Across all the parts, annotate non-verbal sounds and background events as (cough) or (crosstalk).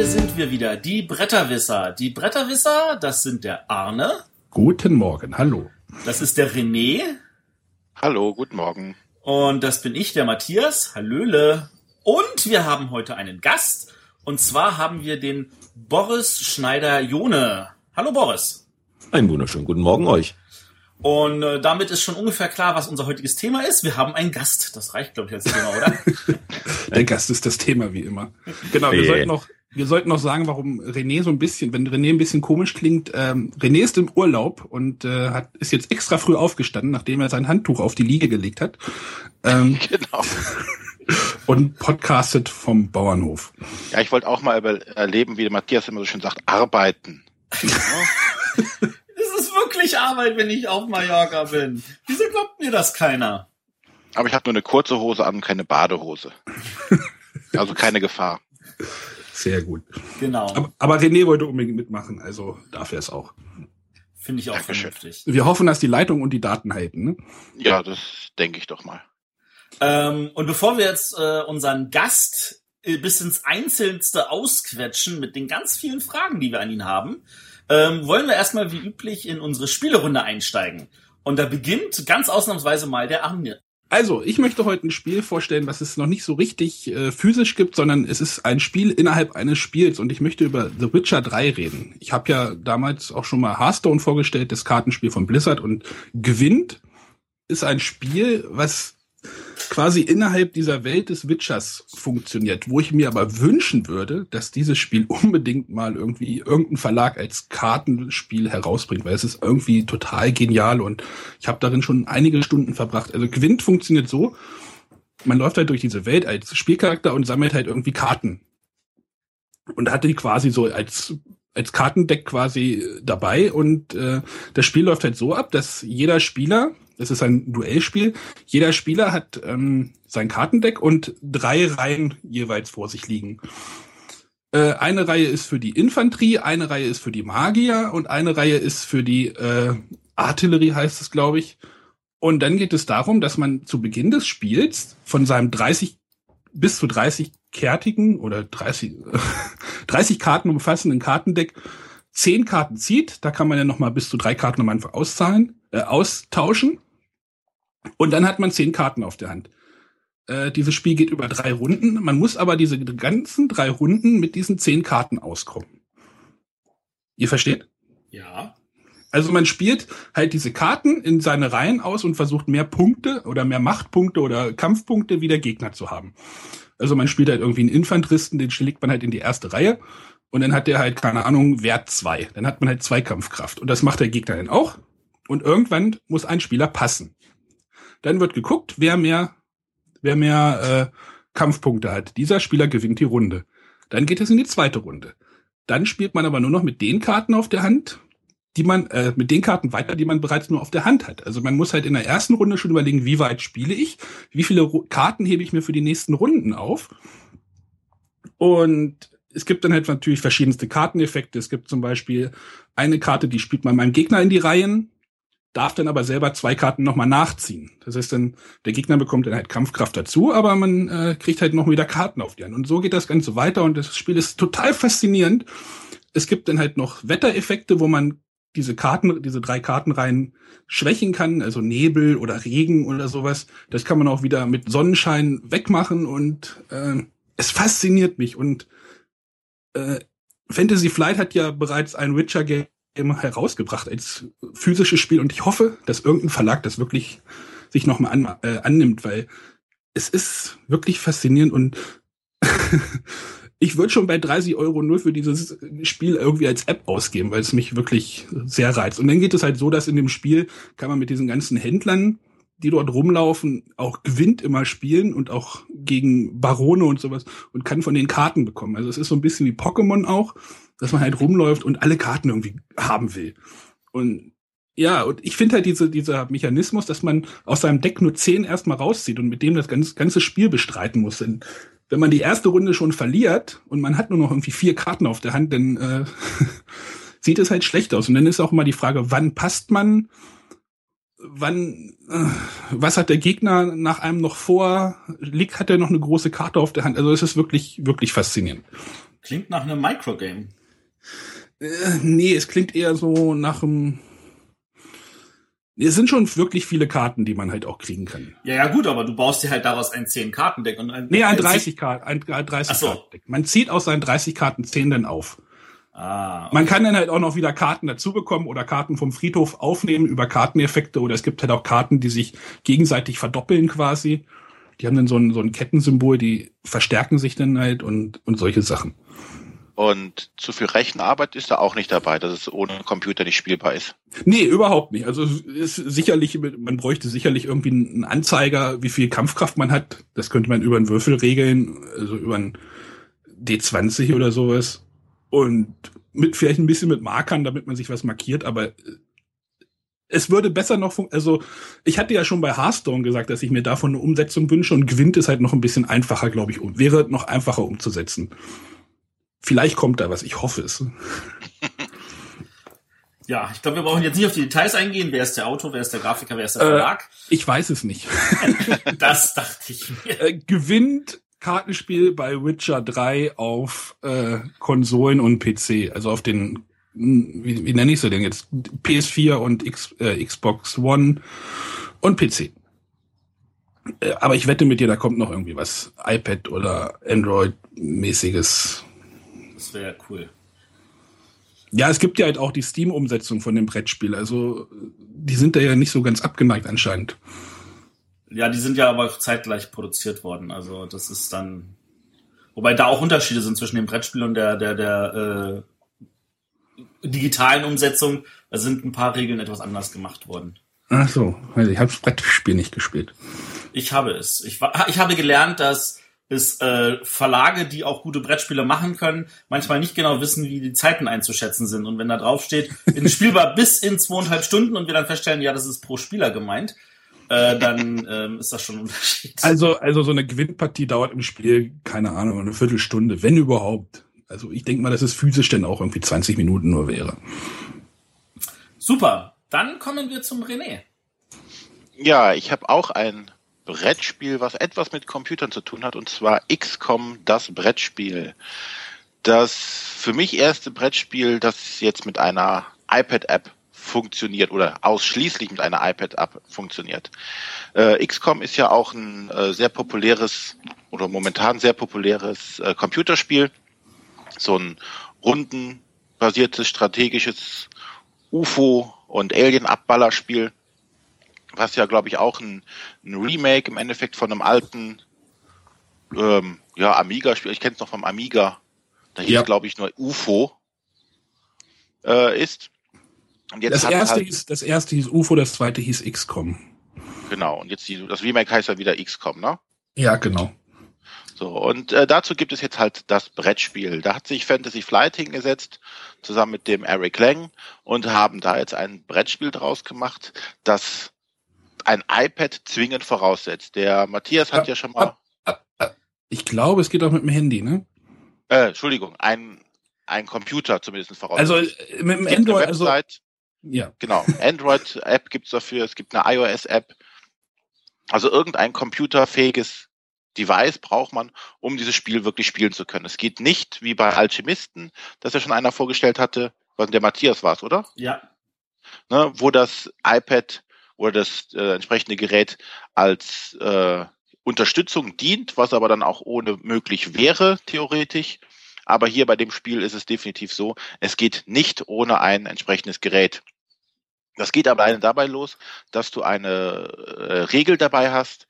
hier sind wir wieder, die Bretterwisser. Die Bretterwisser, das sind der Arne. Guten Morgen, hallo. Das ist der René. Hallo, guten Morgen. Und das bin ich, der Matthias. Hallöle. Und wir haben heute einen Gast. Und zwar haben wir den Boris Schneider-Jone. Hallo Boris. Einen wunderschönen guten Morgen euch. Und äh, damit ist schon ungefähr klar, was unser heutiges Thema ist. Wir haben einen Gast. Das reicht, glaube ich, als Thema, oder? (laughs) Der Gast ist das Thema, wie immer. Genau, wir Nee. sollten noch, wir sollten noch sagen, warum René so ein bisschen, wenn René ein bisschen komisch klingt, ähm, René ist im Urlaub und äh, hat, ist jetzt extra früh aufgestanden, nachdem er sein Handtuch auf die Liege gelegt hat. Ähm, (laughs) Genau. und podcastet vom Bauernhof. Ja, ich wollte auch mal über, erleben, wie der Matthias immer so schön sagt, arbeiten. (laughs) Es ist wirklich Arbeit, wenn ich auf Mallorca bin. Wieso glaubt mir das keiner? Aber ich habe nur eine kurze Hose an und keine Badehose. Also keine Gefahr. Sehr gut. Genau. Aber, aber René wollte unbedingt mitmachen, also darf er es auch. Finde ich auch Dankeschön. vernünftig. Wir hoffen, dass die Leitung und die Daten halten. Ne? Ja, das denke ich doch mal. Ähm, und bevor wir jetzt äh, unseren Gast äh, bis ins Einzelnste ausquetschen mit den ganz vielen Fragen, die wir an ihn haben, ähm, wollen wir erstmal wie üblich in unsere Spielerunde einsteigen. Und da beginnt ganz ausnahmsweise mal der Arne. Also, ich möchte heute ein Spiel vorstellen, was es noch nicht so richtig äh, physisch gibt, sondern es ist ein Spiel innerhalb eines Spiels und ich möchte über The Witcher 3 reden. Ich habe ja damals auch schon mal Hearthstone vorgestellt, das Kartenspiel von Blizzard und gewinnt ist ein Spiel, was quasi innerhalb dieser Welt des Witchers funktioniert, wo ich mir aber wünschen würde, dass dieses Spiel unbedingt mal irgendwie irgendein Verlag als Kartenspiel herausbringt, weil es ist irgendwie total genial und ich habe darin schon einige Stunden verbracht. Also Gwent funktioniert so, man läuft halt durch diese Welt als Spielcharakter und sammelt halt irgendwie Karten. Und hat die quasi so als als Kartendeck quasi dabei und äh, das Spiel läuft halt so ab, dass jeder Spieler, das ist ein Duellspiel, jeder Spieler hat ähm, sein Kartendeck und drei Reihen jeweils vor sich liegen. Äh, eine Reihe ist für die Infanterie, eine Reihe ist für die Magier und eine Reihe ist für die äh, Artillerie, heißt es, glaube ich. Und dann geht es darum, dass man zu Beginn des Spiels von seinem 30 bis zu 30 kärtigen oder 30, 30 (laughs) Karten umfassenden Kartendeck 10 Karten zieht. Da kann man ja noch mal bis zu drei Karten am Anfang auszahlen, äh, austauschen. Und dann hat man 10 Karten auf der Hand. Äh, dieses Spiel geht über drei Runden. Man muss aber diese ganzen drei Runden mit diesen 10 Karten auskommen. Ihr versteht? Ja. Also man spielt halt diese Karten in seine Reihen aus und versucht mehr Punkte oder mehr Machtpunkte oder Kampfpunkte wie der Gegner zu haben. Also man spielt halt irgendwie einen Infanteristen, den schlägt man halt in die erste Reihe und dann hat der halt, keine Ahnung, Wert zwei. Dann hat man halt zwei Kampfkraft und das macht der Gegner dann auch. Und irgendwann muss ein Spieler passen. Dann wird geguckt, wer mehr, wer mehr äh, Kampfpunkte hat. Dieser Spieler gewinnt die Runde. Dann geht es in die zweite Runde. Dann spielt man aber nur noch mit den Karten auf der Hand, die man äh, mit den Karten weiter, die man bereits nur auf der Hand hat. Also man muss halt in der ersten Runde schon überlegen, wie weit spiele ich, wie viele Ru Karten hebe ich mir für die nächsten Runden auf. Und es gibt dann halt natürlich verschiedenste Karteneffekte. Es gibt zum Beispiel eine Karte, die spielt man meinem Gegner in die Reihen, darf dann aber selber zwei Karten nochmal nachziehen. Das heißt dann, der Gegner bekommt dann halt Kampfkraft dazu, aber man äh, kriegt halt noch wieder Karten auf die Hand. Und so geht das Ganze weiter und das Spiel ist total faszinierend. Es gibt dann halt noch Wettereffekte, wo man diese Karten, diese drei Kartenreihen schwächen kann, also Nebel oder Regen oder sowas. Das kann man auch wieder mit Sonnenschein wegmachen und äh, es fasziniert mich. Und äh, Fantasy Flight hat ja bereits ein Witcher-Game herausgebracht als physisches Spiel und ich hoffe, dass irgendein Verlag das wirklich sich nochmal an, äh, annimmt, weil es ist wirklich faszinierend und (laughs) ich würde schon bei 30 Euro nur für dieses Spiel irgendwie als App ausgeben, weil es mich wirklich sehr reizt. Und dann geht es halt so, dass in dem Spiel kann man mit diesen ganzen Händlern, die dort rumlaufen, auch gewinnt immer spielen und auch gegen Barone und sowas und kann von den Karten bekommen. Also es ist so ein bisschen wie Pokémon auch, dass man halt rumläuft und alle Karten irgendwie haben will. Und ja, und ich finde halt diese, dieser Mechanismus, dass man aus seinem Deck nur 10 erstmal rauszieht und mit dem das ganze, ganze Spiel bestreiten muss. Denn wenn man die erste Runde schon verliert und man hat nur noch irgendwie vier Karten auf der Hand, dann äh, (laughs) sieht es halt schlecht aus. Und dann ist auch immer die Frage, wann passt man? Wann, äh, was hat der Gegner nach einem noch vor? Liegt, hat er noch eine große Karte auf der Hand? Also es ist wirklich, wirklich faszinierend. Klingt nach einem Microgame. Äh, nee, es klingt eher so nach einem. Es sind schon wirklich viele Karten, die man halt auch kriegen kann. Ja, ja, gut, aber du baust dir halt daraus ein 10-Karten-Deck und ein. Nee, ein 30 Karten, ein 30 so. Man zieht aus seinen 30 Karten 10 dann auf. Ah, okay. Man kann dann halt auch noch wieder Karten dazu bekommen oder Karten vom Friedhof aufnehmen über Karteneffekte oder es gibt halt auch Karten, die sich gegenseitig verdoppeln quasi. Die haben dann so ein, so ein Kettensymbol, die verstärken sich dann halt und, und solche Sachen. Und zu viel Rechenarbeit ist da auch nicht dabei, dass es ohne Computer nicht spielbar ist. Nee, überhaupt nicht. Also ist sicherlich, man bräuchte sicherlich irgendwie einen Anzeiger, wie viel Kampfkraft man hat. Das könnte man über einen Würfel regeln, also über einen D20 oder sowas. Und mit vielleicht ein bisschen mit Markern, damit man sich was markiert, aber äh, es würde besser noch, fun- also ich hatte ja schon bei Hearthstone gesagt, dass ich mir davon eine Umsetzung wünsche und Gwent ist halt noch ein bisschen einfacher, glaube ich, um, wäre noch einfacher umzusetzen. Vielleicht kommt da was, ich hoffe es. Ja, ich glaube, wir brauchen jetzt nicht auf die Details eingehen. Wer ist der Autor, wer ist der Grafiker, wer ist der Äh. Verlag? Ich weiß es nicht. (laughs) (laughs) Das dachte ich mir. äh, gewinnt Kartenspiel bei Witcher 3 auf äh, Konsolen und PC, also auf den hm, wie, wie nenne ich sie denn jetzt? PS4 und X, äh, Xbox One und PC. Äh, aber ich wette mit dir, da kommt noch irgendwie was iPad oder Android-mäßiges. Das wäre cool. Ja, es gibt ja halt auch die Steam-Umsetzung von dem Brettspiel, also die sind da ja nicht so ganz abgeneigt anscheinend. Ja, die sind ja aber auch zeitgleich produziert worden. Also das ist dann. Wobei da auch Unterschiede sind zwischen dem Brettspiel und der, der, der äh, digitalen Umsetzung. Da sind ein paar Regeln etwas anders gemacht worden. Ach so, also ich habe das Brettspiel nicht gespielt. Ich habe es. Ich, war, ich habe gelernt, dass es äh, Verlage, die auch gute Brettspiele machen können, manchmal nicht genau wissen, wie die Zeiten einzuschätzen sind. Und wenn da drauf steht, in (laughs) spielbar bis in zweieinhalb Stunden und wir dann feststellen, ja, das ist pro Spieler gemeint, äh, dann ähm, ist das schon ein Unterschied. Also, also so eine Gewinnpartie dauert im Spiel, keine Ahnung, eine Viertelstunde, wenn überhaupt. Also ich denke mal, dass es physisch dann auch irgendwie 20 Minuten nur wäre. Super. Dann kommen wir zum René. Ja, ich habe auch ein Brettspiel, was etwas mit Computern zu tun hat, und zwar XCOM, das Brettspiel. Das für mich erste Brettspiel, das jetzt mit einer iPad-App funktioniert oder ausschließlich mit einer iPad-App funktioniert. Äh, XCOM ist ja auch ein äh, sehr populäres oder momentan sehr populäres äh, Computerspiel. So ein rundenbasiertes strategisches UFO- und Alien-Abballerspiel was ja, glaube ich, auch ein, ein, Remake im Endeffekt von einem alten ähm, ja, Amiga-Spiel, ich kenne es noch vom Amiga, da hieß, Ja. glaube ich, nur UFO äh, ist. Und jetzt Das erste, halt, hieß, das erste hieß UFO, das zweite hieß XCOM. genau, und jetzt die, das Remake heißt ja wieder XCOM, ne? Ja, genau. So, und äh, dazu gibt es jetzt halt das Brettspiel. Da hat sich Fantasy Flight hingesetzt, zusammen mit dem Eric Lang, und haben da jetzt ein Brettspiel draus gemacht, das ein iPad zwingend voraussetzt. Der Matthias hat ja, schon mal, Ich glaube, es geht auch mit dem Handy, ne? äh, Entschuldigung, ein, ein Computer zumindest voraussetzt. Also äh, mit dem es gibt eine Android, also ja. genau, Android-App gibt's dafür, es gibt eine iOS-App. Also irgendein computerfähiges Device braucht man, um dieses Spiel wirklich spielen zu können. Es geht nicht wie bei Alchemisten, das ja schon einer vorgestellt hatte, was der Matthias war oder? Ja. Ne, wo das iPad oder das äh, entsprechende Gerät als äh, Unterstützung dient, was aber dann auch ohne möglich wäre, theoretisch. Aber hier bei dem Spiel ist es definitiv so, es geht nicht ohne ein entsprechendes Gerät. Das geht aber dabei los, dass du eine äh, Regel dabei hast,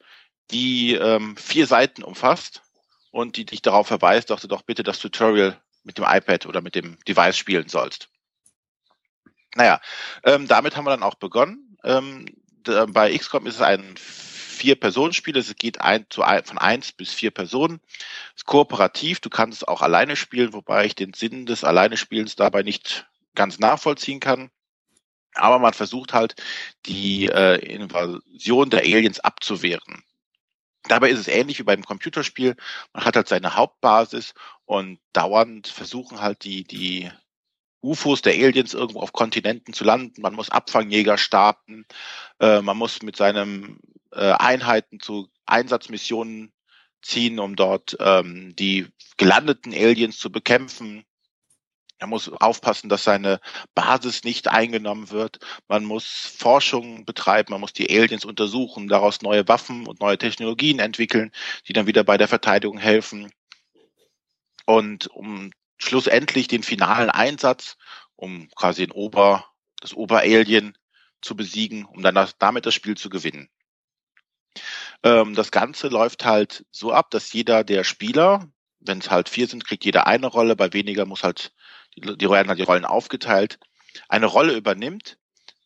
die ähm, vier Seiten umfasst und die dich darauf verweist, dass du doch bitte das Tutorial mit dem iPad oder mit dem Device spielen sollst. Naja, ähm, damit haben wir dann auch begonnen. Ähm, bei XCOM ist es ein Vier-Personen-Spiel. Es geht ein, zu ein, von eins bis vier Personen. Es ist kooperativ. Du kannst es auch alleine spielen, wobei ich den Sinn des Alleine-Spielens dabei nicht ganz nachvollziehen kann. Aber man versucht halt, die äh, Invasion der Aliens abzuwehren. Dabei ist es ähnlich wie beim Computerspiel. Man hat halt seine Hauptbasis und dauernd versuchen halt die, die UFOs der Aliens irgendwo auf Kontinenten zu landen. Man muss Abfangjäger starten. Äh, man muss mit seinen äh, Einheiten zu Einsatzmissionen ziehen, um dort ähm, die gelandeten Aliens zu bekämpfen. Er muss aufpassen, dass seine Basis nicht eingenommen wird. Man muss Forschung betreiben, man muss die Aliens untersuchen, daraus neue Waffen und neue Technologien entwickeln, die dann wieder bei der Verteidigung helfen. Und um schlussendlich den finalen Einsatz, um quasi den Ober, das Oberalien zu besiegen, um dann das, damit das Spiel zu gewinnen. Ähm, das Ganze läuft halt so ab, dass jeder der Spieler, wenn es halt vier sind, kriegt jeder eine Rolle, bei weniger muss halt, die, werden halt die Rollen aufgeteilt, eine Rolle übernimmt.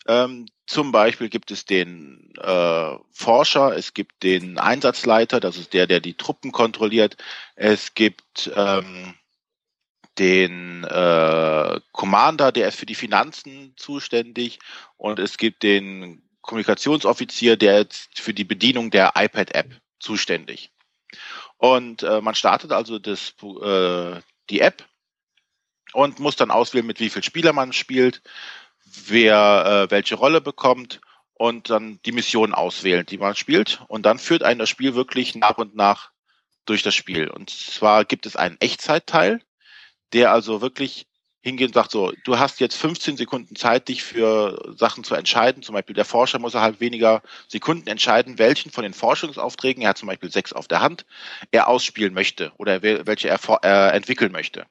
Ähm, zum Beispiel gibt es den äh, Forscher, es gibt den Einsatzleiter, das ist der, der die Truppen kontrolliert. Es gibt ähm, den äh, Commander, der ist für die Finanzen zuständig und es gibt den Kommunikationsoffizier, der ist für die Bedienung der iPad-App zuständig. Und äh, man startet also das, äh, die App und muss dann auswählen, mit wie viel Spieler man spielt, wer äh, welche Rolle bekommt und dann die Mission auswählen, die man spielt. Und dann führt einen das Spiel wirklich nach und nach durch das Spiel. Und zwar gibt es einen Echtzeitteil, der also wirklich hingeht und sagt so, du hast jetzt 15 Sekunden Zeit, dich für Sachen zu entscheiden. Zum Beispiel der Forscher muss er halt weniger Sekunden entscheiden, welchen von den Forschungsaufträgen, er hat zum Beispiel sechs auf der Hand, er ausspielen möchte oder welche er äh, entwickeln möchte.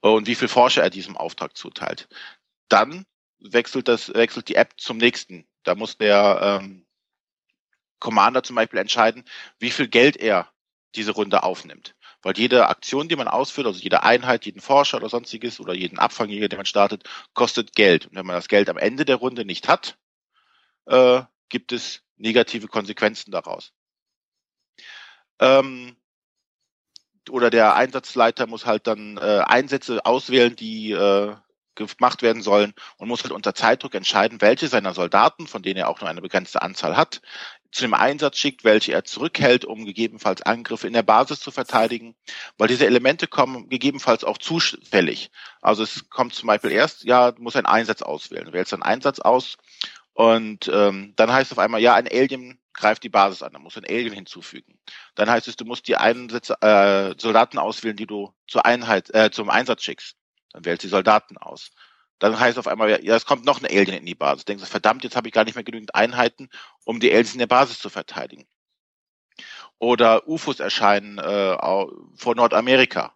Und wie viel Forscher er diesem Auftrag zuteilt. Dann wechselt das, wechselt die App zum nächsten. Da muss der ähm, Commander zum Beispiel entscheiden, wie viel Geld er diese Runde aufnimmt. Weil jede Aktion, die man ausführt, also jede Einheit, jeden Forscher oder sonstiges oder jeden Abfangjäger, den man startet, kostet Geld. Und wenn man das Geld am Ende der Runde nicht hat, äh, gibt es negative Konsequenzen daraus. Ähm, oder der Einsatzleiter muss halt dann äh, Einsätze auswählen, die äh, gemacht werden sollen und muss halt unter Zeitdruck entscheiden, welche seiner Soldaten, von denen er auch nur eine begrenzte Anzahl hat, zu dem Einsatz schickt, welche er zurückhält, um gegebenenfalls Angriffe in der Basis zu verteidigen, weil diese Elemente kommen gegebenenfalls auch zufällig. Also es kommt zum Beispiel erst, ja, du musst einen Einsatz auswählen. Du wählst einen Einsatz aus und ähm, dann heißt es auf einmal, ja, ein Alien greift die Basis an, dann musst du ein Alien hinzufügen. Dann heißt es, du musst die Einsätze, äh, Soldaten auswählen, die du zur Einheit, äh, zum Einsatz schickst. Dann wählst du die Soldaten aus. Dann heißt es auf einmal, ja, es kommt noch ein Alien in die Basis. Denkst du, verdammt, jetzt habe ich gar nicht mehr genügend Einheiten, um die Aliens in der Basis zu verteidigen. Oder UFOs erscheinen äh, vor Nordamerika.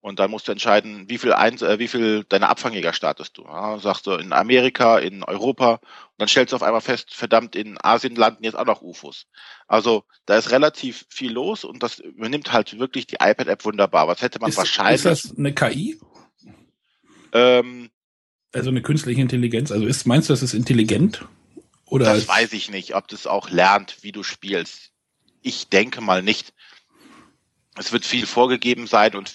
Und dann musst du entscheiden, wie viel, Ein äh, wie viel deine Abfangjäger startest du. Ja, sagst du in Amerika, in Europa. Und dann stellst du auf einmal fest, verdammt, in Asien landen jetzt auch noch UFOs. Also da ist relativ viel los und das übernimmt halt wirklich die iPad-App wunderbar. Was hätte man ist, wahrscheinlich. Ist das eine KI? Ähm, also eine künstliche Intelligenz. Also ist, meinst du, das ist intelligent? Oder das weiß ich nicht, ob das auch lernt, wie du spielst. Ich denke mal nicht. Es wird viel vorgegeben sein und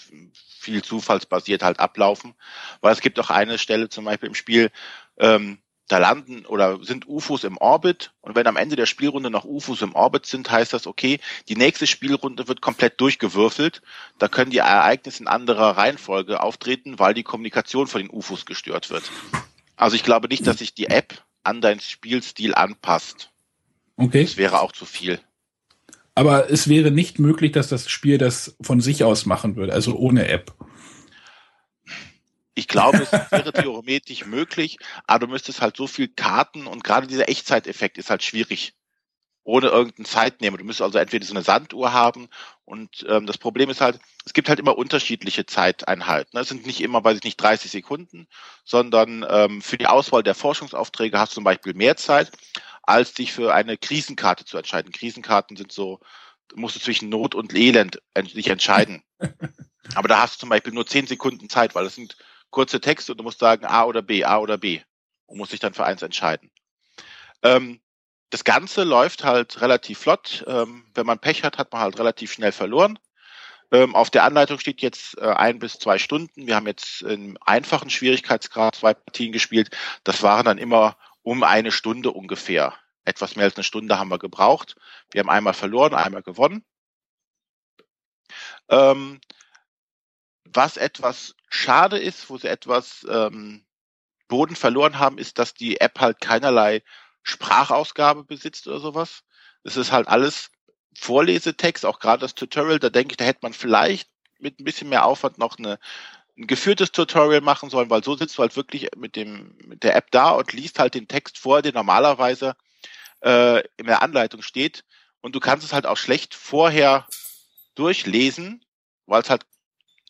viel zufallsbasiert halt ablaufen. Weil es gibt auch eine Stelle zum Beispiel im Spiel, ähm, da landen oder sind UFOs im Orbit und wenn am Ende der Spielrunde noch UFOs im Orbit sind, heißt das, okay, die nächste Spielrunde wird komplett durchgewürfelt. Da können die Ereignisse in anderer Reihenfolge auftreten, weil die Kommunikation von den UFOs gestört wird. Also ich glaube nicht, dass sich die App an deinen Spielstil anpasst. Okay. Das wäre auch zu viel. Aber es wäre nicht möglich, dass das Spiel das von sich aus machen würde, also ohne App. Ich glaube, es (laughs) wäre theoretisch möglich, aber du müsstest halt so viel Karten und gerade dieser Echtzeiteffekt ist halt schwierig. Ohne irgendeinen Zeitnehmer. Du müsstest also entweder so eine Sanduhr haben und ähm, das Problem ist halt, es gibt halt immer unterschiedliche Zeiteinheiten. Es sind nicht immer, weiß ich nicht, 30 Sekunden, sondern ähm, für die Auswahl der Forschungsaufträge hast du zum Beispiel mehr Zeit, als dich für eine Krisenkarte zu entscheiden. Krisenkarten sind so, musst du zwischen Not und Elend dich entscheiden. (laughs) Aber da hast du zum Beispiel nur 10 Sekunden Zeit, weil das sind kurze Texte und du musst sagen A oder B, A oder B und musst dich dann für eins entscheiden. Ähm, das Ganze läuft halt relativ flott. Ähm, wenn man Pech hat, hat man halt relativ schnell verloren. Ähm, auf der Anleitung steht jetzt äh, ein bis zwei Stunden. Wir haben jetzt im einfachen Schwierigkeitsgrad zwei Partien gespielt. Das waren dann immer um eine Stunde ungefähr. Etwas mehr als eine Stunde haben wir gebraucht. Wir haben einmal verloren, einmal gewonnen. Ähm, was etwas schade ist, wo sie etwas ähm, Boden verloren haben, ist, dass die App halt keinerlei Sprachausgabe besitzt oder sowas. Es ist halt alles Vorlesetext, auch gerade das Tutorial, da denke ich, da hätte man vielleicht mit ein bisschen mehr Aufwand noch eine, ein geführtes Tutorial machen sollen, weil so sitzt du halt wirklich mit dem mit der App da und liest halt den Text vor, der normalerweise äh, in der Anleitung steht und du kannst es halt auch schlecht vorher durchlesen, weil es halt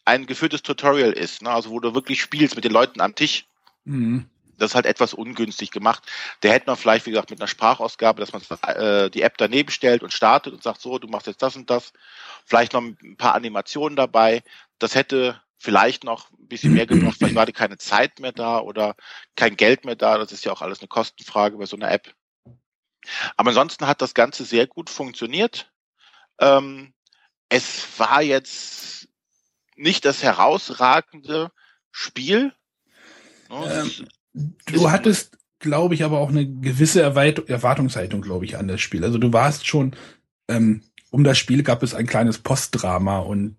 ein geführtes Tutorial ist, ne? also wo du wirklich spielst mit den Leuten am Tisch. Mhm. Das ist halt etwas ungünstig gemacht. Der hätte man vielleicht, wie gesagt, mit einer Sprachausgabe, dass man äh, die App daneben stellt und startet und sagt, so, du machst jetzt das und das. Vielleicht noch ein paar Animationen dabei. Das hätte vielleicht noch ein bisschen mehr gebracht. Vielleicht war keine Zeit mehr da oder kein Geld mehr da. Das ist ja auch alles eine Kostenfrage bei so einer App. Aber ansonsten hat das Ganze sehr gut funktioniert. Ähm, es war jetzt nicht das herausragende Spiel. Ähm, du hattest, glaube ich, aber auch eine gewisse Erwartungshaltung, glaube ich, an das Spiel. Also du warst schon, ähm, um das Spiel gab es ein kleines Postdrama und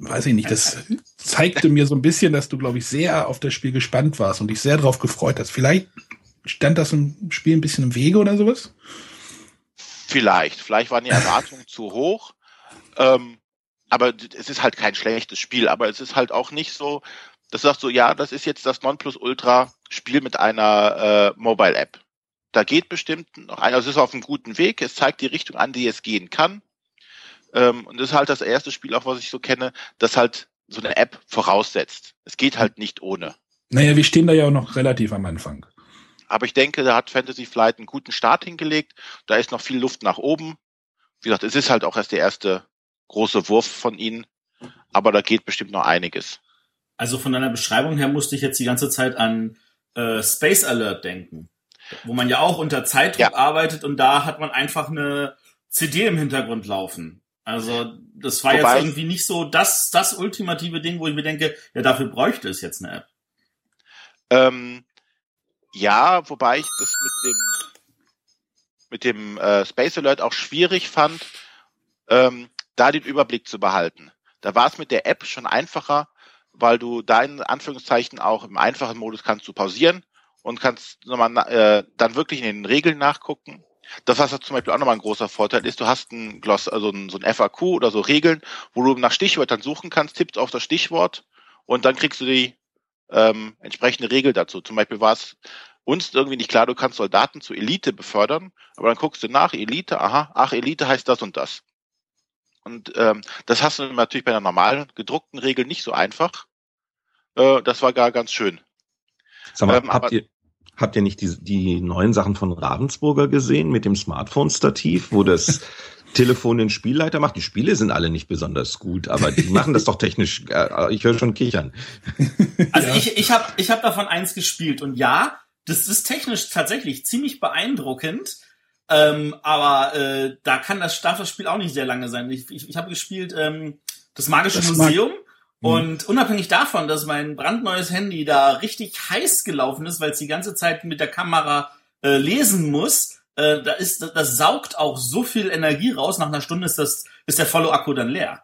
weiß ich nicht, das (laughs) zeigte mir so ein bisschen, dass du, glaube ich, sehr auf das Spiel gespannt warst und dich sehr darauf gefreut hast. Vielleicht stand das im Spiel ein bisschen im Wege oder sowas? Vielleicht. Vielleicht waren die Erwartungen (laughs) zu hoch. Ähm, aber es ist halt kein schlechtes Spiel, aber es ist halt auch nicht so, das sagt so, ja, das ist jetzt das Nonplusultra-Spiel mit einer äh, Mobile-App. Da geht bestimmt noch ein, also es ist auf einem guten Weg, es zeigt die Richtung an, die es gehen kann. Ähm, und das ist halt das erste Spiel, auch was ich so kenne, das halt so eine App voraussetzt. Es geht halt nicht ohne. Naja, wir stehen da ja auch noch relativ am Anfang. Aber ich denke, da hat Fantasy Flight einen guten Start hingelegt. Da ist noch viel Luft nach oben. Wie gesagt, es ist halt auch erst der erste große Wurf von ihnen. Aber da geht bestimmt noch einiges. Also von deiner Beschreibung her musste ich jetzt die ganze Zeit an äh, Space Alert denken, wo man ja auch unter Zeitdruck ja. arbeitet und da hat man einfach eine CD im Hintergrund laufen. Also das war Wobei, jetzt irgendwie nicht so das, das ultimative Ding, wo ich mir denke, ja, dafür bräuchte es jetzt eine App. Ähm, ja, wobei ich das mit dem mit dem äh, Space Alert auch schwierig fand, ähm, da den Überblick zu behalten. Da war es mit der App schon einfacher, weil du deinen Anführungszeichen auch im einfachen Modus kannst du pausieren und kannst nochmal äh, dann wirklich in den Regeln nachgucken. Das, was zum Beispiel auch nochmal ein großer Vorteil ist, du hast ein Gloss, also ein, so ein FAQ oder so Regeln, wo du nach Stichwörtern suchen kannst, tippst auf das Stichwort und dann kriegst du die ähm, entsprechende Regel dazu. Zum Beispiel war es uns irgendwie nicht klar, du kannst Soldaten zu Elite befördern, aber dann guckst du nach, Elite, aha, ach, Elite heißt das und das. Und ähm, das hast du natürlich bei einer normalen gedruckten Regel nicht so einfach. Äh, das war gar ganz schön. Sag mal, ähm, habt, ihr, habt ihr nicht die, die neuen Sachen von Ravensburger gesehen mit dem Smartphone-Stativ, wo das (laughs) Telefon den Spielleiter macht? Die Spiele sind alle nicht besonders gut, aber die machen das doch technisch. Äh, ich höre schon kichern. (laughs) Also ja. ich, ich habe ich hab davon eins gespielt und ja, das ist technisch tatsächlich ziemlich beeindruckend. Ähm, aber äh, da kann das, darf das Spiel auch nicht sehr lange sein. Ich, ich, ich habe gespielt ähm, das Magische das Museum. Mag mhm. und unabhängig davon, dass mein brandneues Handy da richtig heiß gelaufen ist, weil es die ganze Zeit mit der Kamera äh, lesen muss, äh, da ist, das saugt auch so viel Energie raus. Nach einer Stunde ist das, ist der volle Akku dann leer.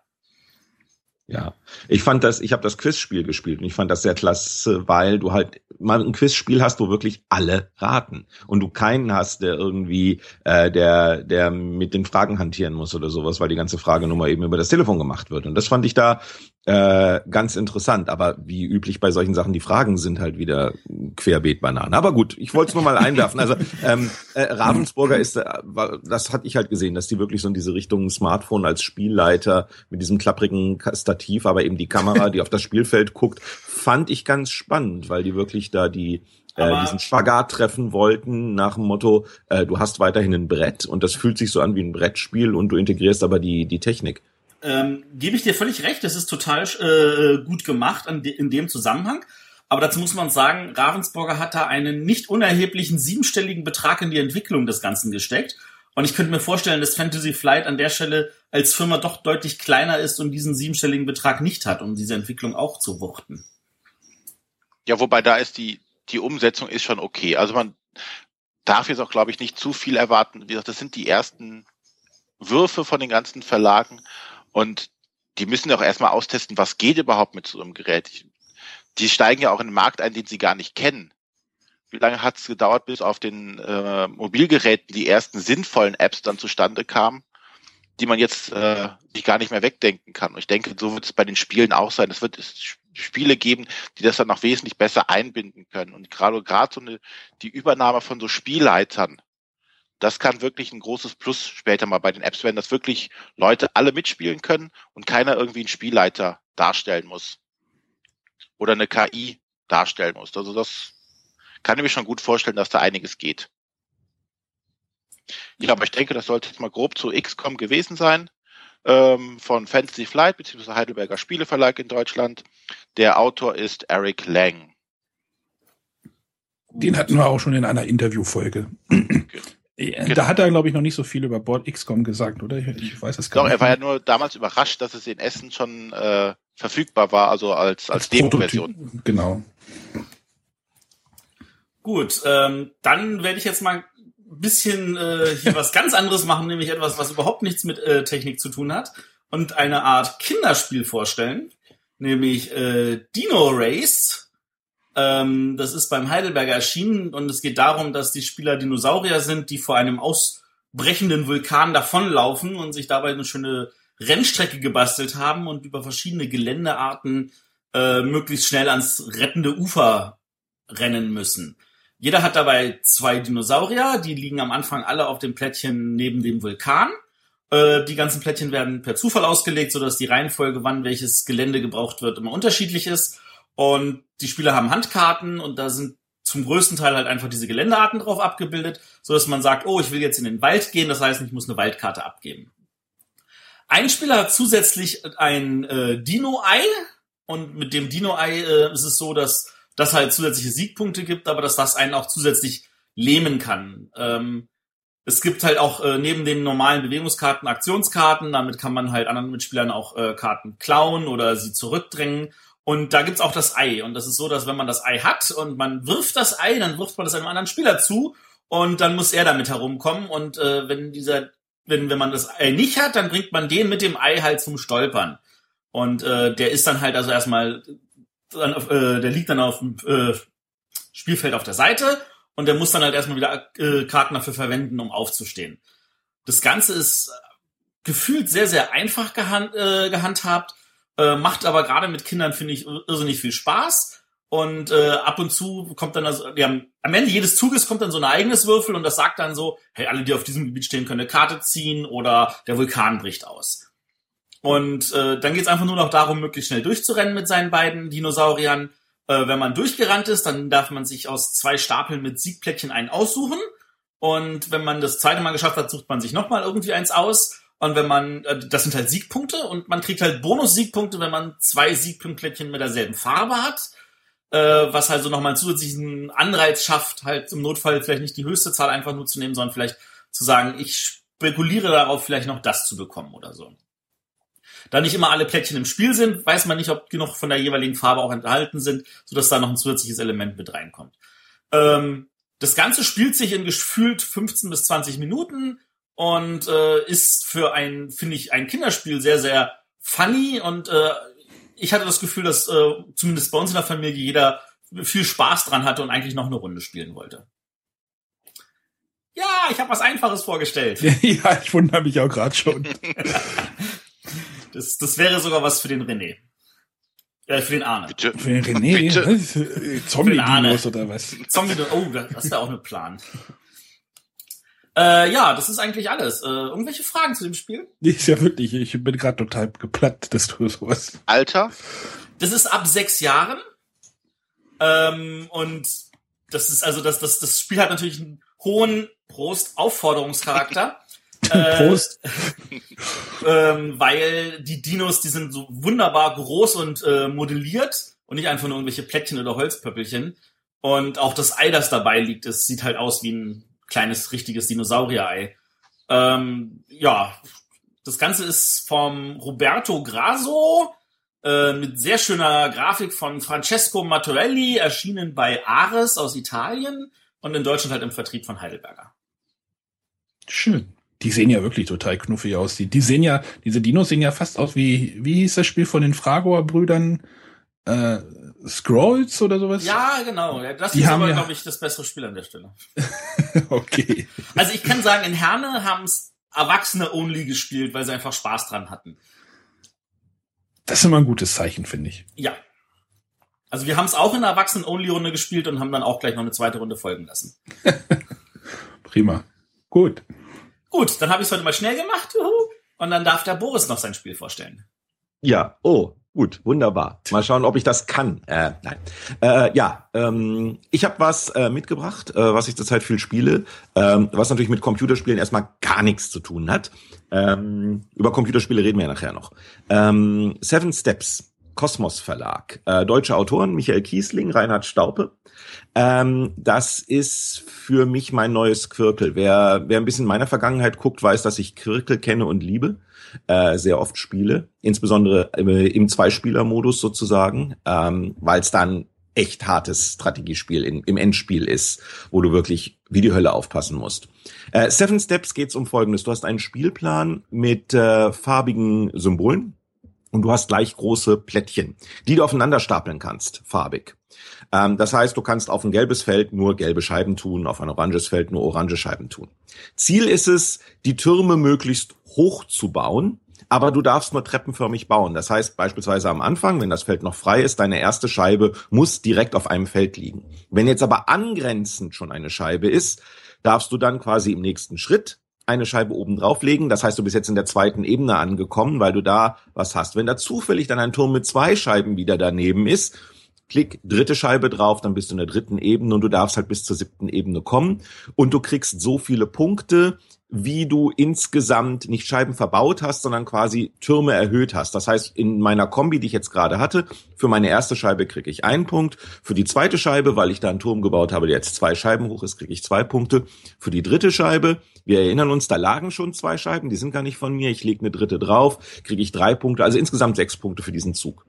Ja, ich fand das, ich habe das Quizspiel gespielt und ich fand das sehr klasse, weil du halt mal ein Quizspiel hast, wo wirklich alle raten und du keinen hast, der irgendwie äh, der der mit den Fragen hantieren muss oder sowas, weil die ganze Fragenummer eben über das Telefon gemacht wird und das fand ich da äh, ganz interessant. Aber wie üblich bei solchen Sachen, die Fragen sind halt wieder querbeet Bananen. Aber gut, ich wollte es nur mal einwerfen. Also ähm, äh, Ravensburger ist, äh, das hatte ich halt gesehen, dass die wirklich so in diese Richtung Smartphone als Spielleiter mit diesem klapprigen Stativ, aber eben die Kamera, die auf das Spielfeld guckt, fand ich ganz spannend, weil die wirklich da die äh, diesen Spagat treffen wollten nach dem Motto, äh, du hast weiterhin ein Brett und das fühlt sich so an wie ein Brettspiel und du integrierst aber die, die Technik. Ähm, Gebe ich dir völlig recht, das ist total äh, gut gemacht de in dem Zusammenhang. Aber dazu muss man sagen, Ravensburger hat da einen nicht unerheblichen siebenstelligen Betrag in die Entwicklung des Ganzen gesteckt. Und ich könnte mir vorstellen, dass Fantasy Flight an der Stelle als Firma doch deutlich kleiner ist und diesen siebenstelligen Betrag nicht hat, um diese Entwicklung auch zu wuchten. Ja, wobei da ist die, die Umsetzung ist schon okay. Also man darf jetzt auch, glaube ich, nicht zu viel erwarten. Wie gesagt, das sind die ersten Würfe von den ganzen Verlagen. Und die müssen auch erstmal austesten, was geht überhaupt mit so einem Gerät. Die steigen ja auch in den Markt ein, den sie gar nicht kennen. Wie lange hat es gedauert, bis auf den äh, Mobilgeräten die ersten sinnvollen Apps dann zustande kamen? die man jetzt äh, sich gar nicht mehr wegdenken kann. Und ich denke, so wird es bei den Spielen auch sein. Es wird Spiele geben, die das dann noch wesentlich besser einbinden können. Und gerade gerade so eine die Übernahme von so Spielleitern, das kann wirklich ein großes Plus später mal bei den Apps werden, dass wirklich Leute alle mitspielen können und keiner irgendwie einen Spielleiter darstellen muss oder eine KI darstellen muss. Also das kann ich mir schon gut vorstellen, dass da einiges geht. Ja, aber ich denke, das sollte jetzt mal grob zu XCOM gewesen sein ähm, von Fantasy Flight bzw. Heidelberger Spieleverlag in Deutschland. Der Autor ist Eric Lang. Den hatten wir auch schon in einer Interviewfolge. Genau. Da hat er, glaube ich, noch nicht so viel über Board XCOM gesagt, oder? Ich, ich weiß es gar Doch, nicht. er war ja nur damals überrascht, dass es in Essen schon äh, verfügbar war, also als, als, als Demo-Version. Genau. Gut, ähm, dann werde ich jetzt mal ein bisschen äh, hier was ganz anderes machen, nämlich etwas, was überhaupt nichts mit äh, Technik zu tun hat und eine Art Kinderspiel vorstellen, nämlich äh, Dino Race. Ähm, das ist beim Heidelberger erschienen und es geht darum, dass die Spieler Dinosaurier sind, die vor einem ausbrechenden Vulkan davonlaufen und sich dabei eine schöne Rennstrecke gebastelt haben und über verschiedene Geländearten äh, möglichst schnell ans rettende Ufer rennen müssen. Jeder hat dabei zwei Dinosaurier, die liegen am Anfang alle auf dem Plättchen neben dem Vulkan. Äh, die ganzen Plättchen werden per Zufall ausgelegt, sodass die Reihenfolge, wann welches Gelände gebraucht wird, immer unterschiedlich ist. Und die Spieler haben Handkarten und da sind zum größten Teil halt einfach diese Geländearten drauf abgebildet, so dass man sagt, oh, ich will jetzt in den Wald gehen, das heißt, ich muss eine Waldkarte abgeben. Ein Spieler hat zusätzlich ein äh, Dino-Ei und mit dem Dino-Ei äh, ist es so, dass das halt zusätzliche Siegpunkte gibt, aber dass das einen auch zusätzlich lähmen kann. Ähm, es gibt halt auch äh, neben den normalen Bewegungskarten Aktionskarten, damit kann man halt anderen Mitspielern auch äh, Karten klauen oder sie zurückdrängen. Und da gibt's auch das Ei. Und das ist so, dass wenn man das Ei hat und man wirft das Ei, dann wirft man das einem anderen Spieler zu und dann muss er damit herumkommen. Und äh, wenn dieser, wenn, wenn man das Ei nicht hat, dann bringt man den mit dem Ei halt zum Stolpern. Und äh, der ist dann halt also erstmal, dann, äh, der liegt dann auf dem äh, Spielfeld auf der Seite und der muss dann halt erstmal wieder äh, Karten dafür verwenden, um aufzustehen. Das Ganze ist gefühlt sehr, sehr einfach gehand, äh, gehandhabt äh, macht aber gerade mit Kindern, finde ich, irrsinnig viel Spaß. Und äh, ab und zu kommt dann also, ja, am Ende jedes Zuges kommt dann so ein eigenes Würfel und das sagt dann so, hey, alle, die auf diesem Gebiet stehen, können eine Karte ziehen oder der Vulkan bricht aus. Und äh, dann geht's einfach nur noch darum, möglichst schnell durchzurennen mit seinen beiden Dinosauriern. Äh, wenn man durchgerannt ist, dann darf man sich aus zwei Stapeln mit Siegplättchen einen aussuchen. Und wenn man das zweite Mal geschafft hat, sucht man sich nochmal irgendwie eins aus. Und wenn man, äh, das sind halt Siegpunkte und man kriegt halt Bonus-Siegpunkte, wenn man zwei Siegpunktplättchen mit derselben Farbe hat, äh, was halt so nochmal einen zusätzlichen Anreiz schafft, halt im Notfall vielleicht nicht die höchste Zahl einfach nur zu nehmen, sondern vielleicht zu sagen, ich spekuliere darauf, vielleicht noch das zu bekommen oder so. Da nicht immer alle Plättchen im Spiel sind, weiß man nicht, ob genug von der jeweiligen Farbe auch enthalten sind, sodass da noch ein zusätzliches Element mit reinkommt. Ähm, das Ganze spielt sich in gefühlt 15 bis 20 Minuten und äh, ist für ein, finde ich, ein Kinderspiel sehr, sehr funny und äh, ich hatte das Gefühl, dass äh, zumindest bei uns in der Familie jeder viel Spaß dran hatte und eigentlich noch eine Runde spielen wollte. Ja, ich habe was Einfaches vorgestellt. (laughs) ja, ich wundere mich auch gerade schon. (laughs) das, das wäre sogar was für den René. Äh, für den Arne. Bitte. Für den René? Bitte. Was? Zombie-Dinos oder was? Zombie, oh, das ist ja auch eine Plan. Äh, ja, das ist eigentlich alles. Äh, irgendwelche Fragen zu dem Spiel? Ist ja wirklich, ich bin gerade total geplatt, dass du sowas. Alter? Das ist ab sechs Jahren. Ähm, und das ist also, das, das, das Spiel hat natürlich einen hohen Prost-Aufforderungscharakter. Prost. ähm, weil die Dinos, die sind so wunderbar groß und äh, modelliert und nicht einfach nur irgendwelche Plättchen oder Holzpöppelchen. Und auch das Ei, das dabei liegt, es sieht halt aus wie ein kleines, richtiges Dinosaurier-Ei. Ähm, ja, das Ganze ist vom Roberto Graso äh, mit sehr schöner Grafik von Francesco Mattorelli, erschienen bei Ares aus Italien und in Deutschland halt im Vertrieb von Heidelberger. Schön. Die sehen ja wirklich total knuffig aus. Die, die sehen ja, diese Dinos sehen ja fast aus wie, wie hieß das Spiel von den Fragor-Brüdern? Äh, Scrolls oder sowas? Ja, genau. Das Die ist haben aber, ja- glaube ich, das bessere Spiel an der Stelle. (laughs) okay. Also ich kann sagen, in Herne haben es Erwachsene-only gespielt, weil sie einfach Spaß dran hatten. Das ist immer ein gutes Zeichen, finde ich. Ja. Also wir haben es auch in der Erwachsenen-only-Runde gespielt und haben dann auch gleich noch eine zweite Runde folgen lassen. (laughs) Prima. Gut. Gut, dann habe ich es heute mal schnell gemacht. Juhu. Und dann darf der Boris noch sein Spiel vorstellen. Ja, oh, gut, wunderbar. Mal schauen, ob ich das kann. Äh, nein. Äh, ja, ähm, ich habe was äh, mitgebracht, äh, was ich zurzeit viel spiele, ähm, was natürlich mit Computerspielen erstmal gar nichts zu tun hat. Ähm, über Computerspiele reden wir ja nachher noch. Ähm, Seven Steps, Kosmos Verlag, äh, deutsche Autoren Michael Kiesling, Reinhard Staupe. Ähm, das ist für mich mein neues Quirkel. Wer, wer ein bisschen meiner Vergangenheit guckt, weiß, dass ich Quirkel kenne und liebe äh, sehr oft spiele, insbesondere äh, im Zweispieler-Modus sozusagen, ähm, weil es dann echt hartes Strategiespiel in, im Endspiel ist, wo du wirklich wie die Hölle aufpassen musst. Äh, Seven Steps geht's um Folgendes. Du hast einen Spielplan mit äh, farbigen Symbolen und du hast gleich große Plättchen, die du aufeinander stapeln kannst, farbig. Ähm, das heißt, du kannst auf ein gelbes Feld nur gelbe Scheiben tun, auf ein oranges Feld nur orange Scheiben tun. Ziel ist es, die Türme möglichst hoch zu bauen, aber du darfst nur treppenförmig bauen. Das heißt beispielsweise am Anfang, wenn das Feld noch frei ist, deine erste Scheibe muss direkt auf einem Feld liegen. Wenn jetzt aber angrenzend schon eine Scheibe ist, darfst du dann quasi im nächsten Schritt eine Scheibe oben drauflegen. Das heißt, du bist jetzt in der zweiten Ebene angekommen, weil du da was hast. Wenn da zufällig dann ein Turm mit zwei Scheiben wieder daneben ist, klick dritte Scheibe drauf, dann bist du in der dritten Ebene und du darfst halt bis zur siebten Ebene kommen und du kriegst so viele Punkte, wie du insgesamt nicht Scheiben verbaut hast, sondern quasi Türme erhöht hast. Das heißt, in meiner Kombi, die ich jetzt gerade hatte, für meine erste Scheibe kriege ich einen Punkt. Für die zweite Scheibe, weil ich da einen Turm gebaut habe, der jetzt zwei Scheiben hoch ist, kriege ich zwei Punkte. Für die dritte Scheibe, wir erinnern uns, da lagen schon zwei Scheiben, die sind gar nicht von mir. Ich lege eine dritte drauf, kriege ich drei Punkte, also insgesamt sechs Punkte für diesen Zug.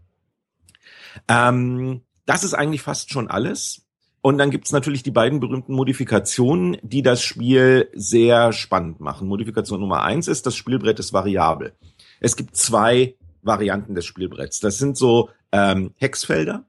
Ähm, das ist eigentlich fast schon alles. Und dann gibt's natürlich die beiden berühmten Modifikationen, die das Spiel sehr spannend machen. Modifikation Nummer eins ist, das Spielbrett ist variabel. Es gibt zwei Varianten des Spielbretts. Das sind so ähm, Hexfelder.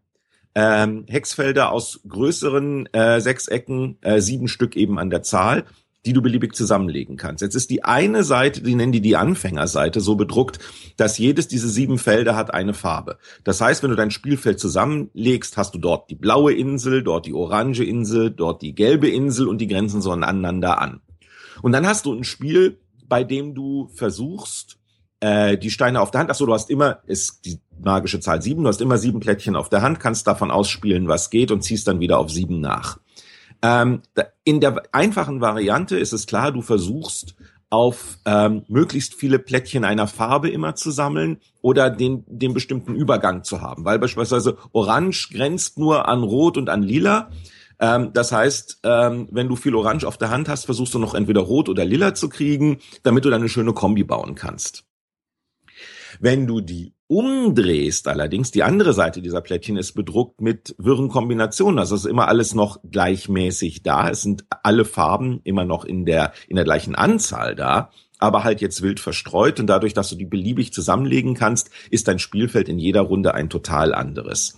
Ähm, Hexfelder aus größeren äh, Sechsecken, äh, sieben Stück eben an der Zahl die du beliebig zusammenlegen kannst. Jetzt ist die eine Seite, die nennen die die Anfängerseite, so bedruckt, dass jedes dieser sieben Felder hat eine Farbe. Das heißt, wenn du dein Spielfeld zusammenlegst, hast du dort die blaue Insel, dort die orange Insel, dort die gelbe Insel und die grenzen so aneinander an. Und dann hast du ein Spiel, bei dem du versuchst, äh, die Steine auf der Hand, ach so, du hast immer, ist die magische Zahl sieben, du hast immer sieben Plättchen auf der Hand, kannst davon ausspielen, was geht und ziehst dann wieder auf sieben nach. Ähm, in der einfachen Variante ist es klar, du versuchst auf ähm, möglichst viele Plättchen einer Farbe immer zu sammeln oder den, den bestimmten Übergang zu haben, weil beispielsweise Orange grenzt nur an Rot und an Lila. Ähm, das heißt, ähm, wenn du viel Orange auf der Hand hast, versuchst du noch entweder Rot oder Lila zu kriegen, damit du dann eine schöne Kombi bauen kannst. Wenn du die umdrehst allerdings, die andere Seite dieser Plättchen ist bedruckt mit wirren Kombinationen. Also ist immer alles noch gleichmäßig da. Es sind alle Farben immer noch in der, in der gleichen Anzahl da aber halt jetzt wild verstreut und dadurch, dass du die beliebig zusammenlegen kannst, ist dein Spielfeld in jeder Runde ein total anderes.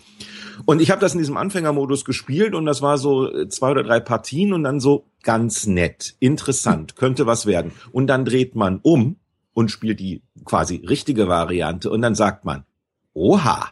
Und ich habe das in diesem Anfängermodus gespielt und das war so äh, zwei oder drei Partien und dann so ganz nett, interessant, könnte was werden. Und dann dreht man um und spielt die quasi richtige Variante und dann sagt man, oha,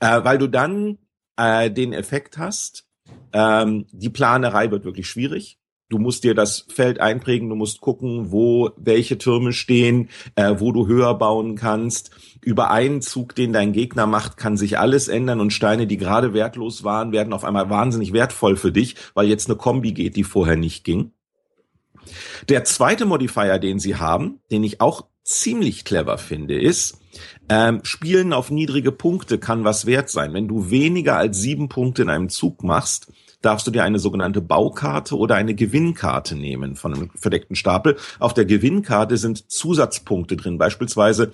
äh, weil du dann äh, den Effekt hast, ähm, die Planerei wird wirklich schwierig. Du musst dir das Feld einprägen, du musst gucken, wo welche Türme stehen, äh, wo du höher bauen kannst. Über einen Zug, den dein Gegner macht, kann sich alles ändern und Steine, die gerade wertlos waren, werden auf einmal wahnsinnig wertvoll für dich, weil jetzt eine Kombi geht, die vorher nicht ging. Der zweite Modifier, den sie haben, den ich auch ziemlich clever finde, ist, ähm, Spielen auf niedrige Punkte kann was wert sein. Wenn du weniger als sieben Punkte in einem Zug machst, darfst du dir eine sogenannte Baukarte oder eine Gewinnkarte nehmen von einem verdeckten Stapel. Auf der Gewinnkarte sind Zusatzpunkte drin, beispielsweise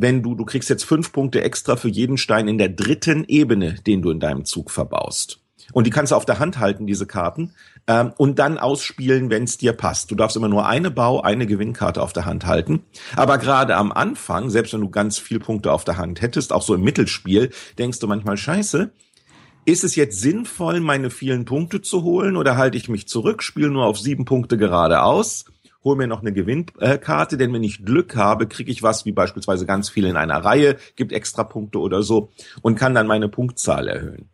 wenn du, du kriegst jetzt fünf Punkte extra für jeden Stein in der dritten Ebene, den du in deinem Zug verbaust. Und die kannst du auf der Hand halten, diese Karten, ähm, und dann ausspielen, wenn es dir passt. Du darfst immer nur eine Bau, eine Gewinnkarte auf der Hand halten. Aber gerade am Anfang, selbst wenn du ganz viel Punkte auf der Hand hättest, auch so im Mittelspiel, denkst du manchmal, scheiße, ist es jetzt sinnvoll, meine vielen Punkte zu holen oder halte ich mich zurück, spiele nur auf sieben Punkte geradeaus? hol mir noch eine Gewinnkarte, denn wenn ich Glück habe, kriege ich was wie beispielsweise ganz viel in einer Reihe, gibt extra Punkte oder so und kann dann meine Punktzahl erhöhen.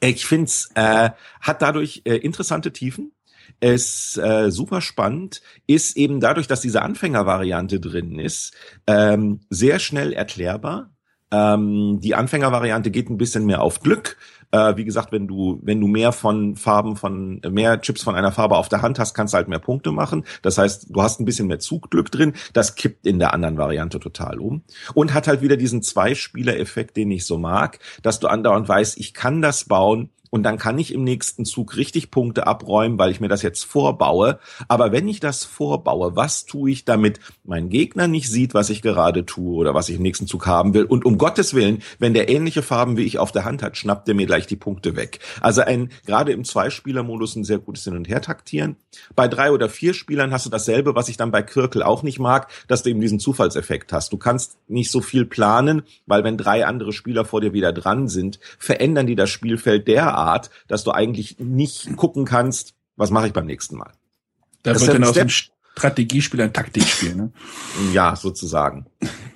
Ich finde es äh, hat dadurch äh, interessante Tiefen. Es äh, super spannend ist eben dadurch, dass diese Anfängervariante drin ist, ähm, sehr schnell erklärbar. Ähm, die Anfängervariante geht ein bisschen mehr auf Glück. Äh, wie gesagt, wenn du, wenn du mehr von Farben von, mehr Chips von einer Farbe auf der Hand hast, kannst du halt mehr Punkte machen. Das heißt, du hast ein bisschen mehr Zugglück drin. Das kippt in der anderen Variante total um. Und hat halt wieder diesen Zwei-Spieler-Effekt, den ich so mag, dass du andauernd weißt, ich kann das bauen, und dann kann ich im nächsten Zug richtig Punkte abräumen, weil ich mir das jetzt vorbaue. Aber wenn ich das vorbaue, was tue ich, damit mein Gegner nicht sieht, was ich gerade tue oder was ich im nächsten Zug haben will? Und um Gottes Willen, wenn der ähnliche Farben wie ich auf der Hand hat, schnappt er mir gleich die Punkte weg. Also ein gerade im Zweispieler-Modus ein sehr gutes Hin- und Her-Taktieren. Bei drei oder vier Spielern hast du dasselbe, was ich dann bei Kirkel auch nicht mag, dass du eben diesen Zufallseffekt hast. Du kannst nicht so viel planen, weil wenn drei andere Spieler vor dir wieder dran sind, verändern die das Spielfeld derart, Art, dass du eigentlich nicht gucken kannst, was mache ich beim nächsten Mal. Da das wird dann aus dem Strategiespiel ein Taktikspiel, ne? Ja, sozusagen.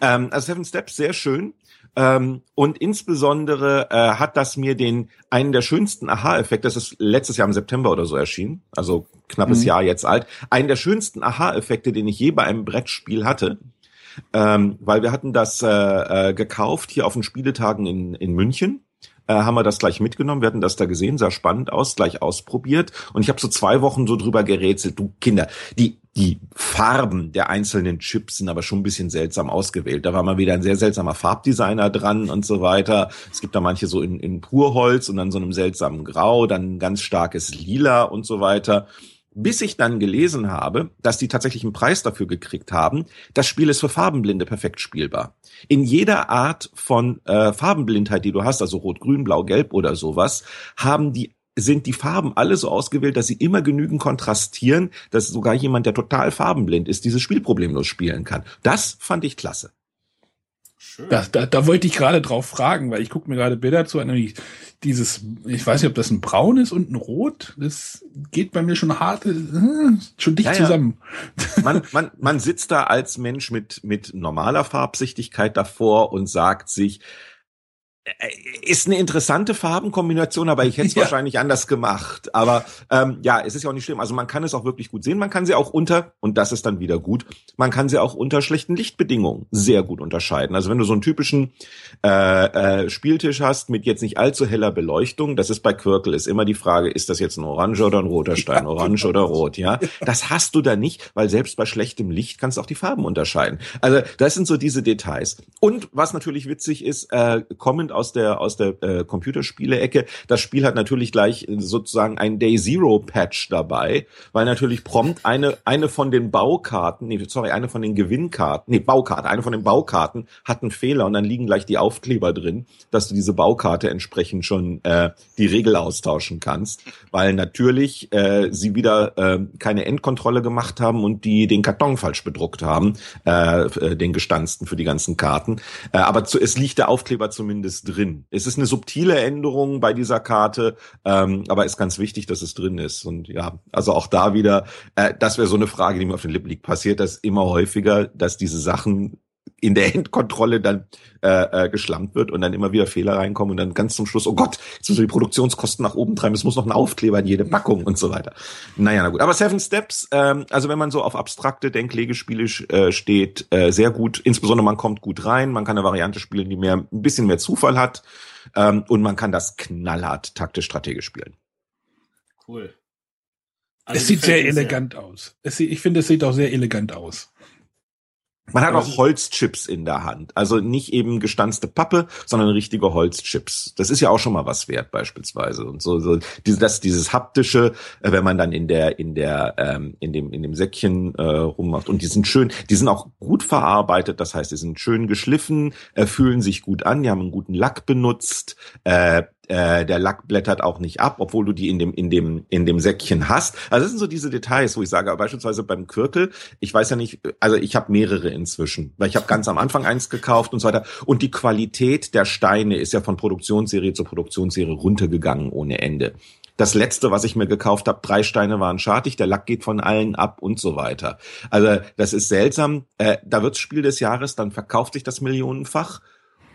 ähm, also Seven Steps, sehr schön. Ähm, und insbesondere äh, hat das mir den einen der schönsten Aha-Effekte, das ist letztes Jahr im September oder so erschienen, also knappes mhm. Jahr jetzt alt, einen der schönsten Aha-Effekte, den ich je bei einem Brettspiel hatte. Ähm, weil wir hatten das äh, äh, gekauft hier auf den Spieletagen in, in München äh, haben wir das gleich mitgenommen. Wir hatten das da gesehen, sah spannend aus, gleich ausprobiert. Und ich habe so zwei Wochen so drüber gerätselt. Du Kinder, die die Farben der einzelnen Chips sind aber schon ein bisschen seltsam ausgewählt. Da war mal wieder ein sehr seltsamer Farbdesigner dran und so weiter. Es gibt da manche so in, in Purholz und dann so einem seltsamen Grau, dann ganz starkes Lila und so weiter bis ich dann gelesen habe, dass die tatsächlich einen Preis dafür gekriegt haben. Das Spiel ist für Farbenblinde perfekt spielbar. In jeder Art von äh, Farbenblindheit, die du hast, also rot, grün, blau, gelb oder sowas, haben die sind die Farben alle so ausgewählt, dass sie immer genügend kontrastieren, dass sogar jemand, der total farbenblind ist, dieses Spiel problemlos spielen kann. Das fand ich klasse. Schön. Da, da, da wollte ich gerade drauf fragen, weil ich gucke mir gerade Bilder zu, nämlich dieses, ich weiß nicht, ob das ein Braun ist und ein Rot, das geht bei mir schon hart, äh, schon dicht ja, zusammen. Ja. Man, (laughs) man, man sitzt da als Mensch mit, mit normaler Farbsichtigkeit davor und sagt sich, ist eine interessante Farbenkombination, aber ich hätte es (laughs) ja. wahrscheinlich anders gemacht. Aber ähm, ja, es ist ja auch nicht schlimm. Also man kann es auch wirklich gut sehen. Man kann sie auch unter, und das ist dann wieder gut, man kann sie auch unter schlechten Lichtbedingungen sehr gut unterscheiden. Also wenn du so einen typischen äh, äh, Spieltisch hast mit jetzt nicht allzu heller Beleuchtung, das ist bei Quirkel, ist immer die Frage, ist das jetzt ein Orange oder ein roter Stein, (laughs) ja, orange genau. oder rot, ja? Das hast du da nicht, weil selbst bei schlechtem Licht kannst du auch die Farben unterscheiden. Also das sind so diese Details. Und was natürlich witzig ist, äh, kommend aus der aus der äh, Computerspiele-Ecke. Das Spiel hat natürlich gleich sozusagen ein Day Zero Patch dabei, weil natürlich prompt eine eine von den Baukarten, nee, sorry, eine von den Gewinnkarten, nee, Baukarte, eine von den Baukarten hat einen Fehler und dann liegen gleich die Aufkleber drin, dass du diese Baukarte entsprechend schon äh, die Regel austauschen kannst, weil natürlich äh, sie wieder äh, keine Endkontrolle gemacht haben und die den Karton falsch bedruckt haben, äh, äh den gestanzten für die ganzen Karten. Äh, aber zu, es liegt der Aufkleber zumindest drin. Es ist eine subtile Änderung bei dieser Karte, ähm, aber ist ganz wichtig, dass es drin ist. Und ja, also auch da wieder, äh, das wäre so eine Frage, die mir auf den Lippen liegt. Passiert das immer häufiger, dass diese Sachen in der Endkontrolle dann äh, äh, geschlampt wird und dann immer wieder Fehler reinkommen und dann ganz zum Schluss, oh Gott, jetzt müssen wir die Produktionskosten nach oben treiben, es muss noch ein Aufkleber in jede Packung und so weiter. Naja, na gut. Aber Seven Steps, ähm, also wenn man so auf abstrakte Denklegespiele äh, steht, äh, sehr gut. Insbesondere man kommt gut rein, man kann eine Variante spielen, die mehr ein bisschen mehr Zufall hat ähm, und man kann das knallhart taktisch-strategisch spielen. Cool. Also es sieht sehr elegant sehr. aus. Es, ich finde, es sieht auch sehr elegant aus. Man hat auch Holzchips in der Hand. Also nicht eben gestanzte Pappe, sondern richtige Holzchips. Das ist ja auch schon mal was wert, beispielsweise. Und so, so dieses, das, dieses haptische, äh, wenn man dann in der, in der, ähm, in dem, in dem Säckchen äh, rummacht. Und die sind schön, die sind auch gut verarbeitet. Das heißt, die sind schön geschliffen, äh, fühlen sich gut an, die haben einen guten Lack benutzt. Äh, äh, der Lack blättert auch nicht ab, obwohl du die in dem in dem in dem Säckchen hast. Also das sind so diese Details, wo ich sage, beispielsweise beim Quirkel, ich weiß ja nicht, also ich habe mehrere inzwischen, weil ich habe ganz am Anfang eins gekauft und so weiter. Und die Qualität der Steine ist ja von Produktionsserie zu Produktionsserie runtergegangen ohne Ende Das letzte, was ich mir gekauft habe, drei Steine waren schartig, der Lack geht von allen ab und so weiter. Also das ist seltsam. Äh, da wird's Spiel des Jahres, dann verkauft sich das millionenfach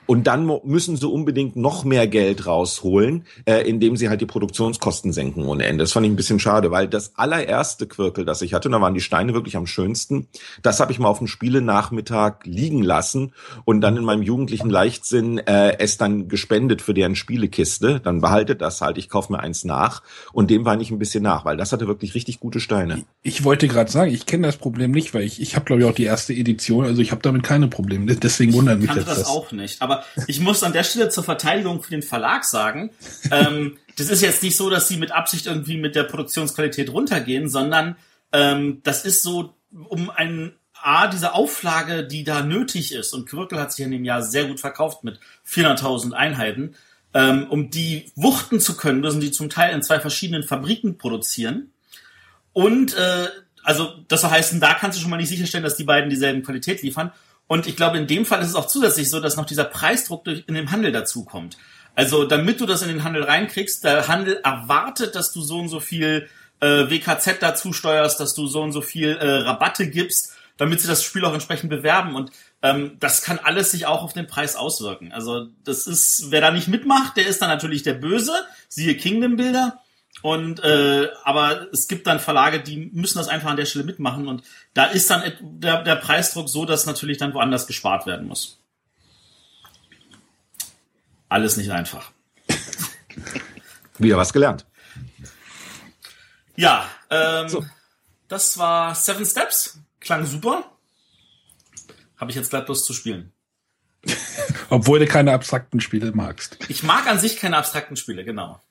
und dann müssen sie unbedingt noch mehr Geld rausholen, äh, indem sie halt die Produktionskosten senken ohne Ende. Das fand ich ein bisschen schade, weil das allererste Quirkel, das ich hatte, da waren die Steine wirklich am schönsten. Das habe ich mal auf dem Spielenachmittag liegen lassen und dann in meinem jugendlichen Leichtsinn äh, es dann gespendet für deren Spielekiste. Dann behaltet das halt, ich kaufe mir eins nach. Und dem war ich ein bisschen nach, weil das hatte wirklich richtig gute Steine. Ich wollte gerade sagen, ich kenne das Problem nicht, weil ich, ich habe, glaube ich, auch die erste Edition, also ich habe damit keine Probleme. Deswegen wundert mich jetzt das. das auch nicht. Aber aber ich muss an der Stelle zur Verteidigung für den Verlag sagen, ähm, das ist jetzt nicht so, dass sie mit Absicht irgendwie mit der Produktionsqualität runtergehen, sondern ähm, das ist so, um ein A, diese Auflage, die da nötig ist, und Quirkel hat sich in dem Jahr sehr gut verkauft mit 400.000 Einheiten, ähm, um die wuchten zu können, müssen die zum Teil in zwei verschiedenen Fabriken produzieren. Und äh, also das soll heißen, da kannst du schon mal nicht sicherstellen, dass die beiden dieselben Qualität liefern. Und ich glaube, in dem Fall ist es auch zusätzlich so, dass noch dieser Preisdruck in den Handel dazukommt. Also damit du das in den Handel reinkriegst, der Handel erwartet, dass du so und so viel äh, WKZ dazu steuerst, dass du so und so viel äh, Rabatte gibst, damit sie das Spiel auch entsprechend bewerben. Und ähm, das kann alles sich auch auf den Preis auswirken. Also das ist, wer da nicht mitmacht, der ist dann natürlich der Böse, siehe Kingdom Bilder. Und äh, aber es gibt dann Verlage, die müssen das einfach an der Stelle mitmachen und da ist dann der, der Preisdruck so, dass natürlich dann woanders gespart werden muss. Alles nicht einfach. (laughs) Wieder was gelernt. Ja, ähm, so. das war Seven Steps. Klang super. Habe ich jetzt gleich Lust zu spielen. (laughs) Obwohl du keine abstrakten Spiele magst. Ich mag an sich keine abstrakten Spiele, genau.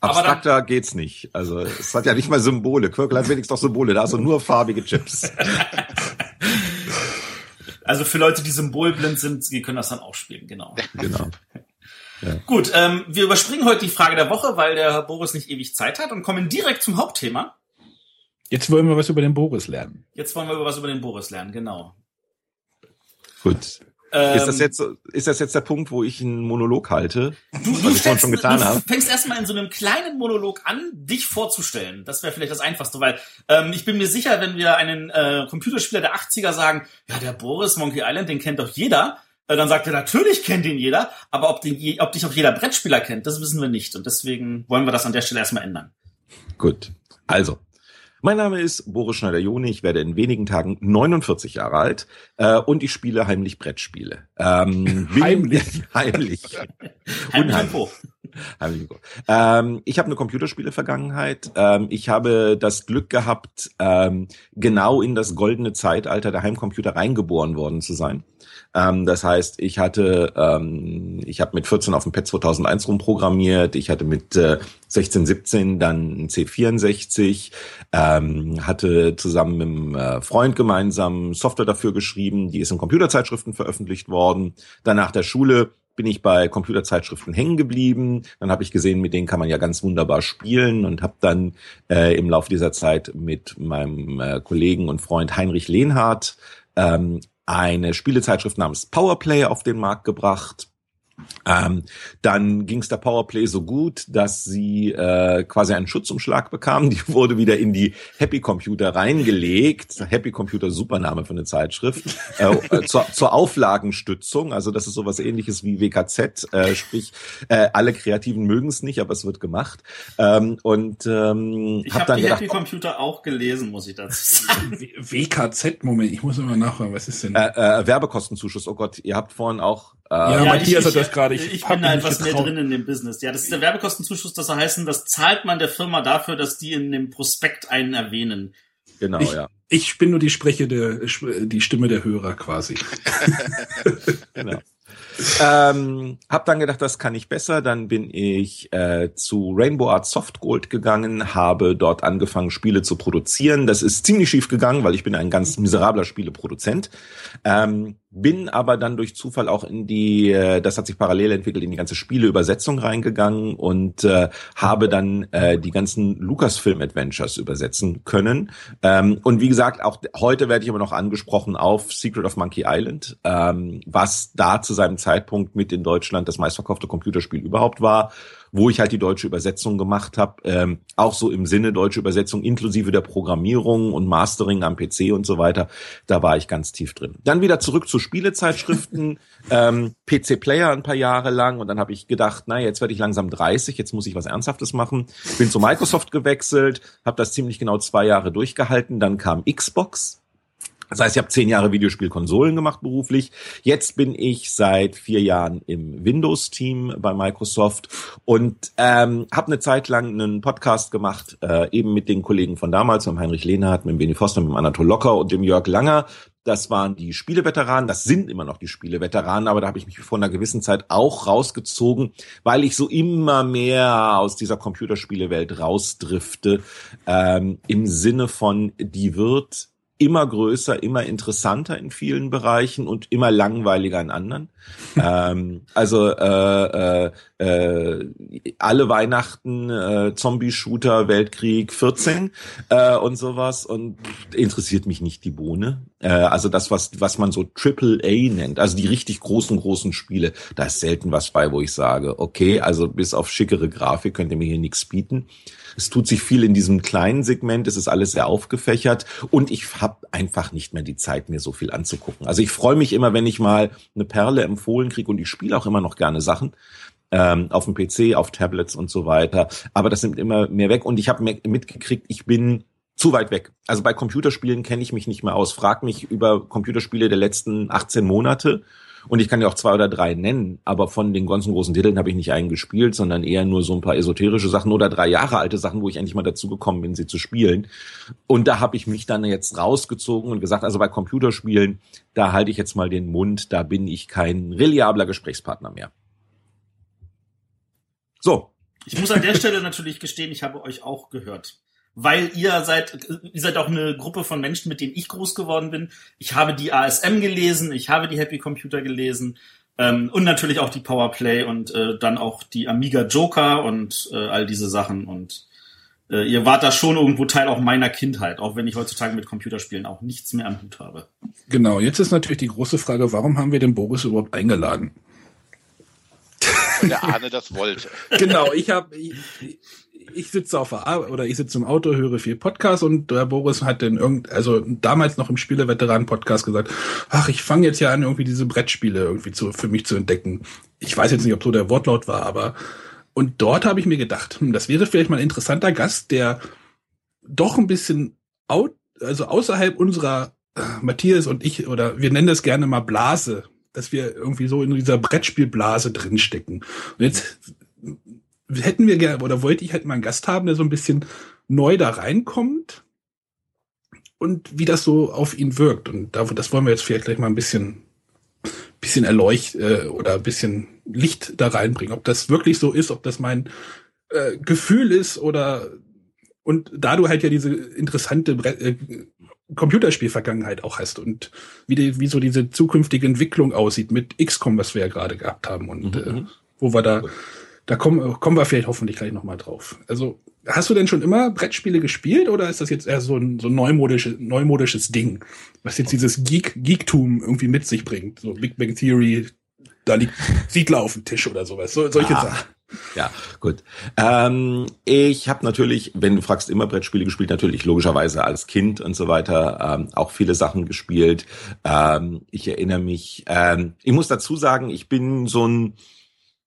Abstrakter dann, geht's nicht. Also es hat ja nicht mal Symbole. Quirkel hat wenigstens doch Symbole, da hast du nur farbige Chips. (laughs) also für Leute, die symbolblind sind, die können das dann auch spielen, genau. Genau. Ja. Gut, ähm, wir überspringen heute die Frage der Woche, weil der Herr Boris nicht ewig Zeit hat und kommen direkt zum Hauptthema. Jetzt wollen wir was über den Boris lernen. Jetzt wollen wir was über den Boris lernen, genau. Gut. Ähm, ist das jetzt ist das jetzt der Punkt, wo ich einen Monolog halte? Du, du, stellst, schon getan du habe? fängst erstmal in so einem kleinen Monolog an, dich vorzustellen. Das wäre vielleicht das Einfachste, weil ähm, ich bin mir sicher, wenn wir einen äh, Computerspieler der 80er sagen, ja, der Boris Monkey Island, den kennt doch jeder, äh, dann sagt er, natürlich kennt ihn jeder, aber ob, den, ob dich auch jeder Brettspieler kennt, das wissen wir nicht. Und deswegen wollen wir das an der Stelle erstmal ändern. Gut. Also, mein Name ist Boris Schneider-Joni. Ich werde in wenigen Tagen 49 Jahre alt äh, und ich spiele heimlich Brettspiele. Ähm, (laughs) (laughs) heimlich? heimlich. Unheimlich. Heimlich. Ähm, ich habe eine Computerspiele-Vergangenheit. Ähm, ich habe das Glück gehabt, ähm, genau in das goldene Zeitalter der Heimcomputer reingeboren worden zu sein. Ähm, das heißt, ich hatte, ähm, ich habe mit 14 auf dem PET 2001 rumprogrammiert, ich hatte mit äh, 16, 17 dann ein C64, ähm, hatte zusammen mit einem äh, Freund gemeinsam Software dafür geschrieben, die ist in Computerzeitschriften veröffentlicht worden. Dann nach der Schule bin ich bei Computerzeitschriften hängen geblieben. Dann habe ich gesehen, mit denen kann man ja ganz wunderbar spielen und habe dann äh, im Laufe dieser Zeit mit meinem äh, Kollegen und Freund Heinrich Lehnhardt ähm, eine Spielezeitschrift namens Powerplay auf den Markt gebracht. Ähm, dann ging es der Powerplay so gut, dass sie äh, quasi einen Schutzumschlag bekam. (laughs) Die wurde wieder in die Happy Computer reingelegt. Happy Computer, Supername für eine Zeitschrift. Äh, äh, zur, zur Auflagenstützung. Also das ist sowas ähnliches wie WKZ. Äh, sprich, äh, alle Kreativen mögen es nicht, aber es wird gemacht. Ähm, und ähm, ich habe hab die gedacht, Happy Computer auch gelesen, muss ich dazu (laughs) sagen. WKZ, Moment, ich muss immer nachhören, was ist denn? Äh, äh, Werbekostenzuschuss. Oh Gott, ihr habt vorhin auch äh, ja, Matthias hat das gerade. Ich, ich bin da etwas mehr drin in dem Business. Ja, das ist der Werbekostenzuschuss, das soll heißen, das zahlt man der Firma dafür, dass die in dem Prospekt einen erwähnen. Genau, ich, ja. Ich bin nur die Spreche der, die Stimme der Hörer quasi. (laughs) genau. ähm, hab dann gedacht, das kann ich besser. Dann bin ich äh, zu Rainbow Art Soft Gold gegangen, habe dort angefangen, Spiele zu produzieren. Das ist ziemlich schief gegangen, weil ich bin ein ganz miserabler Spieleproduzent. Ähm, bin aber dann durch Zufall auch in die, äh, das hat sich parallel entwickelt, in die ganze Spieleübersetzung reingegangen und äh, habe dann äh, die ganzen Lucasfilm Adventures übersetzen können. Ähm, und wie gesagt, auch heute werde ich aber noch angesprochen auf Secret of Monkey Island, ähm, was da zu seinem Zeitpunkt mit in Deutschland das meistverkaufte Computerspiel überhaupt war wo ich halt die deutsche Übersetzung gemacht habe, ähm, auch so im Sinne deutsche Übersetzung inklusive der Programmierung und Mastering am PC und so weiter. Da war ich ganz tief drin. Dann wieder zurück zu Spielezeitschriften, (laughs) ähm, PC Player ein paar Jahre lang und dann habe ich gedacht, na jetzt werde ich langsam 30, jetzt muss ich was Ernsthaftes machen. Bin zu Microsoft gewechselt, habe das ziemlich genau zwei Jahre durchgehalten. Dann kam Xbox das heißt, ich habe zehn Jahre Videospielkonsolen gemacht beruflich. Jetzt bin ich seit vier Jahren im Windows-Team bei Microsoft und ähm, habe eine Zeit lang einen Podcast gemacht, äh, eben mit den Kollegen von damals, mit Heinrich Lehnhardt, mit dem Benny Foster, mit dem Anatol Locker und dem Jörg Langer. Das waren die Spieleveteranen, das sind immer noch die Spieleveteranen, aber da habe ich mich vor einer gewissen Zeit auch rausgezogen, weil ich so immer mehr aus dieser Computerspielewelt rausdrifte, ähm, im Sinne von, die wird immer größer, immer interessanter in vielen Bereichen und immer langweiliger in anderen. (laughs) ähm, also äh, äh, äh, alle Weihnachten äh, Zombie-Shooter, Weltkrieg 14 äh, und sowas und interessiert mich nicht die Bohne. Äh, also das, was, was man so Triple A nennt, also die richtig großen, großen Spiele, da ist selten was bei, wo ich sage, okay, also bis auf schickere Grafik könnt ihr mir hier nichts bieten. Es tut sich viel in diesem kleinen Segment, es ist alles sehr aufgefächert und ich habe einfach nicht mehr die Zeit, mir so viel anzugucken. Also ich freue mich immer, wenn ich mal eine Perle empfohlen kriege und ich spiele auch immer noch gerne Sachen ähm, auf dem PC, auf Tablets und so weiter. Aber das nimmt immer mehr weg und ich habe mitgekriegt, ich bin zu weit weg. Also bei Computerspielen kenne ich mich nicht mehr aus. Frag mich über Computerspiele der letzten 18 Monate und ich kann ja auch zwei oder drei nennen, aber von den ganzen großen Titeln habe ich nicht einen gespielt, sondern eher nur so ein paar esoterische Sachen oder drei Jahre alte Sachen, wo ich endlich mal dazu gekommen bin, sie zu spielen. Und da habe ich mich dann jetzt rausgezogen und gesagt, also bei Computerspielen, da halte ich jetzt mal den Mund, da bin ich kein reliabler Gesprächspartner mehr. So. Ich muss an der Stelle natürlich gestehen, ich habe euch auch gehört weil ihr seid, ihr seid auch eine Gruppe von Menschen, mit denen ich groß geworden bin. Ich habe die ASM gelesen, ich habe die Happy Computer gelesen ähm, und natürlich auch die Powerplay und äh, dann auch die Amiga Joker und äh, all diese Sachen und äh, ihr wart da schon irgendwo Teil auch meiner Kindheit, auch wenn ich heutzutage mit Computerspielen auch nichts mehr am Hut habe. Genau, jetzt ist natürlich die große Frage, warum haben wir den Boris überhaupt eingeladen? (laughs) Der Ahne das wollte. Genau, ich habe ich sitze auf der Arbeit oder ich sitze im Auto, höre viel Podcast und der Boris hat dann irgend, also damals noch im Spieleveteranen-Podcast gesagt, ach, ich fange jetzt ja an, irgendwie diese Brettspiele irgendwie zu, für mich zu entdecken. Ich weiß jetzt nicht, ob so der Wortlaut war, aber und dort habe ich mir gedacht, hm, das wäre vielleicht mal ein interessanter Gast, der doch ein bisschen out, also außerhalb unserer äh, Matthias und ich, oder wir nennen das gerne mal Blase, dass wir irgendwie so in dieser Brettspielblase drinstecken. Und jetzt hätten wir gerne, oder wollte ich halt mal einen Gast haben, der so ein bisschen neu da reinkommt und wie das so auf ihn wirkt. Und da, das wollen wir jetzt vielleicht gleich mal ein bisschen, bisschen erleuchten äh, oder ein bisschen Licht da reinbringen. Ob das wirklich so ist, ob das mein äh, Gefühl ist oder und da du halt ja diese interessante äh, Computerspielvergangenheit auch hast und wie, die, wie so diese zukünftige Entwicklung aussieht mit XCOM, was wir ja gerade gehabt haben und mhm. äh, wo wir da da kommen, kommen wir vielleicht hoffentlich gleich nochmal drauf. Also, hast du denn schon immer Brettspiele gespielt oder ist das jetzt eher so ein, so ein neumodisches, neumodisches Ding, was jetzt dieses Geek, Geektum irgendwie mit sich bringt? So Big Bang Theory, da liegt Siedler auf dem Tisch oder sowas. So, solche ah. Sachen. Ja, gut. Ähm, ich habe natürlich, wenn du fragst, immer Brettspiele gespielt, natürlich logischerweise als Kind und so weiter, ähm, auch viele Sachen gespielt. Ähm, ich erinnere mich, ähm, ich muss dazu sagen, ich bin so ein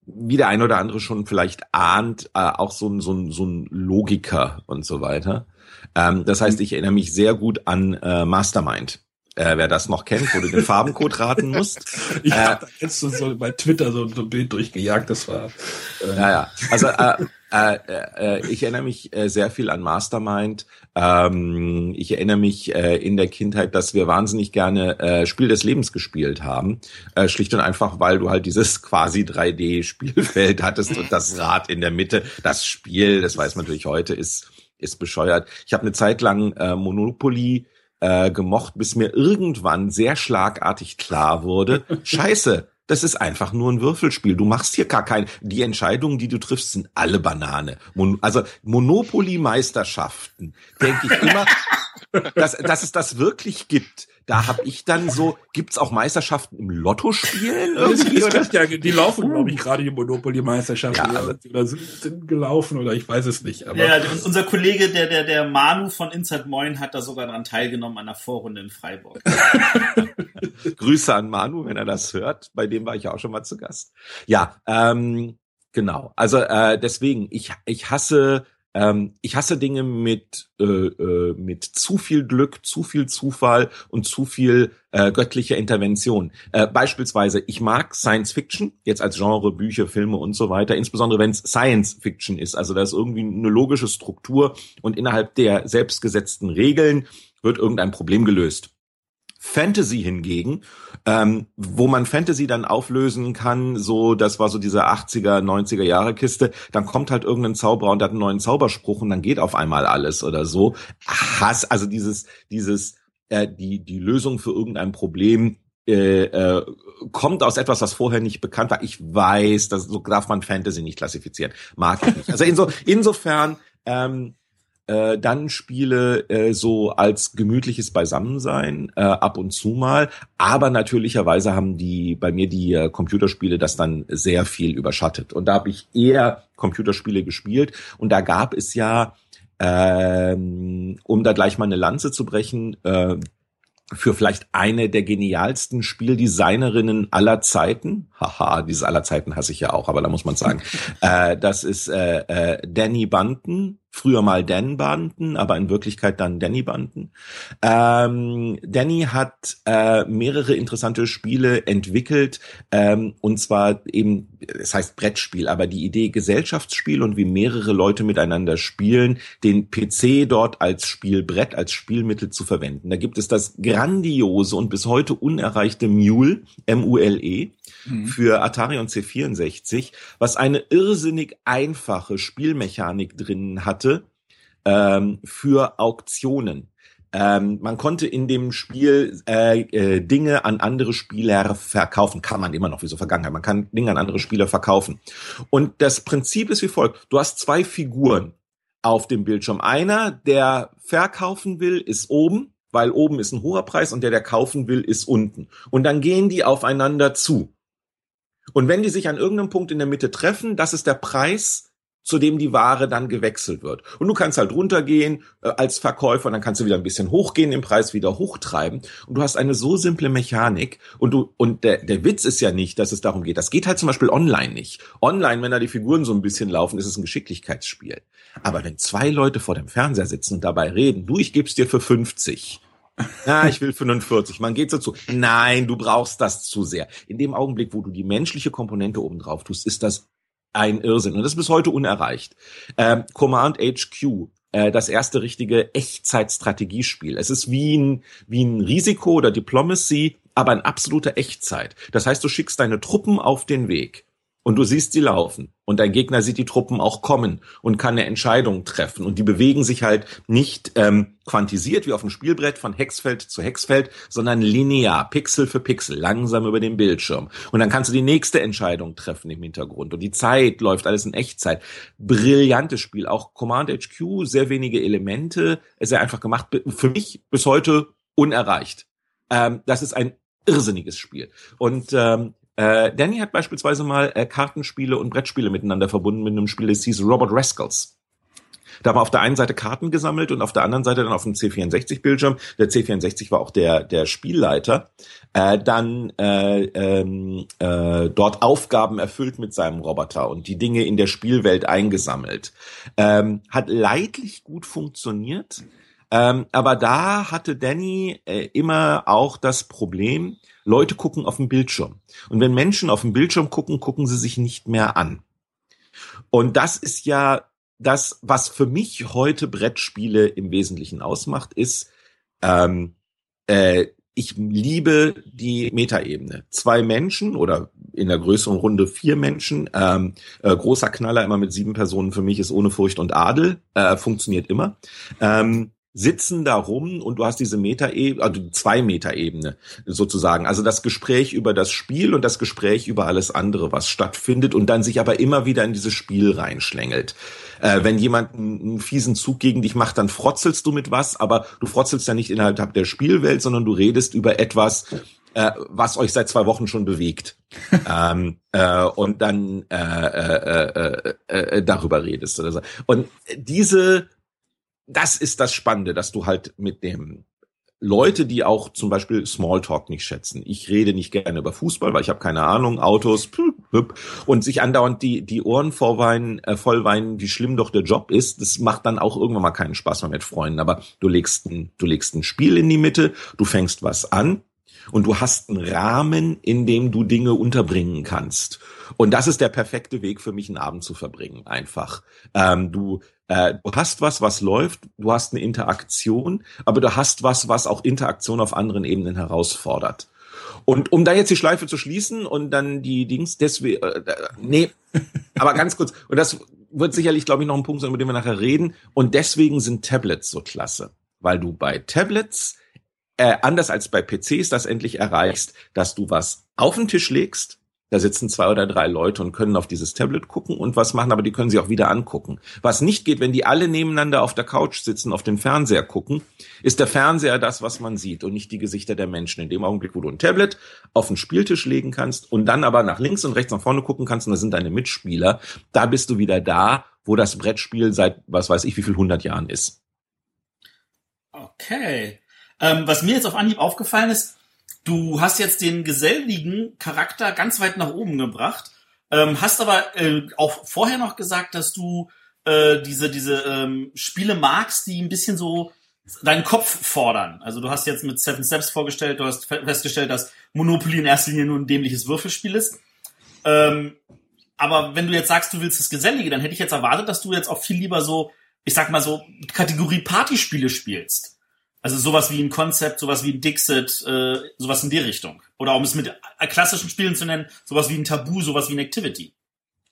wie der ein oder andere schon vielleicht ahnt, äh, auch so ein, so, ein, so ein Logiker und so weiter. Ähm, das heißt, ich erinnere mich sehr gut an äh, Mastermind. Äh, wer das noch kennt, wo du den Farbencode raten musst. (laughs) Ich äh, habe jetzt so bei Twitter so, ein Bild durchgejagt, das war. Äh, ja, ja. Also äh, äh, äh, ich erinnere mich äh, sehr viel an Mastermind. Ähm, ich erinnere mich äh, in der Kindheit, dass wir wahnsinnig gerne äh, Spiel des Lebens gespielt haben. Äh, schlicht und einfach, weil du halt dieses quasi 3D-Spielfeld hattest und das Rad in der Mitte. Das Spiel, das weiß man natürlich heute, ist, ist bescheuert. Ich habe eine Zeit lang äh, Monopoly äh, gemocht, bis mir irgendwann sehr schlagartig klar wurde, (laughs) scheiße, das ist einfach nur ein Würfelspiel. Du machst hier gar kein, die Entscheidungen, die du triffst, sind alle Banane. Mon also Monopoly-Meisterschaften, denke ich immer, (laughs) dass, dass es das wirklich gibt. Da habe ich dann so, gibt's auch Meisterschaften im (laughs) irgendwie? Oder? Ja, die laufen, glaube ich, gerade die Monopoly-Meisterschaften. Ja, oder, oder sind, sind gelaufen oder ich weiß es nicht. Aber Ja, unser Kollege, der, der, der Manu von Inside Moin hat da sogar dran teilgenommen an der Vorrunde in Freiburg. (laughs) Grüße an Manu, wenn er das hört. Bei dem war ich ja auch schon mal zu Gast. Ja, ähm, genau. Also äh, deswegen, ich, ich hasse ähm, ich hasse Dinge mit äh, äh, mit zu viel Glück, zu viel Zufall und zu viel äh, göttlicher Intervention. Äh, beispielsweise, ich mag Science Fiction jetzt als Genre, Bücher, Filme und so weiter, insbesondere wenn es Science Fiction ist. Also da ist irgendwie eine logische Struktur und innerhalb der selbstgesetzten Regeln wird irgendein Problem gelöst. Fantasy hingegen, ähm, wo man Fantasy dann auflösen kann, so, das war so diese 80er, 90er Jahre Kiste, dann kommt halt irgendein Zauberer und hat einen neuen Zauberspruch und dann geht auf einmal alles oder so. Hass, also dieses, dieses, äh, die, die Lösung für irgendein Problem, äh, äh, kommt aus etwas, was vorher nicht bekannt war. Ich weiß, das, so darf man Fantasy nicht klassifizieren. Mag ich nicht. Also inso, insofern, ähm, äh, dann Spiele äh, so als gemütliches Beisammensein äh, ab und zu mal, aber natürlicherweise haben die bei mir die äh, Computerspiele das dann sehr viel überschattet. Und da habe ich eher Computerspiele gespielt. Und da gab es ja ähm, um da gleich mal eine Lanze zu brechen, äh, für vielleicht eine der genialsten Spieldesignerinnen aller Zeiten. Haha, diese aller Zeiten hasse ich ja auch, aber da muss man sagen, (laughs) äh, das ist äh, äh, Danny Bunton, früher mal Dan Bunton, aber in Wirklichkeit dann Danny Bunton. Ähm, Danny hat äh, mehrere interessante Spiele entwickelt, ähm, und zwar eben, es heißt Brettspiel, aber die Idee Gesellschaftsspiel und wie mehrere Leute miteinander spielen, den PC dort als Spielbrett, als Spielmittel zu verwenden. Da gibt es das grandiose und bis heute unerreichte Mule, M-U-L-E, Mhm. für Atari und C64, was eine irrsinnig einfache Spielmechanik drinnen hatte ähm, für Auktionen. Ähm, man konnte in dem Spiel äh, äh, Dinge an andere Spieler verkaufen. Kann man immer noch, wie so Vergangenheit. Man kann Dinge an andere Spieler verkaufen. Und das Prinzip ist wie folgt. Du hast zwei Figuren auf dem Bildschirm. Einer, der verkaufen will, ist oben, weil oben ist ein hoher Preis und der, der kaufen will, ist unten. Und dann gehen die aufeinander zu. Und wenn die sich an irgendeinem Punkt in der Mitte treffen, das ist der Preis, zu dem die Ware dann gewechselt wird. Und du kannst halt runtergehen äh, als Verkäufer, und dann kannst du wieder ein bisschen hochgehen, den Preis wieder hochtreiben. Und du hast eine so simple Mechanik. Und du und der, der Witz ist ja nicht, dass es darum geht. Das geht halt zum Beispiel online nicht. Online, wenn da die Figuren so ein bisschen laufen, ist es ein Geschicklichkeitsspiel. Aber wenn zwei Leute vor dem Fernseher sitzen und dabei reden, du, ich geb's dir für 50. (laughs) Na, ich will 45. Man geht so zu. Nein, du brauchst das zu sehr. In dem Augenblick, wo du die menschliche Komponente oben drauf tust, ist das ein Irrsinn. Und das ist bis heute unerreicht. Ähm, Command HQ, äh, das erste richtige Echtzeitstrategiespiel. Es ist wie ein, wie ein Risiko oder Diplomacy, aber in absoluter Echtzeit. Das heißt, du schickst deine Truppen auf den Weg und du siehst sie laufen und dein Gegner sieht die Truppen auch kommen und kann eine Entscheidung treffen und die bewegen sich halt nicht ähm, quantisiert wie auf dem Spielbrett von Hexfeld zu Hexfeld, sondern linear, Pixel für Pixel, langsam über den Bildschirm und dann kannst du die nächste Entscheidung treffen im Hintergrund und die Zeit läuft alles in Echtzeit. Brillantes Spiel, auch Command HQ, sehr wenige Elemente, sehr einfach gemacht, für mich bis heute unerreicht. Ähm, das ist ein irrsinniges Spiel und ähm, äh, Danny hat beispielsweise mal äh, Kartenspiele und Brettspiele miteinander verbunden mit einem Spiel, das hieß Robert Rascals. Da haben wir auf der einen Seite Karten gesammelt und auf der anderen Seite dann auf dem C64-Bildschirm. Der C64 war auch der, der Spielleiter. Äh, dann äh, ähm, äh, dort Aufgaben erfüllt mit seinem Roboter und die Dinge in der Spielwelt eingesammelt. Ähm, hat leidlich gut funktioniert. Ähm, aber da hatte Danny äh, immer auch das Problem, Leute gucken auf den Bildschirm. Und wenn Menschen auf den Bildschirm gucken, gucken sie sich nicht mehr an. Und das ist ja das, was für mich heute Brettspiele im Wesentlichen ausmacht, ist, ähm, äh, ich liebe die Metaebene. Zwei Menschen oder in der größeren Runde vier Menschen, ähm, äh, großer Knaller immer mit sieben Personen für mich ist ohne Furcht und Adel, äh, funktioniert immer. Ähm, sitzen da rum und du hast diese Metaebene, also zwei Meter-Ebene sozusagen. Also das Gespräch über das Spiel und das Gespräch über alles andere, was stattfindet und dann sich aber immer wieder in dieses Spiel reinschlängelt. Äh, wenn jemand einen, einen, fiesen Zug gegen dich macht, dann frotzelst du mit was, aber du frotzelst ja nicht innerhalb der Spielwelt, sondern du redest über etwas, äh, was euch seit zwei Wochen schon bewegt. (laughs) ähm, äh, und dann äh, äh, äh, äh, darüber redest oder so. Und diese das ist das Spannende, dass du halt mit dem Leute, die auch zum Beispiel Smalltalk nicht schätzen. Ich rede nicht gerne über Fußball, weil ich habe keine Ahnung, Autos und sich andauernd die die Ohren vorweinen, äh, vollweinen, wie schlimm doch der Job ist. Das macht dann auch irgendwann mal keinen Spaß mehr mit Freunden. Aber du legst ein, du legst ein Spiel in die Mitte, du fängst was an und du hast einen Rahmen, in dem du Dinge unterbringen kannst. Und das ist der perfekte Weg für mich, einen Abend zu verbringen. Einfach. Ähm, du äh, du hast was, was läuft, du hast eine Interaktion, aber du hast was, was auch Interaktion auf anderen Ebenen herausfordert. Und um da jetzt die Schleife zu schließen und dann die Dings, deswegen, äh, äh, nee, (laughs) aber ganz kurz, und das wird sicherlich, glaube ich, noch ein Punkt sein, über den wir nachher reden. Und deswegen sind Tablets so klasse, weil du bei Tablets äh, anders als bei PCs das endlich erreichst, dass du was auf den Tisch legst, da sitzen zwei oder drei Leute und können auf dieses Tablet gucken und was machen, aber die können sie auch wieder angucken. Was nicht geht, wenn die alle nebeneinander auf der Couch sitzen, auf den Fernseher gucken, ist der Fernseher das, was man sieht und nicht die Gesichter der Menschen. In dem Augenblick, wo du ein Tablet auf den Spieltisch legen kannst und dann aber nach links und rechts nach vorne gucken kannst und da sind deine Mitspieler, da bist du wieder da, wo das Brettspiel seit, was weiß ich, wie viel hundert Jahren ist. Okay. Ähm, was mir jetzt auf Anhieb aufgefallen ist, Du hast jetzt den geselligen Charakter ganz weit nach oben gebracht, ähm, hast aber äh, auch vorher noch gesagt, dass du äh, diese diese ähm, Spiele magst, die ein bisschen so deinen Kopf fordern. Also du hast jetzt mit Seven Steps vorgestellt, du hast festgestellt, dass Monopoly in erster Linie nur ein dämliches Würfelspiel ist. Ähm, aber wenn du jetzt sagst, du willst das Gesellige, dann hätte ich jetzt erwartet, dass du jetzt auch viel lieber so, ich sag mal so, Kategorie Partyspiele spielst. Also sowas wie ein Konzept, sowas wie ein Dixit, äh, sowas in die Richtung. Oder um es mit klassischen Spielen zu nennen, sowas wie ein Tabu, sowas wie ein Activity.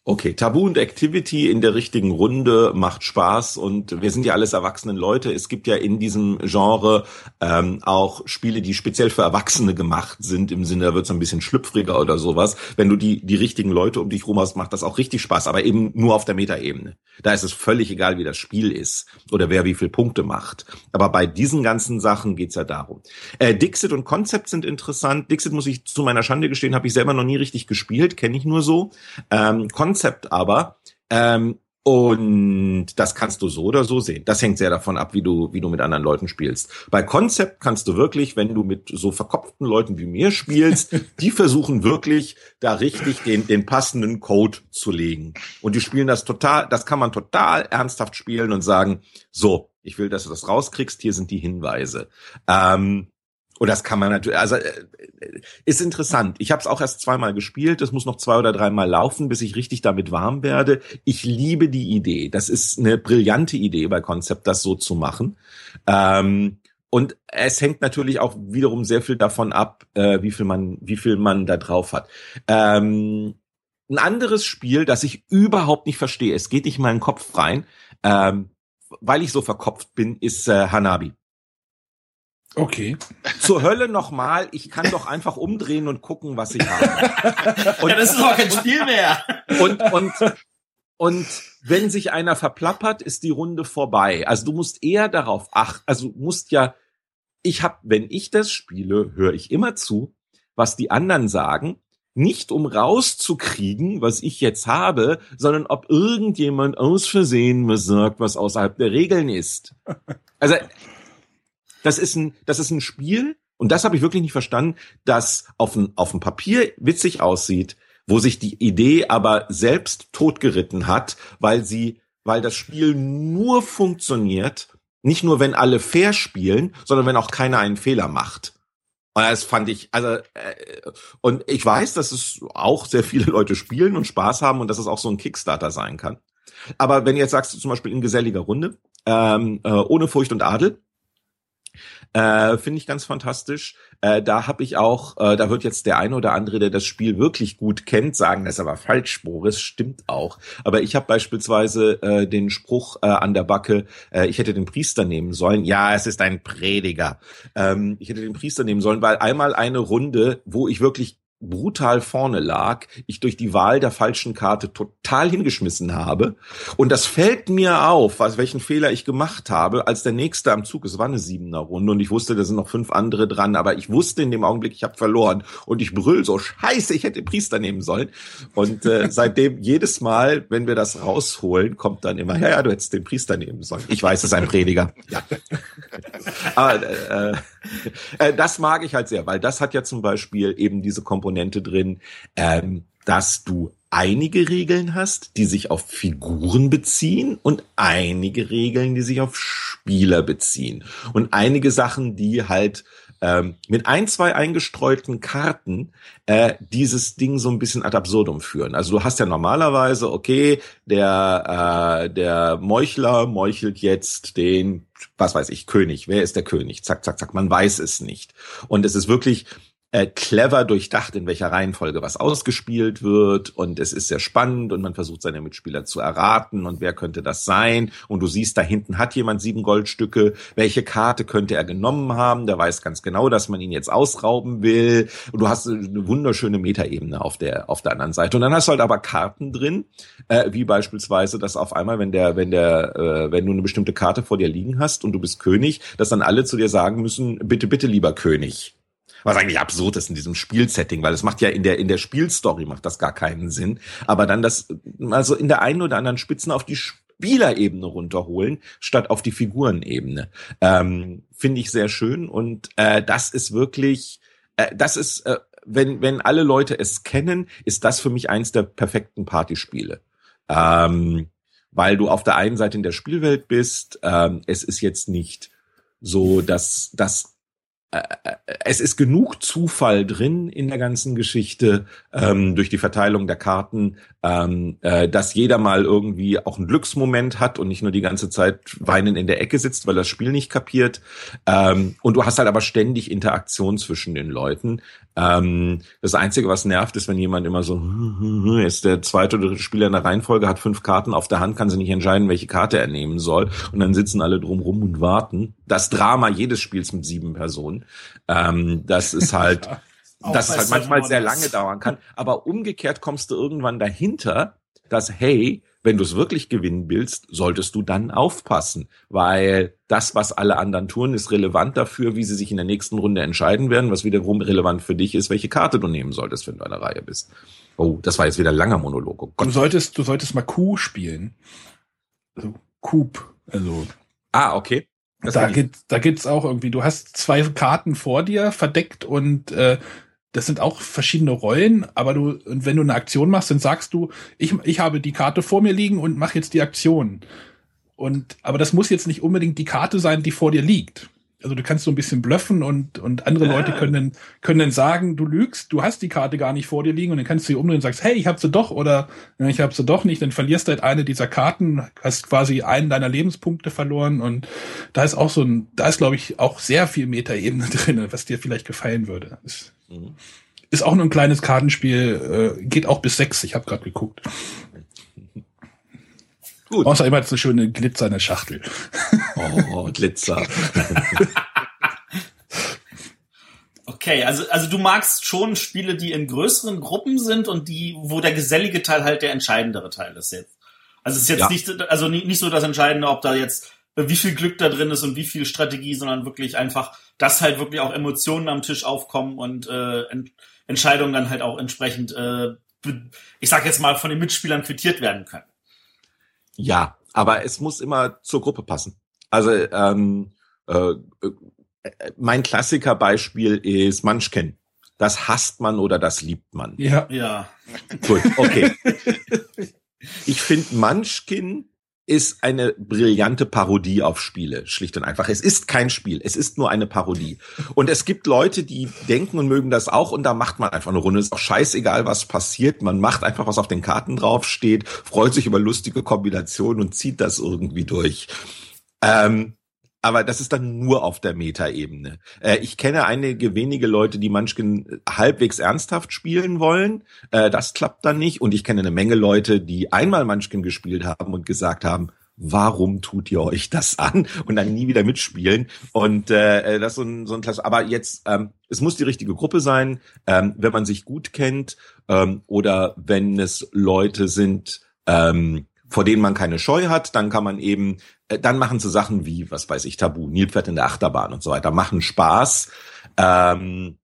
Okay, Tabu und Activity in der richtigen Runde macht Spaß und wir sind ja alles erwachsene Leute. Es gibt ja in diesem Genre ähm, auch Spiele, die speziell für Erwachsene gemacht sind, im Sinne, da wird es ein bisschen schlüpfriger oder sowas. Wenn du die, die richtigen Leute um dich rum hast, macht das auch richtig Spaß, aber eben nur auf der Metaebene. Da ist es völlig egal, wie das Spiel ist oder wer wie viel Punkte macht. Aber bei diesen ganzen Sachen geht's ja darum. Äh, Dixit und Concept sind interessant. Dixit, muss ich zu meiner Schande gestehen, habe ich selber noch nie richtig gespielt, kenne ich nur so. Ähm, Konzept aber. Ähm, und das kannst du so oder so sehen. Das hängt sehr davon ab, wie du, wie du mit anderen Leuten spielst. Bei Konzept kannst du wirklich, wenn du mit so verkopften Leuten wie mir spielst, (laughs) die versuchen wirklich, da richtig den, den passenden Code zu legen. Und die spielen das total, das kann man total ernsthaft spielen und sagen, so, ich will, dass du das rauskriegst, hier sind die Hinweise. Ähm, und das kann man natürlich, also äh, ist interessant. Ich habe es auch erst zweimal gespielt. Es muss noch zwei oder dreimal laufen, bis ich richtig damit warm werde. Ich liebe die Idee. Das ist eine brillante Idee bei Konzept, das so zu machen. Ähm, und es hängt natürlich auch wiederum sehr viel davon ab, äh, wie viel man, wie viel man da drauf hat. Ähm, ein anderes Spiel, das ich überhaupt nicht verstehe, es geht nicht in meinen Kopf rein, ähm, weil ich so verkopft bin, ist äh, Hanabi. Okay. Zur Hölle nochmal, ich kann doch einfach umdrehen und gucken, was ich habe. (laughs) Und, ja, das ist doch kein Spiel mehr. Und, und, und wenn sich einer verplappert, ist die Runde vorbei. Also du musst eher darauf achten, also du musst ja, ich hab, wenn ich das spiele, höre ich immer zu, was die anderen sagen, nicht um rauszukriegen, was ich jetzt habe, sondern ob irgendjemand aus Versehen was sagt, was außerhalb der Regeln ist. Also das ist ein, das ist ein Spiel, und das habe ich wirklich nicht verstanden, das auf dem, auf dem Papier witzig aussieht, wo sich die Idee aber selbst totgeritten hat, weil sie, weil das Spiel nur funktioniert, nicht nur wenn alle fair spielen, sondern wenn auch keiner einen Fehler macht. Und das fand ich, also, äh, und ich weiß, dass es auch sehr viele Leute spielen und Spaß haben und dass es auch so ein Kickstarter sein kann. Aber wenn du jetzt sagst, zum Beispiel in geselliger Runde, ähm, äh, ohne Furcht und Adel, Äh, Finde ich ganz fantastisch. Äh, da habe ich auch, äh, da wird jetzt der eine oder andere, der das Spiel wirklich gut kennt, sagen, das ist aber falsch, Boris, stimmt auch. Aber ich habe beispielsweise äh, den Spruch äh, an der Backe, äh, ich hätte den Priester nehmen sollen. Ja, es ist ein Prediger. Ähm, ich hätte den Priester nehmen sollen, weil einmal eine Runde, wo ich wirklich brutal vorne lag, ich durch die Wahl der falschen Karte total hingeschmissen habe. Und das fällt mir auf, was, welchen Fehler ich gemacht habe, als der nächste am Zug, es war eine siebener Runde und ich wusste, da sind noch fünf andere dran, aber ich wusste in dem Augenblick, ich habe verloren und ich brüll so, scheiße, ich hätte Priester nehmen sollen. Und äh, (laughs) seitdem jedes Mal, wenn wir das rausholen, kommt dann immer, ja, ja, du hättest den Priester nehmen sollen. Ich weiß, es ist ein Prediger. Ja. (laughs) aber äh, äh, das mag ich halt sehr, weil das hat ja zum Beispiel eben diese Komponente drin, ähm, dass du einige Regeln hast, die sich auf Figuren beziehen und einige Regeln, die sich auf Spieler beziehen. Und einige Sachen, die halt ähm, mit ein, zwei eingestreuten Karten äh, dieses Ding so ein bisschen ad absurdum führen. Also du hast ja normalerweise, okay, der, äh, der Meuchler meuchelt jetzt den, was weiß ich, König. Wer ist der König? Zack, zack, zack. Man weiß es nicht. Und es ist wirklich äh, clever durchdacht, in welcher Reihenfolge was ausgespielt wird. Und es ist sehr spannend und man versucht seine Mitspieler zu erraten. Und wer könnte das sein? Und du siehst, da hinten hat jemand sieben Goldstücke, welche Karte könnte er genommen haben, der weiß ganz genau, dass man ihn jetzt ausrauben will. Und du hast eine wunderschöne Metaebene auf der auf der anderen Seite. Und dann hast du halt aber Karten drin, äh, wie beispielsweise, dass auf einmal, wenn der wenn der äh, wenn du eine bestimmte Karte vor dir liegen hast und du bist König, dass dann alle zu dir sagen müssen, bitte bitte lieber König was eigentlich absurd ist in diesem Spielsetting, weil es macht ja in der in der Spielstory macht das gar keinen Sinn. Aber dann das also in der einen oder anderen Spitzen auf die Spielerebene runterholen, statt auf die Figurenebene, ähm, finde ich sehr schön und äh, das ist wirklich, äh, das ist äh, wenn wenn alle Leute es kennen, ist das für mich eins der perfekten Partyspiele. Ähm, weil du auf der einen Seite in der Spielwelt bist, ähm, es ist jetzt nicht so, dass das es ist genug Zufall drin in der ganzen Geschichte ähm, durch die Verteilung der Karten, ähm, äh, dass jeder mal irgendwie auch einen Glücksmoment hat und nicht nur die ganze Zeit weinend in der Ecke sitzt, weil er das Spiel nicht kapiert. Ähm, und du hast halt aber ständig Interaktion zwischen den Leuten. Ähm, das Einzige, was nervt, ist, wenn jemand immer so (laughs) ist der zweite oder dritte Spieler in der Reihenfolge, hat fünf Karten auf der Hand, kann sich nicht entscheiden, welche Karte er nehmen soll. Und dann sitzen alle drumrum und warten. Das Drama jedes Spiels mit sieben Personen. Ähm, das ist (laughs) halt, ja, dass es halt manchmal sehr lange dauern kann. Aber umgekehrt kommst du irgendwann dahinter, dass, hey, wenn du es wirklich gewinnen willst, solltest du dann aufpassen, weil das, was alle anderen tun, ist relevant dafür, wie sie sich in der nächsten Runde entscheiden werden, was wiederum relevant für dich ist, welche Karte du nehmen solltest, wenn du an der Reihe bist. Oh, das war jetzt wieder ein langer Monolog. Oh du solltest, du solltest mal Q spielen. Also Coup, also. Ah, okay. Das da geht, da gibt's auch irgendwie. Du hast zwei Karten vor dir verdeckt und äh, das sind auch verschiedene Rollen, aber du, und wenn du eine Aktion machst, dann sagst du, ich, ich habe die Karte vor mir liegen und mach jetzt die Aktion. Und, aber das muss jetzt nicht unbedingt die Karte sein, die vor dir liegt also du kannst so ein bisschen blöffen und, und andere ja. Leute können dann, können dann sagen, du lügst, du hast die Karte gar nicht vor dir liegen und dann kannst du sie umdrehen und sagst, hey, ich hab sie doch oder ich hab sie doch nicht, dann verlierst du halt eine dieser Karten, hast quasi einen deiner Lebenspunkte verloren und da ist auch so ein, da ist glaube ich auch sehr viel Metaebene (laughs) drin, was dir vielleicht gefallen würde. Ist, mhm. ist auch nur ein kleines Kartenspiel, äh, geht auch bis sechs, ich habe gerade geguckt. Gut. Außer immer so schöne glitzernde Schachtel. Oh, Glitzer. (laughs) okay, also, also du magst schon Spiele, die in größeren Gruppen sind und die, wo der gesellige Teil halt der entscheidendere Teil ist jetzt. Also es ist jetzt ja. nicht, also nicht so das Entscheidende, ob da jetzt wie viel Glück da drin ist und wie viel Strategie, sondern wirklich einfach, dass halt wirklich auch Emotionen am Tisch aufkommen und äh, Ent Entscheidungen dann halt auch entsprechend, äh, ich sag jetzt mal, von den Mitspielern quittiert werden können. Ja, aber es muss immer zur Gruppe passen. Also ähm, äh, äh, mein Klassikerbeispiel ist Munchkin. Das hasst man oder das liebt man. Ja. Ja. Gut, okay. (laughs) ich finde Munchkin ist eine brillante Parodie auf Spiele, schlicht und einfach. Es ist kein Spiel, es ist nur eine Parodie. Und es gibt Leute, die denken und mögen das auch und da macht man einfach eine Runde. Ist auch scheißegal, was passiert. Man macht einfach, was auf den Karten draufsteht, freut sich über lustige Kombinationen und zieht das irgendwie durch. Ähm, aber das ist dann nur auf der Metaebene. Äh, ich kenne einige wenige Leute, die Munchkin halbwegs ernsthaft spielen wollen. Äh, das klappt dann nicht. Und ich kenne eine Menge Leute, die einmal Munchkin gespielt haben und gesagt haben, warum tut ihr euch das an und dann nie wieder mitspielen und äh, das ist so ein, so ein Klasse. Aber jetzt, ähm, es muss die richtige Gruppe sein, ähm, wenn man sich gut kennt ähm, oder wenn es Leute sind, ähm, vor denen man keine Scheu hat, dann kann man eben, äh, dann machen sie Sachen wie, was weiß ich, Tabu, Nilpferd in der Achterbahn und so weiter, machen Spaß. Ähm,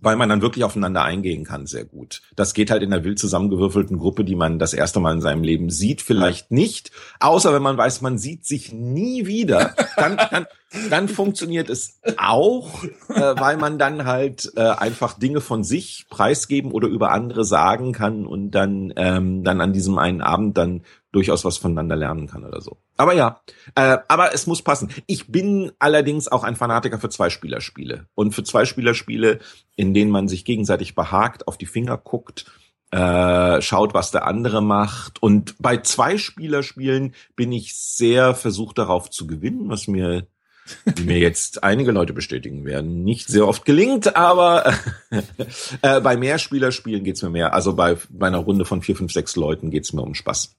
weil man dann wirklich aufeinander eingehen kann, sehr gut. Das geht halt in einer wild zusammengewürfelten Gruppe, die man das erste Mal in seinem Leben sieht, vielleicht nicht. Außer wenn man weiß, man sieht sich nie wieder, dann, dann, dann funktioniert es auch, äh, weil man dann halt äh, einfach Dinge von sich preisgeben oder über andere sagen kann und dann, ähm, dann an diesem einen Abend dann durchaus was voneinander lernen kann oder so. Aber ja, äh, aber es muss passen. Ich bin allerdings auch ein Fanatiker für Zweispielerspiele und für Zweispielerspiele, in denen man sich gegenseitig behagt, auf die Finger guckt, äh, schaut, was der andere macht. Und bei Zweispielerspielen bin ich sehr versucht darauf zu gewinnen, was mir mir jetzt (laughs) einige Leute bestätigen werden, nicht sehr oft gelingt, aber (laughs) äh, bei Mehrspielerspielen geht's mir mehr. Also bei, bei einer Runde von vier, fünf, sechs Leuten geht's mir um Spaß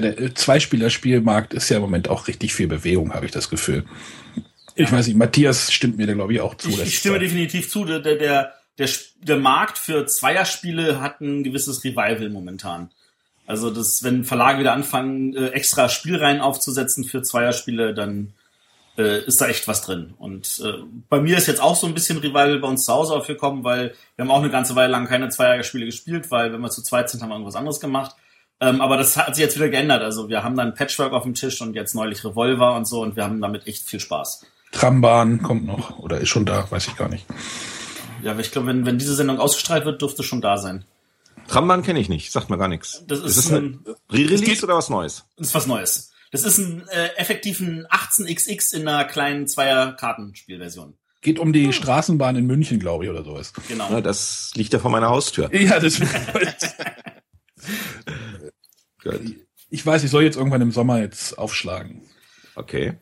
der Zweispielerspielmarkt ist ja im Moment auch richtig viel Bewegung, habe ich das Gefühl. Ich weiß nicht, Matthias stimmt mir da glaube ich auch zu. Ich, ich stimme definitiv zu. Der, der, der, der Markt für Zweierspiele hat ein gewisses Revival momentan. Also das, wenn Verlage wieder anfangen, äh, extra Spielreihen aufzusetzen für Zweierspiele, dann äh, ist da echt was drin. Und äh, bei mir ist jetzt auch so ein bisschen Revival bei uns zu Hause aufgekommen, weil wir haben auch eine ganze Weile lang keine Zweierspiele gespielt, weil wenn wir zu zweit sind, haben wir irgendwas anderes gemacht. Ähm, aber das hat sich jetzt wieder geändert. Also wir haben dann Patchwork auf dem Tisch und jetzt neulich Revolver und so und wir haben damit echt viel Spaß. Trambahn kommt noch oder ist schon da, weiß ich gar nicht. Ja, aber ich glaube, wenn, wenn diese Sendung ausgestrahlt wird, dürfte schon da sein. Trambahn kenne ich nicht, sagt mir gar nichts. Das ist, ist das ein Re-Release oder was Neues? Das ist was Neues. Das ist ein äh, effektiven 18xx in einer kleinen Zweier-Kartenspielversion. Geht um die Straßenbahn in München, glaube ich, oder sowas. Genau. Ja, das liegt ja vor meiner Haustür. Ja, das (laughs) Ich weiß, ich soll jetzt irgendwann im Sommer jetzt aufschlagen. Okay.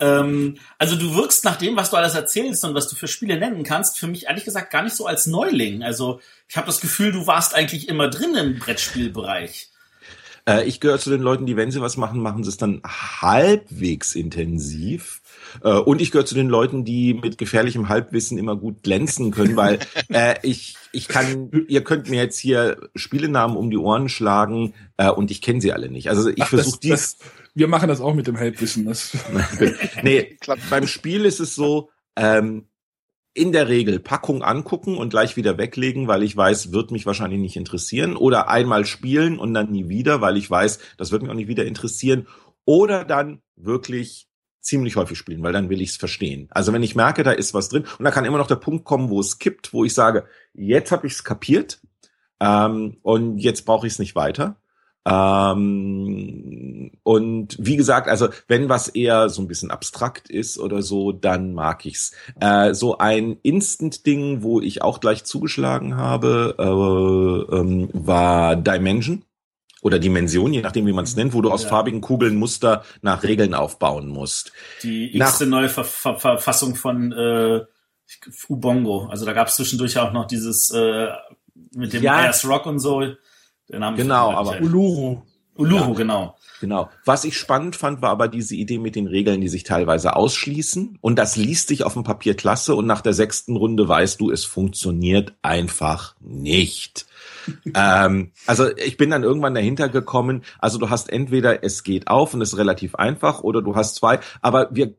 Ähm, also du wirkst nach dem, was du alles erzählst und was du für Spiele nennen kannst, für mich ehrlich gesagt gar nicht so als Neuling. Also ich habe das Gefühl, du warst eigentlich immer drin im Brettspielbereich. Äh, ich gehöre zu den Leuten, die, wenn sie was machen, machen sie es dann halbwegs intensiv. Äh, und ich gehöre zu den Leuten, die mit gefährlichem Halbwissen immer gut glänzen können, weil (laughs) äh, ich ich kann, ihr könnt mir jetzt hier Spielenamen um die Ohren schlagen äh, und ich kenne sie alle nicht. Also ich versuche dies. wir machen das auch mit dem Halbwissen. Das (laughs) nee, (laughs) beim Spiel ist es so, ähm, in der Regel Packung angucken und gleich wieder weglegen, weil ich weiß, wird mich wahrscheinlich nicht interessieren. Oder einmal spielen und dann nie wieder, weil ich weiß, das wird mich auch nicht wieder interessieren. Oder dann wirklich ziemlich häufig spielen, weil dann will ich es verstehen. Also wenn ich merke, da ist was drin und da kann immer noch der Punkt kommen, wo es kippt, wo ich sage, jetzt habe ich es kapiert ähm, und jetzt brauche ich es nicht weiter. Ähm, und wie gesagt, also wenn was eher so ein bisschen abstrakt ist oder so, dann mag ich's. Äh, so ein Instant-Ding, wo ich auch gleich zugeschlagen habe, äh, ähm, war Dimension oder Dimension, je nachdem, wie man es nennt, wo du aus ja. farbigen Kugeln Muster nach Regeln aufbauen musst. Die x neue Ver Ver Verfassung von äh, Ubongo. Also da gab es zwischendurch auch noch dieses äh, mit dem ja. Ayers Rock und so. Der Name genau, aber Uluru. Uluru, ja. genau. Genau. Was ich spannend fand, war aber diese Idee mit den Regeln, die sich teilweise ausschließen. Und das liest sich auf dem Papier klasse. Und nach der sechsten Runde weißt du, es funktioniert einfach nicht. Ähm, also ich bin dann irgendwann dahinter gekommen. Also du hast entweder es geht auf und ist relativ einfach oder du hast zwei. Aber wir,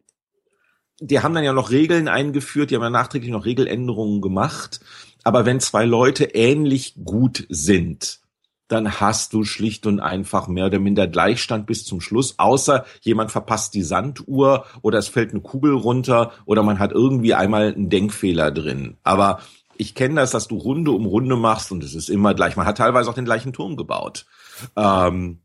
die haben dann ja noch Regeln eingeführt, die haben ja nachträglich noch Regeländerungen gemacht. Aber wenn zwei Leute ähnlich gut sind, dann hast du schlicht und einfach mehr oder minder Gleichstand bis zum Schluss, außer jemand verpasst die Sanduhr oder es fällt eine Kugel runter oder man hat irgendwie einmal einen Denkfehler drin. Aber ich kenne das, dass du Runde um Runde machst und es ist immer gleich. Man hat teilweise auch den gleichen Turm gebaut. Ähm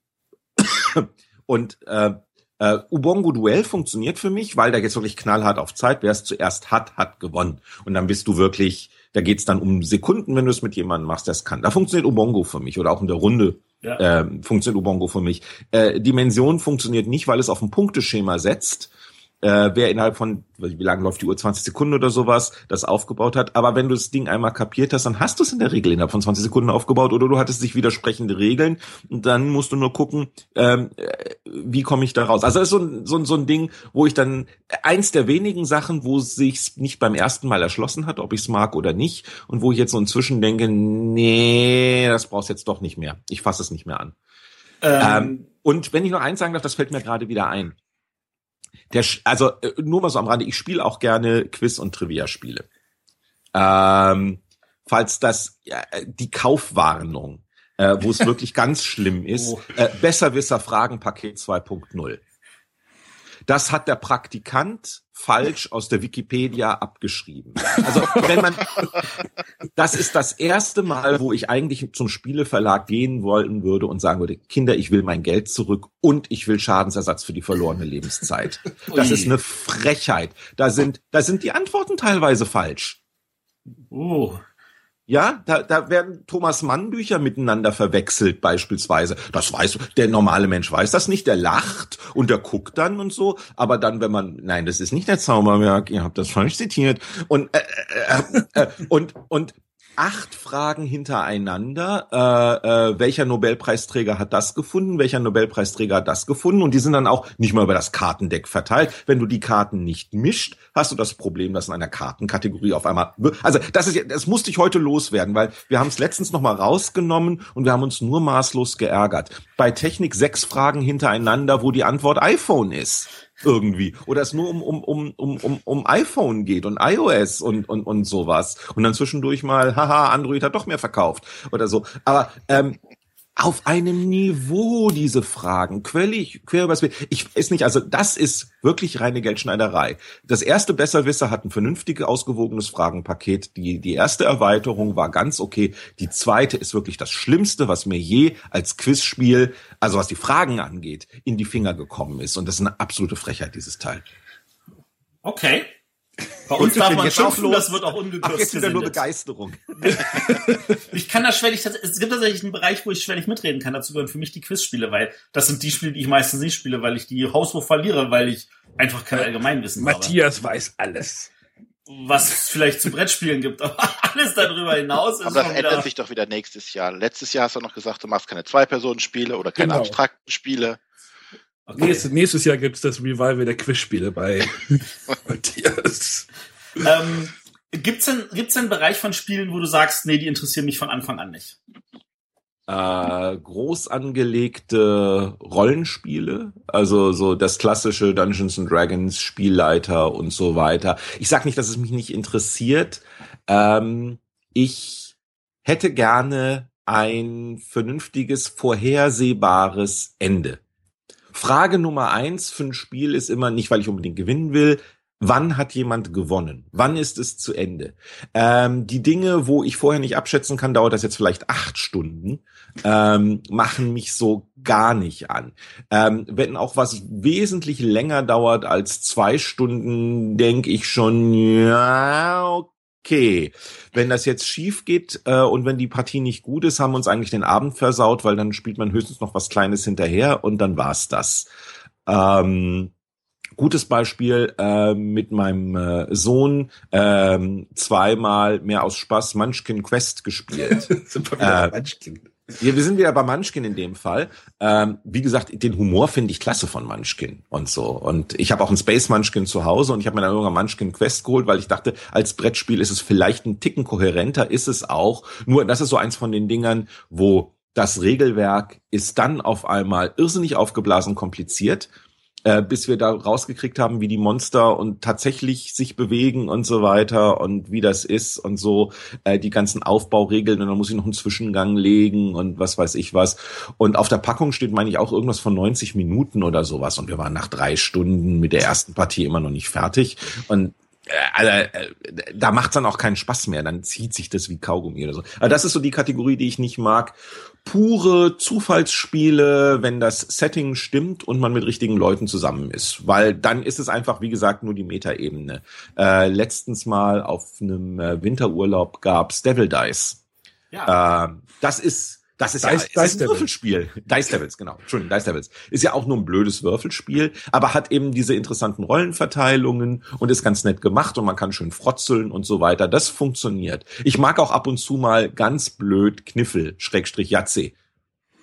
(coughs) und äh, äh, Ubongo Duell funktioniert für mich, weil da jetzt wirklich knallhart auf Zeit. Wer es zuerst hat, hat gewonnen. Und dann bist du wirklich da geht's dann um Sekunden, wenn du es mit jemandem machst, der es kann. Da funktioniert Ubongo für mich oder auch in der Runde ja. äh, funktioniert Ubongo für mich. Äh, Dimension funktioniert nicht, weil es auf ein Punkteschema setzt. Äh, wer innerhalb von, wie lange läuft die Uhr, 20 Sekunden oder sowas, das aufgebaut hat. Aber wenn du das Ding einmal kapiert hast, dann hast du es in der Regel innerhalb von 20 Sekunden aufgebaut oder du hattest sich widersprechende Regeln und dann musst du nur gucken, ähm, äh, wie komme ich da raus. Also das ist so ein, so, ein, so ein Ding, wo ich dann, eins der wenigen Sachen, wo es sich nicht beim ersten Mal erschlossen hat, ob ich es mag oder nicht und wo ich jetzt so inzwischen denke, nee, das brauchst jetzt doch nicht mehr. Ich fasse es nicht mehr an. Ähm, ähm, und wenn ich noch eins sagen darf, das fällt mir gerade wieder ein der, also äh, nur mal so am Rande, ich spiele auch gerne Quiz- und Trivia-Spiele. Ähm, falls das ja, die Kaufwarnung, äh, wo es (laughs) wirklich ganz schlimm ist, oh. äh, Besserwisser Fragenpaket 2.0. Das hat der Praktikant falsch aus der Wikipedia abgeschrieben. Also wenn man, das ist das erste Mal, wo ich eigentlich zum Spieleverlag gehen wollen würde und sagen würde, Kinder, ich will mein Geld zurück und ich will Schadensersatz für die verlorene Lebenszeit. Das ist eine Frechheit. Da sind, da sind die Antworten teilweise falsch. Oh. Ja, da, da werden Thomas Mann Bücher miteinander verwechselt beispielsweise. Das weiß der normale Mensch weiß das nicht, der lacht und der guckt dann und so. Aber dann, wenn man, nein, das ist nicht der Zauberwerk, ihr habt das falsch zitiert und äh, äh, äh, äh und und acht Fragen hintereinander. Äh, äh, welcher Nobelpreisträger hat das gefunden? Welcher Nobelpreisträger hat das gefunden? Und die sind dann auch nicht mal über das Kartendeck verteilt. Wenn du die Karten nicht mischt, hast du das Problem, dass in einer Kartenkategorie auf einmal. Also das ist, das musste ich heute loswerden, weil wir haben es letztens noch mal rausgenommen und wir haben uns nur maßlos geärgert. Bei Technik sechs Fragen hintereinander, wo die Antwort iPhone ist irgendwie. Oder es nur um, um, um, um, um, um iPhone geht und iOS und, und, und sowas. Und dann zwischendurch mal, haha, Android hat doch mehr verkauft oder so. Aber ähm, auf einem Niveau diese Fragen, quellig, quer übers Ich ist nicht, also das ist wirklich reine Geldschneiderei. Das erste Besserwisser hat ein vernünftig ausgewogenes Fragenpaket. Die, die erste Erweiterung war ganz okay. Die zweite ist wirklich das Schlimmste, was mir je als Quizspiel, also was die Fragen angeht, in die Finger gekommen ist. Und das ist eine absolute Frechheit, dieses Teil. Okay. Bei uns darf man schimpfen, das wird auch ungekürzt Ach, jetzt wieder nur Begeisterung. (laughs) ich kann das schwerlich, es gibt tatsächlich einen Bereich, wo ich schwerlich mitreden kann. Dazu gehören für mich die Quizspiele, weil das sind die Spiele, die ich meistens nicht spiele, weil ich die haushoch verliere, weil ich einfach kein Allgemeinwissen habe. Matthias weiß alles. Was es vielleicht zu Brettspielen gibt, aber (laughs) alles darüber hinaus ist Aber das ändert sich doch wieder nächstes Jahr. Letztes Jahr hast du noch gesagt, du machst keine Zwei-Personen-Spiele oder keine genau. abstrakten Spiele. Okay. Nächstes, nächstes Jahr gibt's das Revival der Quizspiele bei (laughs) Matthias. Ähm, gibt's denn, gibt's denn einen Bereich von Spielen, wo du sagst, nee, die interessieren mich von Anfang an nicht? Äh, groß angelegte Rollenspiele, also so das klassische Dungeons and Dragons, Spielleiter und so weiter. Ich sag nicht, dass es mich nicht interessiert. Ähm, ich hätte gerne ein vernünftiges, vorhersehbares Ende. Frage Nummer eins für ein Spiel ist immer nicht, weil ich unbedingt gewinnen will, Wann hat jemand gewonnen? Wann ist es zu Ende? Ähm, die Dinge, wo ich vorher nicht abschätzen kann, dauert das jetzt vielleicht acht Stunden, ähm, machen mich so gar nicht an. Ähm, wenn auch was wesentlich länger dauert als zwei Stunden, denke ich schon, ja, okay. Wenn das jetzt schief geht äh, und wenn die Partie nicht gut ist, haben wir uns eigentlich den Abend versaut, weil dann spielt man höchstens noch was Kleines hinterher und dann war's das. Ähm, Gutes Beispiel äh, mit meinem äh, Sohn ähm, zweimal mehr aus Spaß Munchkin Quest gespielt. (laughs) äh, Munchkin. Ja, wir sind wieder bei Munchkin in dem Fall. Ähm, wie gesagt, den Humor finde ich klasse von Munchkin und so. Und ich habe auch einen Space Munchkin zu Hause und ich habe mir dann irgendwann Munchkin Quest geholt, weil ich dachte, als Brettspiel ist es vielleicht ein Ticken kohärenter, ist es auch. Nur das ist so eins von den Dingern, wo das Regelwerk ist dann auf einmal irrsinnig aufgeblasen kompliziert äh, bis wir da rausgekriegt haben, wie die Monster und tatsächlich sich bewegen und so weiter und wie das ist und so äh, die ganzen Aufbauregeln und dann muss ich noch einen Zwischengang legen und was weiß ich was. Und auf der Packung steht, meine ich, auch irgendwas von 90 Minuten oder sowas und wir waren nach drei Stunden mit der ersten Partie immer noch nicht fertig und also, da macht dann auch keinen Spaß mehr, dann zieht sich das wie Kaugummi oder so. Also das ist so die Kategorie, die ich nicht mag. Pure Zufallsspiele, wenn das Setting stimmt und man mit richtigen Leuten zusammen ist. Weil dann ist es einfach, wie gesagt, nur die Metaebene. Äh, letztens mal auf einem äh, Winterurlaub gab's Devil Dice. Ja. Äh, das ist Das ist Dice- ja es ist Dice ein Devils. Würfelspiel. Dice Devils, genau. Entschuldigung, Dice Devils. Ist ja auch nur ein blödes Würfelspiel, aber hat eben diese interessanten Rollenverteilungen und ist ganz nett gemacht und man kann schön frotzeln und so weiter. Das funktioniert. Ich mag auch ab und zu mal ganz blöd Kniffel, Schrägstrich Jatze.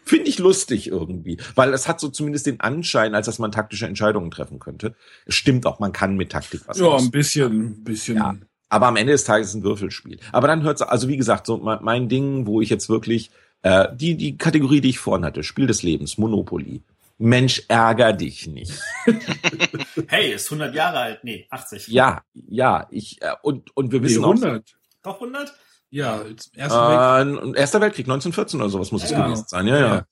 Finde ich lustig irgendwie, weil es hat so zumindest den Anschein, als dass man taktische Entscheidungen treffen könnte. Es stimmt auch, man kann mit Taktik was Ja, aus- ein bisschen, ein bisschen. Ja. aber am Ende des Tages ist es ein Würfelspiel. Aber dann hört's, also wie gesagt, so mein Ding, wo ich jetzt wirklich äh, die die Kategorie, die ich vorhin hatte, Spiel des Lebens, Monopoly. Mensch, ärger dich nicht. (laughs) Hey, ist 100 Jahre alt. Nee, 80. Ja, ja, ich äh, und und wir Nee, wissen auch, 100. Doch 100? Ja, jetzt ersten Weg. äh, Erster Weltkrieg 1914 oder sowas muss es Ja. gewesen sein. Ja, ja. Ja.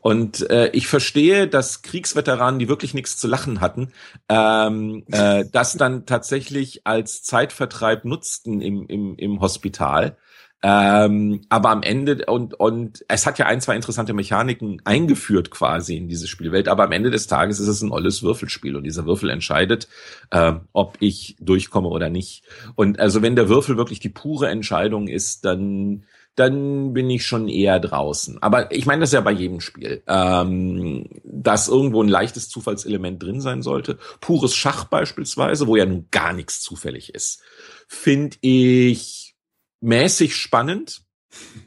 Und äh, ich verstehe, dass Kriegsveteranen, die wirklich nichts zu lachen hatten, ähm, äh, das dann tatsächlich als Zeitvertreib nutzten im, im, im Hospital. Ähm, aber am Ende und und es hat ja ein zwei interessante Mechaniken eingeführt quasi in diese Spielwelt. Aber am Ende des Tages ist es ein olles Würfelspiel und dieser Würfel entscheidet, äh, ob ich durchkomme oder nicht. Und also wenn der Würfel wirklich die pure Entscheidung ist, dann dann bin ich schon eher draußen. Aber ich meine, das ist ja bei jedem Spiel, ähm, dass irgendwo ein leichtes Zufallselement drin sein sollte. Pures Schach beispielsweise, wo ja nun gar nichts zufällig ist, finde ich mäßig spannend,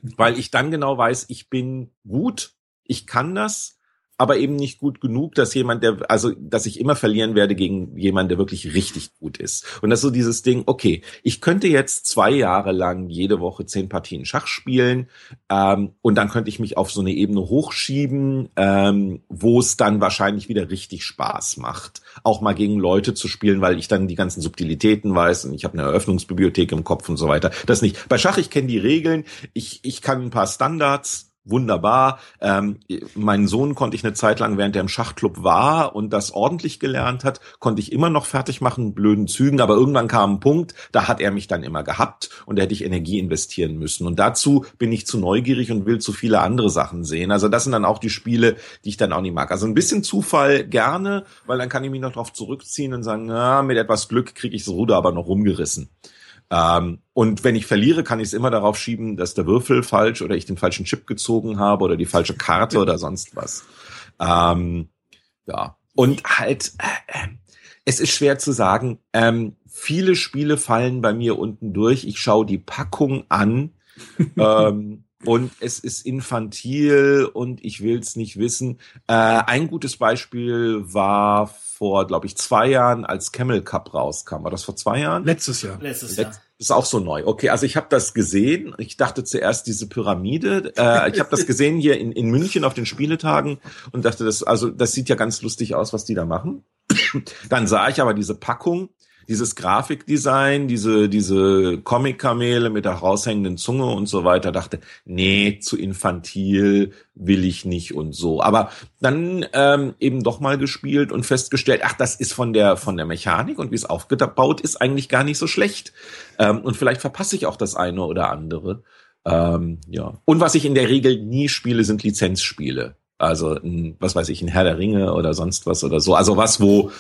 weil ich dann genau weiß, ich bin gut, ich kann das, aber eben nicht gut genug, dass jemand, der, also, dass ich immer verlieren werde gegen jemanden, der wirklich richtig gut ist. Und das ist so dieses Ding, okay, ich könnte jetzt zwei Jahre lang jede Woche zehn Partien Schach spielen, ähm, und dann könnte ich mich auf so eine Ebene hochschieben, ähm, wo es dann wahrscheinlich wieder richtig Spaß macht, auch mal gegen Leute zu spielen, weil ich dann die ganzen Subtilitäten weiß und ich habe eine Eröffnungsbibliothek im Kopf und so weiter. Das nicht. Bei Schach, ich kenne die Regeln, ich, ich kann ein paar Standards, wunderbar. Ähm, meinen Sohn konnte ich eine Zeit lang, während er im Schachclub war und das ordentlich gelernt hat, konnte ich immer noch fertig machen, blöden Zügen, aber irgendwann kam ein Punkt, da hat er mich dann immer gehabt und da hätte ich Energie investieren müssen. Und dazu bin ich zu neugierig und will zu viele andere Sachen sehen. Also das sind dann auch die Spiele, die ich dann auch nicht mag. Also ein bisschen Zufall gerne, weil dann kann ich mich noch darauf zurückziehen und sagen, na, mit etwas Glück kriege ich das Ruder aber noch rumgerissen. Ähm, und wenn ich verliere, kann ich es immer darauf schieben, dass der Würfel falsch oder ich den falschen Chip gezogen habe oder die falsche Karte oder sonst was. Ähm, ja. Und halt, äh, äh, es ist schwer zu sagen. Ähm, viele Spiele fallen bei mir unten durch. Ich schaue die Packung an. (laughs) ähm, und es ist infantil und ich will es nicht wissen. Äh, ein gutes Beispiel war vor, glaube ich, zwei Jahren, als Camel Cup rauskam. War das vor zwei Jahren? Letztes Jahr. Letztes Jahr. Letzt- ist auch so neu. Okay, also ich habe das gesehen. Ich dachte zuerst diese Pyramide. Äh, ich habe das gesehen hier in, in München auf den Spieletagen und dachte, das also das sieht ja ganz lustig aus, was die da machen. Dann sah ich aber diese Packung, dieses Grafikdesign, diese diese Comic-Kamele mit der raushängenden Zunge und so weiter. Dachte, nee, zu infantil will ich nicht und so. Aber dann ähm, eben doch mal gespielt und festgestellt, ach, das ist von der von der Mechanik und wie es aufgebaut ist eigentlich gar nicht so schlecht. Ähm, und vielleicht verpasse ich auch das eine oder andere. Ähm, ja. Und was ich in der Regel nie spiele, sind Lizenzspiele. Also, was weiß ich, ein Herr der Ringe oder sonst was oder so. Also was, wo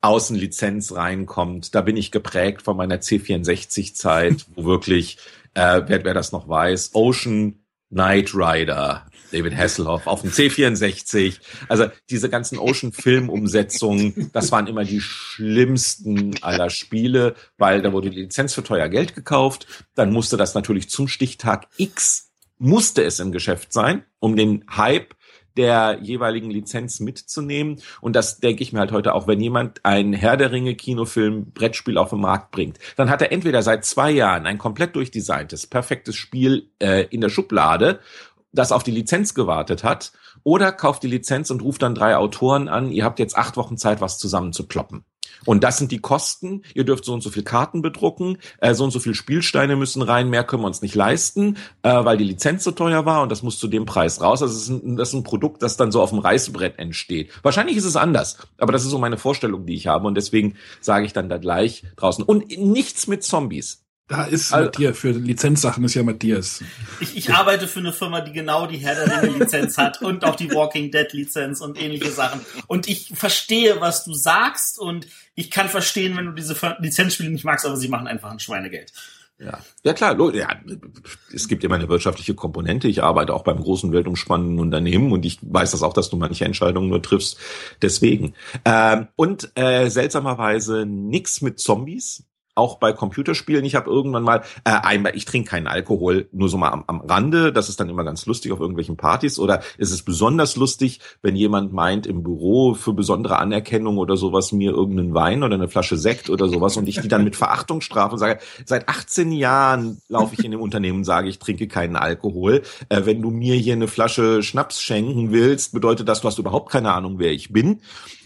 Außenlizenz reinkommt. Da bin ich geprägt von meiner C64-Zeit, wo wirklich, äh, wer, wer das noch weiß, Ocean Knight Rider, David Hasselhoff auf dem C64. Also diese ganzen Ocean-Film-Umsetzungen, das waren immer die schlimmsten aller Spiele, weil da wurde die Lizenz für teuer Geld gekauft. Dann musste das natürlich zum Stichtag X, musste es im Geschäft sein, um den Hype der jeweiligen Lizenz mitzunehmen. Und das denke ich mir halt heute auch, wenn jemand ein Herr der Ringe Kinofilm Brettspiel auf den Markt bringt, dann hat er entweder seit zwei Jahren ein komplett durchdesigntes, perfektes Spiel äh, in der Schublade, das auf die Lizenz gewartet hat, oder kauft die Lizenz und ruft dann drei Autoren an, ihr habt jetzt acht Wochen Zeit, was zusammen zu kloppen. Und das sind die Kosten. Ihr dürft so und so viel Karten bedrucken, äh, so und so viel Spielsteine müssen rein, mehr können wir uns nicht leisten, äh, weil die Lizenz so teuer war und das muss zu dem Preis raus. Also das ist, ein, das ist ein Produkt, das dann so auf dem Reißbrett entsteht. Wahrscheinlich ist es anders, aber das ist so meine Vorstellung, die ich habe und deswegen sage ich dann da gleich draußen. Und nichts mit Zombies. Da ist Also- Matthias, für Lizenzsachen ist ja Matthias. Ich, ich arbeite für eine Firma, die genau die Herr der Ringe Lizenz hat und auch die Walking Dead Lizenz und ähnliche Sachen. Und ich verstehe, was du sagst und ich kann verstehen, wenn du diese Lizenzspiele nicht magst, aber sie machen einfach ein Schweinegeld. Ja, ja klar, ja, es gibt immer eine wirtschaftliche Komponente. Ich arbeite auch beim großen weltumspannenden Unternehmen und ich weiß das auch, dass du manche Entscheidungen nur triffst. Deswegen. Ähm, und äh, seltsamerweise nix mit Zombies auch bei Computerspielen. Ich habe irgendwann mal, äh, einmal, ich trinke keinen Alkohol, nur so mal am, am Rande. Das ist dann immer ganz lustig auf irgendwelchen Partys. Oder ist es besonders lustig, wenn jemand meint, im Büro für besondere Anerkennung oder sowas mir irgendeinen Wein oder eine Flasche Sekt oder sowas und ich die dann mit Verachtung strafe und sage, seit 18 Jahren laufe ich in dem Unternehmen und sage, ich trinke keinen Alkohol. Äh, wenn du mir hier eine Flasche Schnaps schenken willst, bedeutet das, du hast überhaupt keine Ahnung, wer ich bin.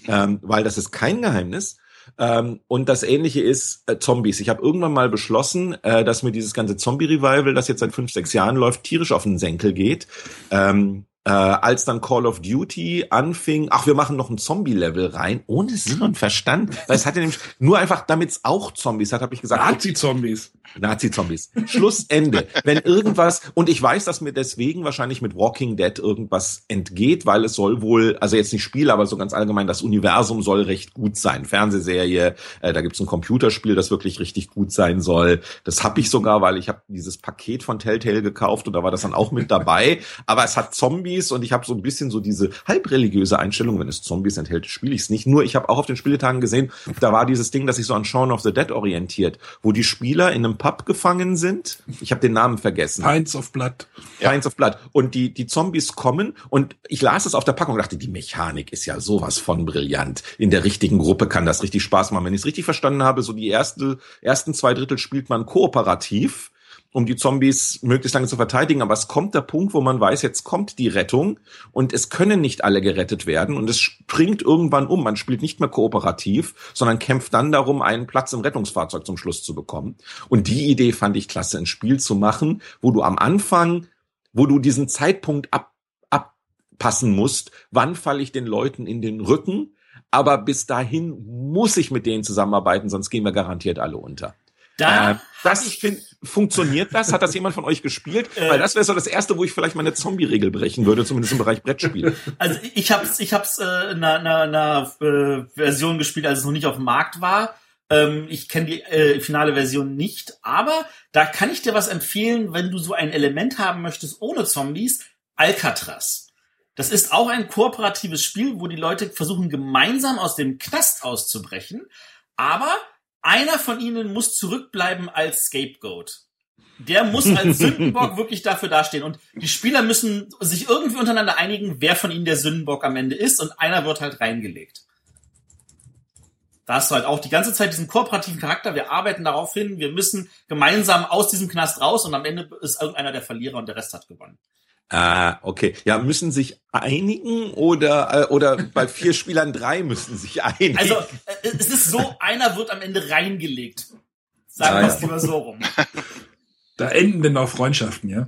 Ähm, weil das ist kein Geheimnis. Ähm, und das Ähnliche ist äh, Zombies. Ich habe irgendwann mal beschlossen, äh, dass mir dieses ganze Zombie-Revival, das jetzt seit fünf, sechs Jahren läuft, tierisch auf den Senkel geht. Ähm, äh, als dann Call of Duty anfing, ach, wir machen noch ein Zombie-Level rein, ohne Sinn und Verstand. Weil es hatte nämlich nur einfach, damit es auch Zombies hat, habe ich gesagt. Nazi-Zombies. Nazi-Zombies. Schlussende. Wenn irgendwas, und ich weiß, dass mir deswegen wahrscheinlich mit Walking Dead irgendwas entgeht, weil es soll wohl, also jetzt nicht Spiel, aber so ganz allgemein, das Universum soll recht gut sein. Fernsehserie, äh, da gibt's ein Computerspiel, das wirklich richtig gut sein soll. Das habe ich sogar, weil ich habe dieses Paket von Telltale gekauft und da war das dann auch mit dabei. Aber es hat Zombies und ich habe so ein bisschen so diese halbreligiöse Einstellung, wenn es Zombies enthält, spiele ich es nicht. Nur ich habe auch auf den Spieletagen gesehen, da war dieses Ding, das sich so an Shaun of the Dead orientiert, wo die Spieler in einem Pub gefangen sind. Ich habe den Namen vergessen. Pints of Blood. Pints of Blood. Und die, die Zombies kommen und ich las es auf der Packung und dachte, die Mechanik ist ja sowas von brillant. In der richtigen Gruppe kann das richtig Spaß machen. Wenn ich es richtig verstanden habe, so die erste, ersten zwei Drittel spielt man kooperativ um die Zombies möglichst lange zu verteidigen. Aber es kommt der Punkt, wo man weiß, jetzt kommt die Rettung und es können nicht alle gerettet werden und es springt irgendwann um. Man spielt nicht mehr kooperativ, sondern kämpft dann darum, einen Platz im Rettungsfahrzeug zum Schluss zu bekommen. Und die Idee fand ich klasse, ein Spiel zu machen, wo du am Anfang, wo du diesen Zeitpunkt ab, abpassen musst, wann falle ich den Leuten in den Rücken, aber bis dahin muss ich mit denen zusammenarbeiten, sonst gehen wir garantiert alle unter. Da äh, das find, funktioniert das? Hat das jemand von euch gespielt? Äh, Weil das wäre so das erste, wo ich vielleicht meine Zombie-Regel brechen würde, zumindest im Bereich Brettspiele. (laughs) Also ich hab's, ich hab's äh, in einer, einer, einer äh, Version gespielt, als es noch nicht auf dem Markt war. Ähm, ich kenne die äh, finale Version nicht, aber da kann ich dir was empfehlen, wenn du so ein Element haben möchtest ohne Zombies. Alcatraz. Das ist auch ein kooperatives Spiel, wo die Leute versuchen, gemeinsam aus dem Knast auszubrechen. Aber einer von ihnen muss zurückbleiben als Scapegoat. Der muss als (laughs) Sündenbock wirklich dafür dastehen. Und die Spieler müssen sich irgendwie untereinander einigen, wer von ihnen der Sündenbock am Ende ist. Und einer wird halt reingelegt. Da hast du halt auch die ganze Zeit diesen kooperativen Charakter. Wir arbeiten darauf hin, wir müssen gemeinsam aus diesem Knast raus und am Ende ist irgendeiner der Verlierer und der Rest hat gewonnen. Ah, okay. Ja, müssen sich einigen oder äh, oder bei vier Spielern drei müssen sich einigen? Also äh, es ist so, einer wird am Ende reingelegt. Sagen wir es lieber so rum. Da enden denn auch Freundschaften, ja?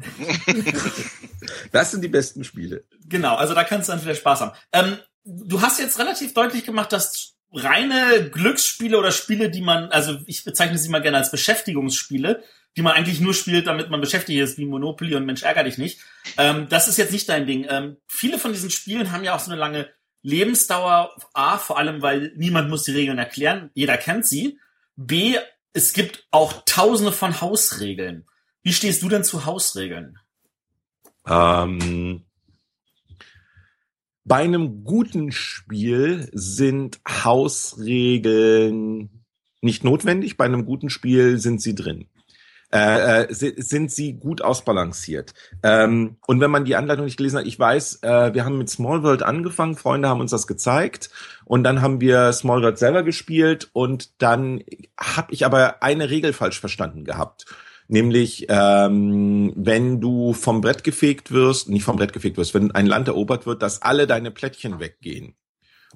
Das sind die besten Spiele. Genau, also da kannst du dann vielleicht Spaß haben. Ähm, du hast jetzt relativ deutlich gemacht, dass reine Glücksspiele oder Spiele, die man, also ich bezeichne sie mal gerne als Beschäftigungsspiele, die man eigentlich nur spielt, damit man beschäftigt ist, wie Monopoly und Mensch ärger dich nicht. Ähm, das ist jetzt nicht dein Ding. Ähm, viele von diesen Spielen haben ja auch so eine lange Lebensdauer. A, vor allem, weil niemand muss die Regeln erklären. Jeder kennt sie. B, es gibt auch tausende von Hausregeln. Wie stehst du denn zu Hausregeln? Ähm, bei einem guten Spiel sind Hausregeln nicht notwendig. Bei einem guten Spiel sind sie drin äh, äh sind sie gut ausbalanciert. Ähm, und wenn man die Anleitung nicht gelesen hat, ich weiß, äh, wir haben mit Small World angefangen, Freunde haben uns das gezeigt und dann haben wir Small World selber gespielt und dann habe ich aber eine Regel falsch verstanden gehabt. Nämlich, ähm, wenn du vom Brett gefegt wirst, nicht vom Brett gefegt wirst, wenn ein Land erobert wird, dass alle deine Plättchen weggehen.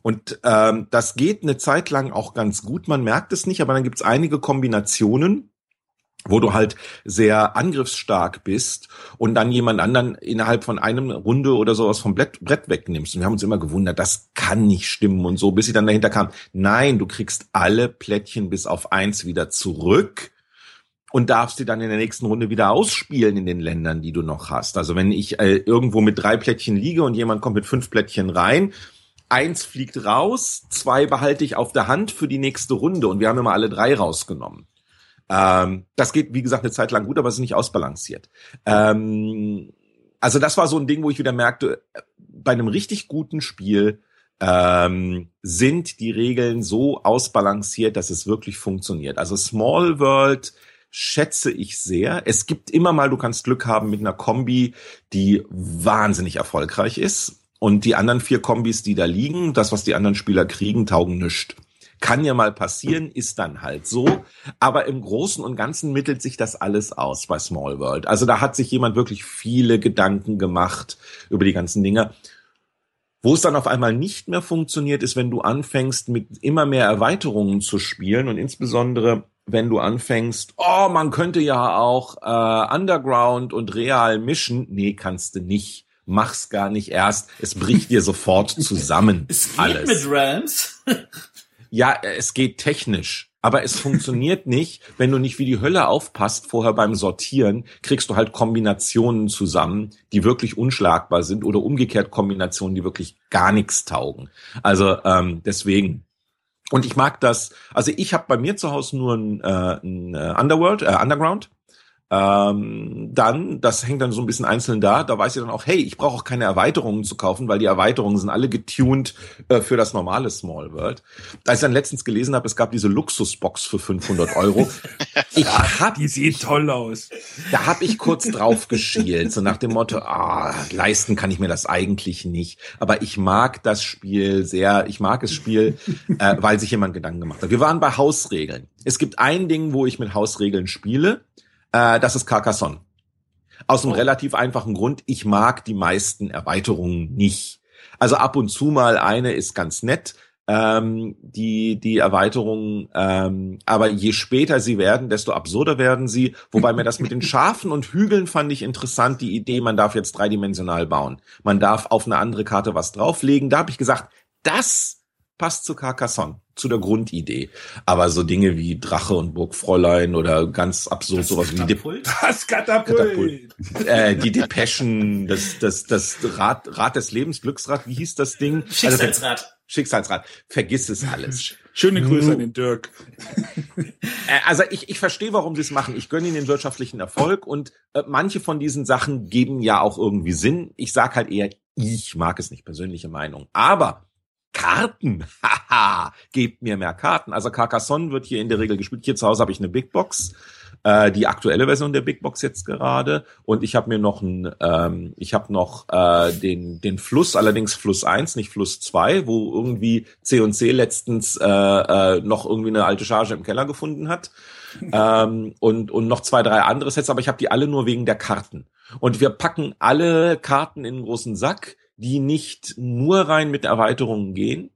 Und ähm, das geht eine Zeit lang auch ganz gut, man merkt es nicht, aber dann gibt es einige Kombinationen, wo du halt sehr angriffsstark bist und dann jemand anderen innerhalb von einem Runde oder sowas vom Brett, Brett wegnimmst. Und wir haben uns immer gewundert, das kann nicht stimmen und so, bis sie dann dahinter kam, nein, du kriegst alle Plättchen bis auf eins wieder zurück und darfst sie dann in der nächsten Runde wieder ausspielen in den Ländern, die du noch hast. Also wenn ich äh, irgendwo mit drei Plättchen liege und jemand kommt mit fünf Plättchen rein, eins fliegt raus, zwei behalte ich auf der Hand für die nächste Runde und wir haben immer alle drei rausgenommen. Ähm, das geht, wie gesagt, eine Zeit lang gut, aber es ist nicht ausbalanciert. Ähm, also das war so ein Ding, wo ich wieder merkte, bei einem richtig guten Spiel ähm, sind die Regeln so ausbalanciert, dass es wirklich funktioniert. Also Small World schätze ich sehr. Es gibt immer mal, du kannst Glück haben mit einer Kombi, die wahnsinnig erfolgreich ist. Und die anderen vier Kombis, die da liegen, das, was die anderen Spieler kriegen, taugen nischt. Kann ja mal passieren, ist dann halt so. Aber im Großen und Ganzen mittelt sich das alles aus bei Small World. Also da hat sich jemand wirklich viele Gedanken gemacht über die ganzen Dinge. Wo es dann auf einmal nicht mehr funktioniert, ist, wenn du anfängst, mit immer mehr Erweiterungen zu spielen und insbesondere wenn du anfängst, oh, man könnte ja auch äh, Underground und Real mischen. Nee, kannst du nicht. Mach's gar nicht erst. Es bricht dir sofort (laughs) zusammen. Es geht alles. mit Realms. Ja, es geht technisch. Aber es funktioniert (laughs) nicht, wenn du nicht wie die Hölle aufpasst vorher beim Sortieren, kriegst du halt Kombinationen zusammen, die wirklich unschlagbar sind oder umgekehrt Kombinationen, die wirklich gar nichts taugen. Also ähm, deswegen. Und ich mag das, also ich habe bei mir zu Hause nur ein, äh, ein äh, Underworld, äh, Underground ähm, dann, das hängt dann so ein bisschen einzeln da, da weiß ich dann auch, hey, ich brauche auch keine Erweiterungen zu kaufen, weil die Erweiterungen sind alle getuned äh, für das normale Small World. Als ich dann letztens gelesen habe, es gab diese Luxusbox für 500 Euro. (laughs) ich hab, die sieht toll aus. Da habe ich kurz drauf geschielt, so nach dem Motto, ah, leisten kann ich mir das eigentlich nicht. Aber ich mag das Spiel sehr, ich mag das Spiel, äh, weil sich jemand Gedanken gemacht hat. Wir waren bei Hausregeln. Es gibt ein Ding, wo ich mit Hausregeln spiele äh, das ist Carcassonne. Aus einem oh. relativ einfachen Grund, ich mag die meisten Erweiterungen nicht. Also ab und zu mal eine ist ganz nett, ähm, die, die Erweiterungen, ähm, aber je später sie werden, desto absurder werden sie. Wobei mir das mit den (laughs) Schafen und Hügeln fand ich interessant, die Idee, man darf jetzt dreidimensional bauen. Man darf auf eine andere Karte was drauflegen. Da habe ich gesagt, das passt zu Carcassonne, zu der Grundidee. Aber so Dinge wie Drache und Burgfräulein oder ganz absurd das sowas Katapult? wie (laughs) das Katapult. Katapult. Äh, die Depeschen, das, das, das Rad, Rad des Lebens, Glücksrad, wie hieß das Ding? Schicksalsrad. Also, Schicksalsrad. Vergiss es alles. (laughs) Schöne Grüße an den Dirk. Äh, also ich, ich verstehe, warum sie es machen. Ich gönne ihnen den wirtschaftlichen Erfolg und äh, manche von diesen Sachen geben ja auch irgendwie Sinn. Ich sag halt eher, ich mag es nicht, persönliche Meinung. Aber Karten. (laughs) Haha, gebt mir mehr Karten. Also Carcassonne wird hier in der Regel gespielt. Hier zu Hause habe ich eine Big Box, äh, die aktuelle Version der Big Box jetzt gerade. Und ich habe mir noch ein, ähm, ich habe noch äh, den den Fluss, allerdings Fluss 1, nicht Fluss 2, wo irgendwie C&C letztens äh, äh, noch irgendwie eine alte Charge im Keller gefunden hat. ähm, und und noch zwei drei andere Sets, aber ich habe die alle nur wegen der Karten. Und wir packen alle Karten in einen großen Sack die nicht nur rein mit Erweiterungen gehen.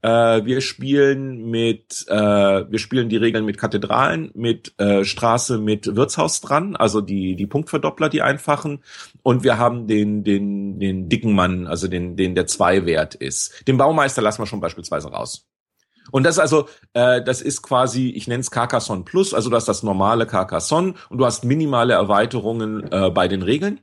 Äh, wir spielen mit, äh, wir spielen die Regeln mit Kathedralen, mit äh, Straße, mit Wirtshaus dran, also die die Punktverdoppler, die einfachen, und wir haben den den den dicken Mann, also den den der zwei Wert ist. Den Baumeister lassen wir schon beispielsweise raus. Und das ist also, äh, das ist quasi, ich nenne es Carcassonne Plus, also du hast das normale Carcassonne und du hast minimale Erweiterungen äh, bei den Regeln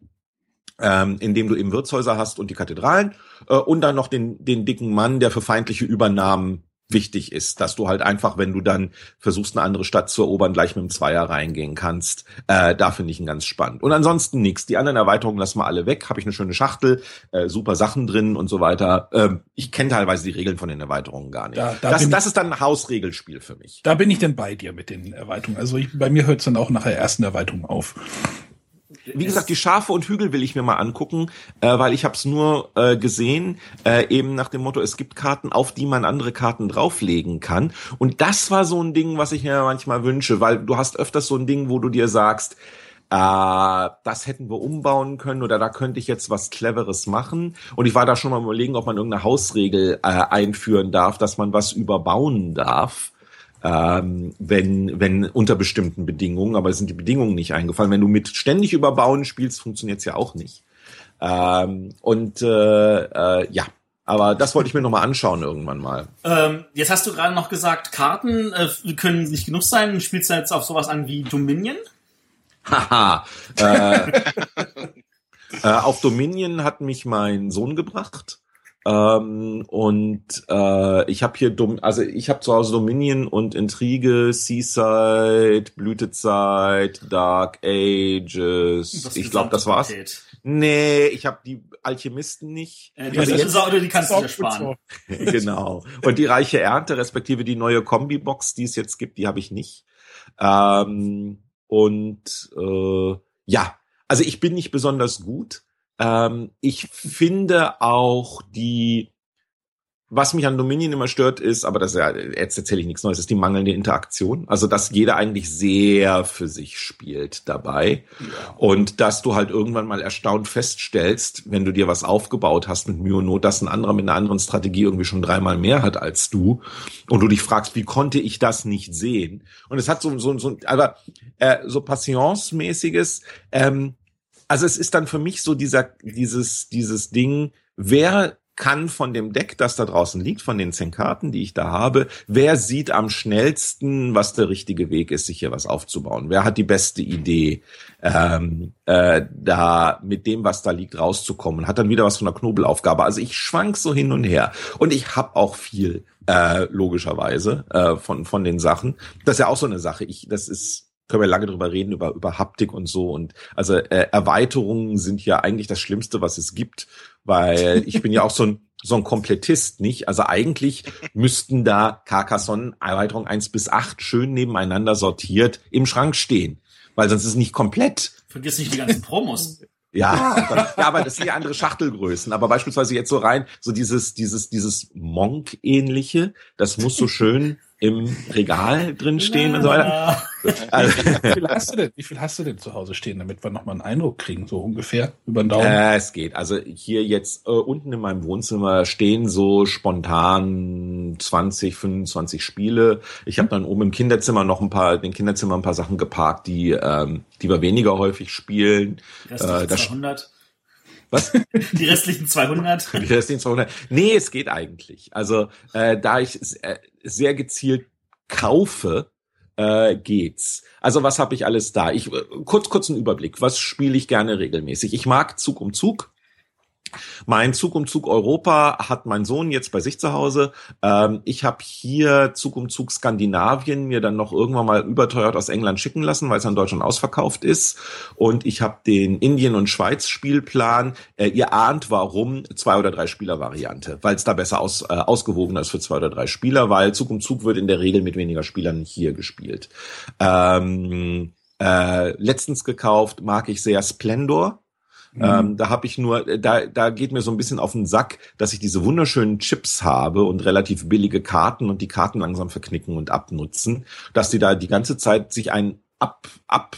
ähm, indem du eben Wirtshäuser hast und die Kathedralen äh, und dann noch den, den dicken Mann, der für feindliche Übernahmen wichtig ist, dass du halt einfach, wenn du dann versuchst, eine andere Stadt zu erobern, gleich mit dem Zweier reingehen kannst. Äh, da finde ich ihn ganz spannend. Und ansonsten nichts. Die anderen Erweiterungen lassen wir alle weg. Habe ich eine schöne Schachtel, äh, super Sachen drin und so weiter. Ähm, ich kenne teilweise die Regeln von den Erweiterungen gar nicht. Da, da das, das ist dann ein Hausregelspiel für mich. Da bin ich denn bei dir mit den Erweiterungen. Also ich, bei mir hört es dann auch nach der ersten Erweiterung auf. Wie gesagt, die Schafe und Hügel will ich mir mal angucken, äh, weil ich habe es nur äh, gesehen, äh, eben nach dem Motto, es gibt Karten, auf die man andere Karten drauflegen kann. Und das war so ein Ding, was ich mir manchmal wünsche, weil du hast öfters so ein Ding, wo du dir sagst, äh, das hätten wir umbauen können oder da könnte ich jetzt was Cleveres machen. Und ich war da schon mal überlegen, ob man irgendeine Hausregel äh, einführen darf, dass man was überbauen darf ähm, wenn, wenn unter bestimmten Bedingungen, aber es sind die Bedingungen nicht eingefallen. Wenn du mit ständig überbauen spielst, funktioniert's ja auch nicht. Ähm, und äh, äh, ja, aber das wollte ich mir nochmal anschauen irgendwann mal. Ähm, jetzt hast du gerade noch gesagt, Karten äh, können nicht genug sein. Spielst du jetzt auf sowas an wie Dominion? Haha. äh, (laughs) äh, auf Dominion hat mich mein Sohn gebracht. Ähm, und äh, ich habe hier dumm, also ich habe zu Hause Dominion und Intrige, Seaside, Blütezeit, Dark Ages. Ich glaube, das war's. Nee, ich habe die Alchemisten nicht. Äh, die, also jetzt, oder die kannst du dir sparen. (laughs) genau. Und die reiche Ernte, respektive die neue Kombi-Box, die es jetzt gibt, die habe ich nicht. Ähm, und äh, ja, also ich bin nicht besonders gut. Ähm, ich finde auch die, was mich an Dominion immer stört, ist, aber das ist ja, jetzt erzähle ich nichts Neues, ist die mangelnde Interaktion. Also, dass jeder eigentlich sehr für sich spielt dabei. Ja. Und dass du halt irgendwann mal erstaunt feststellst, wenn du dir was aufgebaut hast mit Mühe und Not, dass ein anderer mit einer anderen Strategie irgendwie schon dreimal mehr hat als du. Und du dich fragst, wie konnte ich das nicht sehen? Und es hat so, so, so, aber, äh, so Passionsmäßiges, ähm, also es ist dann für mich so dieser, dieses, dieses Ding, wer kann von dem Deck, das da draußen liegt, von den zehn Karten, die ich da habe, wer sieht am schnellsten, was der richtige Weg ist, sich hier was aufzubauen? Wer hat die beste Idee, ähm, äh, da mit dem, was da liegt, rauszukommen? Hat dann wieder was von der Knobelaufgabe. Also ich schwank so hin und her. Und ich habe auch viel, äh, logischerweise, äh, von, von den Sachen. Das ist ja auch so eine Sache. Ich, das ist können wir lange drüber reden, über, über Haptik und so. Und also äh, Erweiterungen sind ja eigentlich das Schlimmste, was es gibt, weil (laughs) ich bin ja auch so ein, so ein Komplettist, nicht? Also eigentlich müssten da Carcassonne Erweiterung eins bis acht schön nebeneinander sortiert im Schrank stehen, weil sonst ist es nicht komplett. Vergiss nicht die ganzen Promos. Ja, ja, aber das sind ja andere Schachtelgrößen. Aber beispielsweise jetzt so rein, so dieses, dieses, dieses Monk-ähnliche, das muss so schön im Regal drin stehen und so weiter. Also, wie, viel hast du denn, wie viel hast du denn zu Hause stehen, damit wir nochmal einen Eindruck kriegen, so ungefähr über den Daumen? Äh, es geht. Also hier jetzt äh, unten in meinem Wohnzimmer stehen so spontan 20, 25 Spiele. Ich habe dann oben im Kinderzimmer noch ein paar, den Kinderzimmer ein paar Sachen geparkt, die, ähm, die wir weniger häufig spielen. Das äh, 200. Was? (laughs) Die restlichen 200? (laughs) Die restlichen 200. Nee, es geht eigentlich. Also, äh, da ich äh, sehr gezielt kaufe, äh, geht's. Also was habe ich alles da? Ich äh, kurz kurz einen Überblick. Was spiele ich gerne regelmäßig? Ich mag Zug um Zug. Mein Zug um Zug Europa hat mein Sohn jetzt bei sich zu Hause. Ähm, ich habe hier Zug um Zug Skandinavien mir dann noch irgendwann mal überteuert aus England schicken lassen, weil es an Deutschland ausverkauft ist. Und ich habe den Indien- und Schweiz-Spielplan. Äh, ihr ahnt warum, zwei oder drei Spieler-Variante, weil es da besser aus, äh, ausgewogener ist für zwei oder drei Spieler, weil Zug um Zug wird in der Regel mit weniger Spielern hier gespielt. Ähm, äh, letztens gekauft mag ich sehr Splendor Mhm. Ähm, da habe ich nur, da, da geht mir so ein bisschen auf den Sack, dass ich diese wunderschönen Chips habe und relativ billige Karten und die Karten langsam verknicken und abnutzen, dass die da die ganze Zeit sich ein ab, ab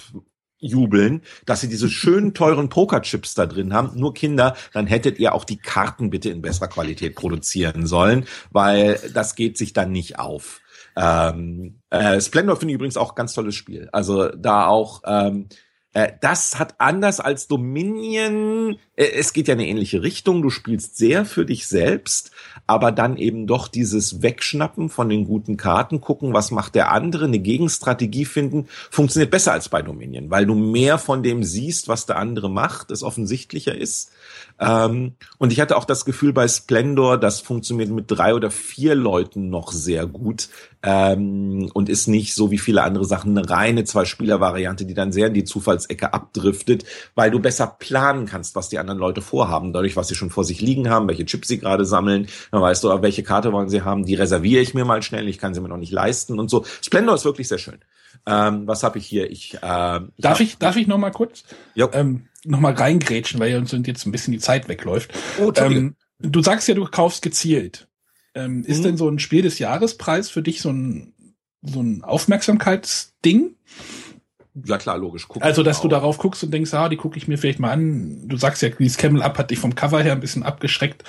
jubeln, dass sie diese schönen (laughs) teuren Pokerchips da drin haben. Nur Kinder, dann hättet ihr auch die Karten bitte in besserer Qualität produzieren sollen, weil das geht sich dann nicht auf. Ähm, äh, Splendor finde ich übrigens auch ganz tolles Spiel. Also da auch ähm, äh, das hat anders als Dominion, äh, es geht ja in eine ähnliche Richtung, du spielst sehr für dich selbst, aber dann eben doch dieses Wegschnappen von den guten Karten, gucken, was macht der andere, eine Gegenstrategie finden, funktioniert besser als bei Dominion, weil du mehr von dem siehst, was der andere macht, es offensichtlicher ist. Ähm, und ich hatte auch das Gefühl bei Splendor, das funktioniert mit drei oder vier Leuten noch sehr gut ähm, und ist nicht so wie viele andere Sachen eine reine Zwei-Spieler-Variante, die dann sehr in die Zufallsecke abdriftet, weil du besser planen kannst, was die anderen Leute vorhaben, dadurch, was sie schon vor sich liegen haben, welche Chips sie gerade sammeln, dann weißt du, welche Karte wollen sie haben, die reserviere ich mir mal schnell, ich kann sie mir noch nicht leisten und so. Splendor ist wirklich sehr schön. Ähm, was habe ich hier? Ich, äh, ich darf ich darf ich noch mal kurz ähm, noch mal reingrätschen, weil uns jetzt ein bisschen die Zeit wegläuft. Oh, ähm, du sagst ja, du kaufst gezielt. Ähm, ist mhm. denn so ein Spiel des Jahrespreis für dich so ein so ein Aufmerksamkeitsding? Ja klar, logisch. Guck also, dass du darauf guckst und denkst, ah, die gucke ich mir vielleicht mal an. Du sagst ja, dieses Camel Up hat dich vom Cover her ein bisschen abgeschreckt,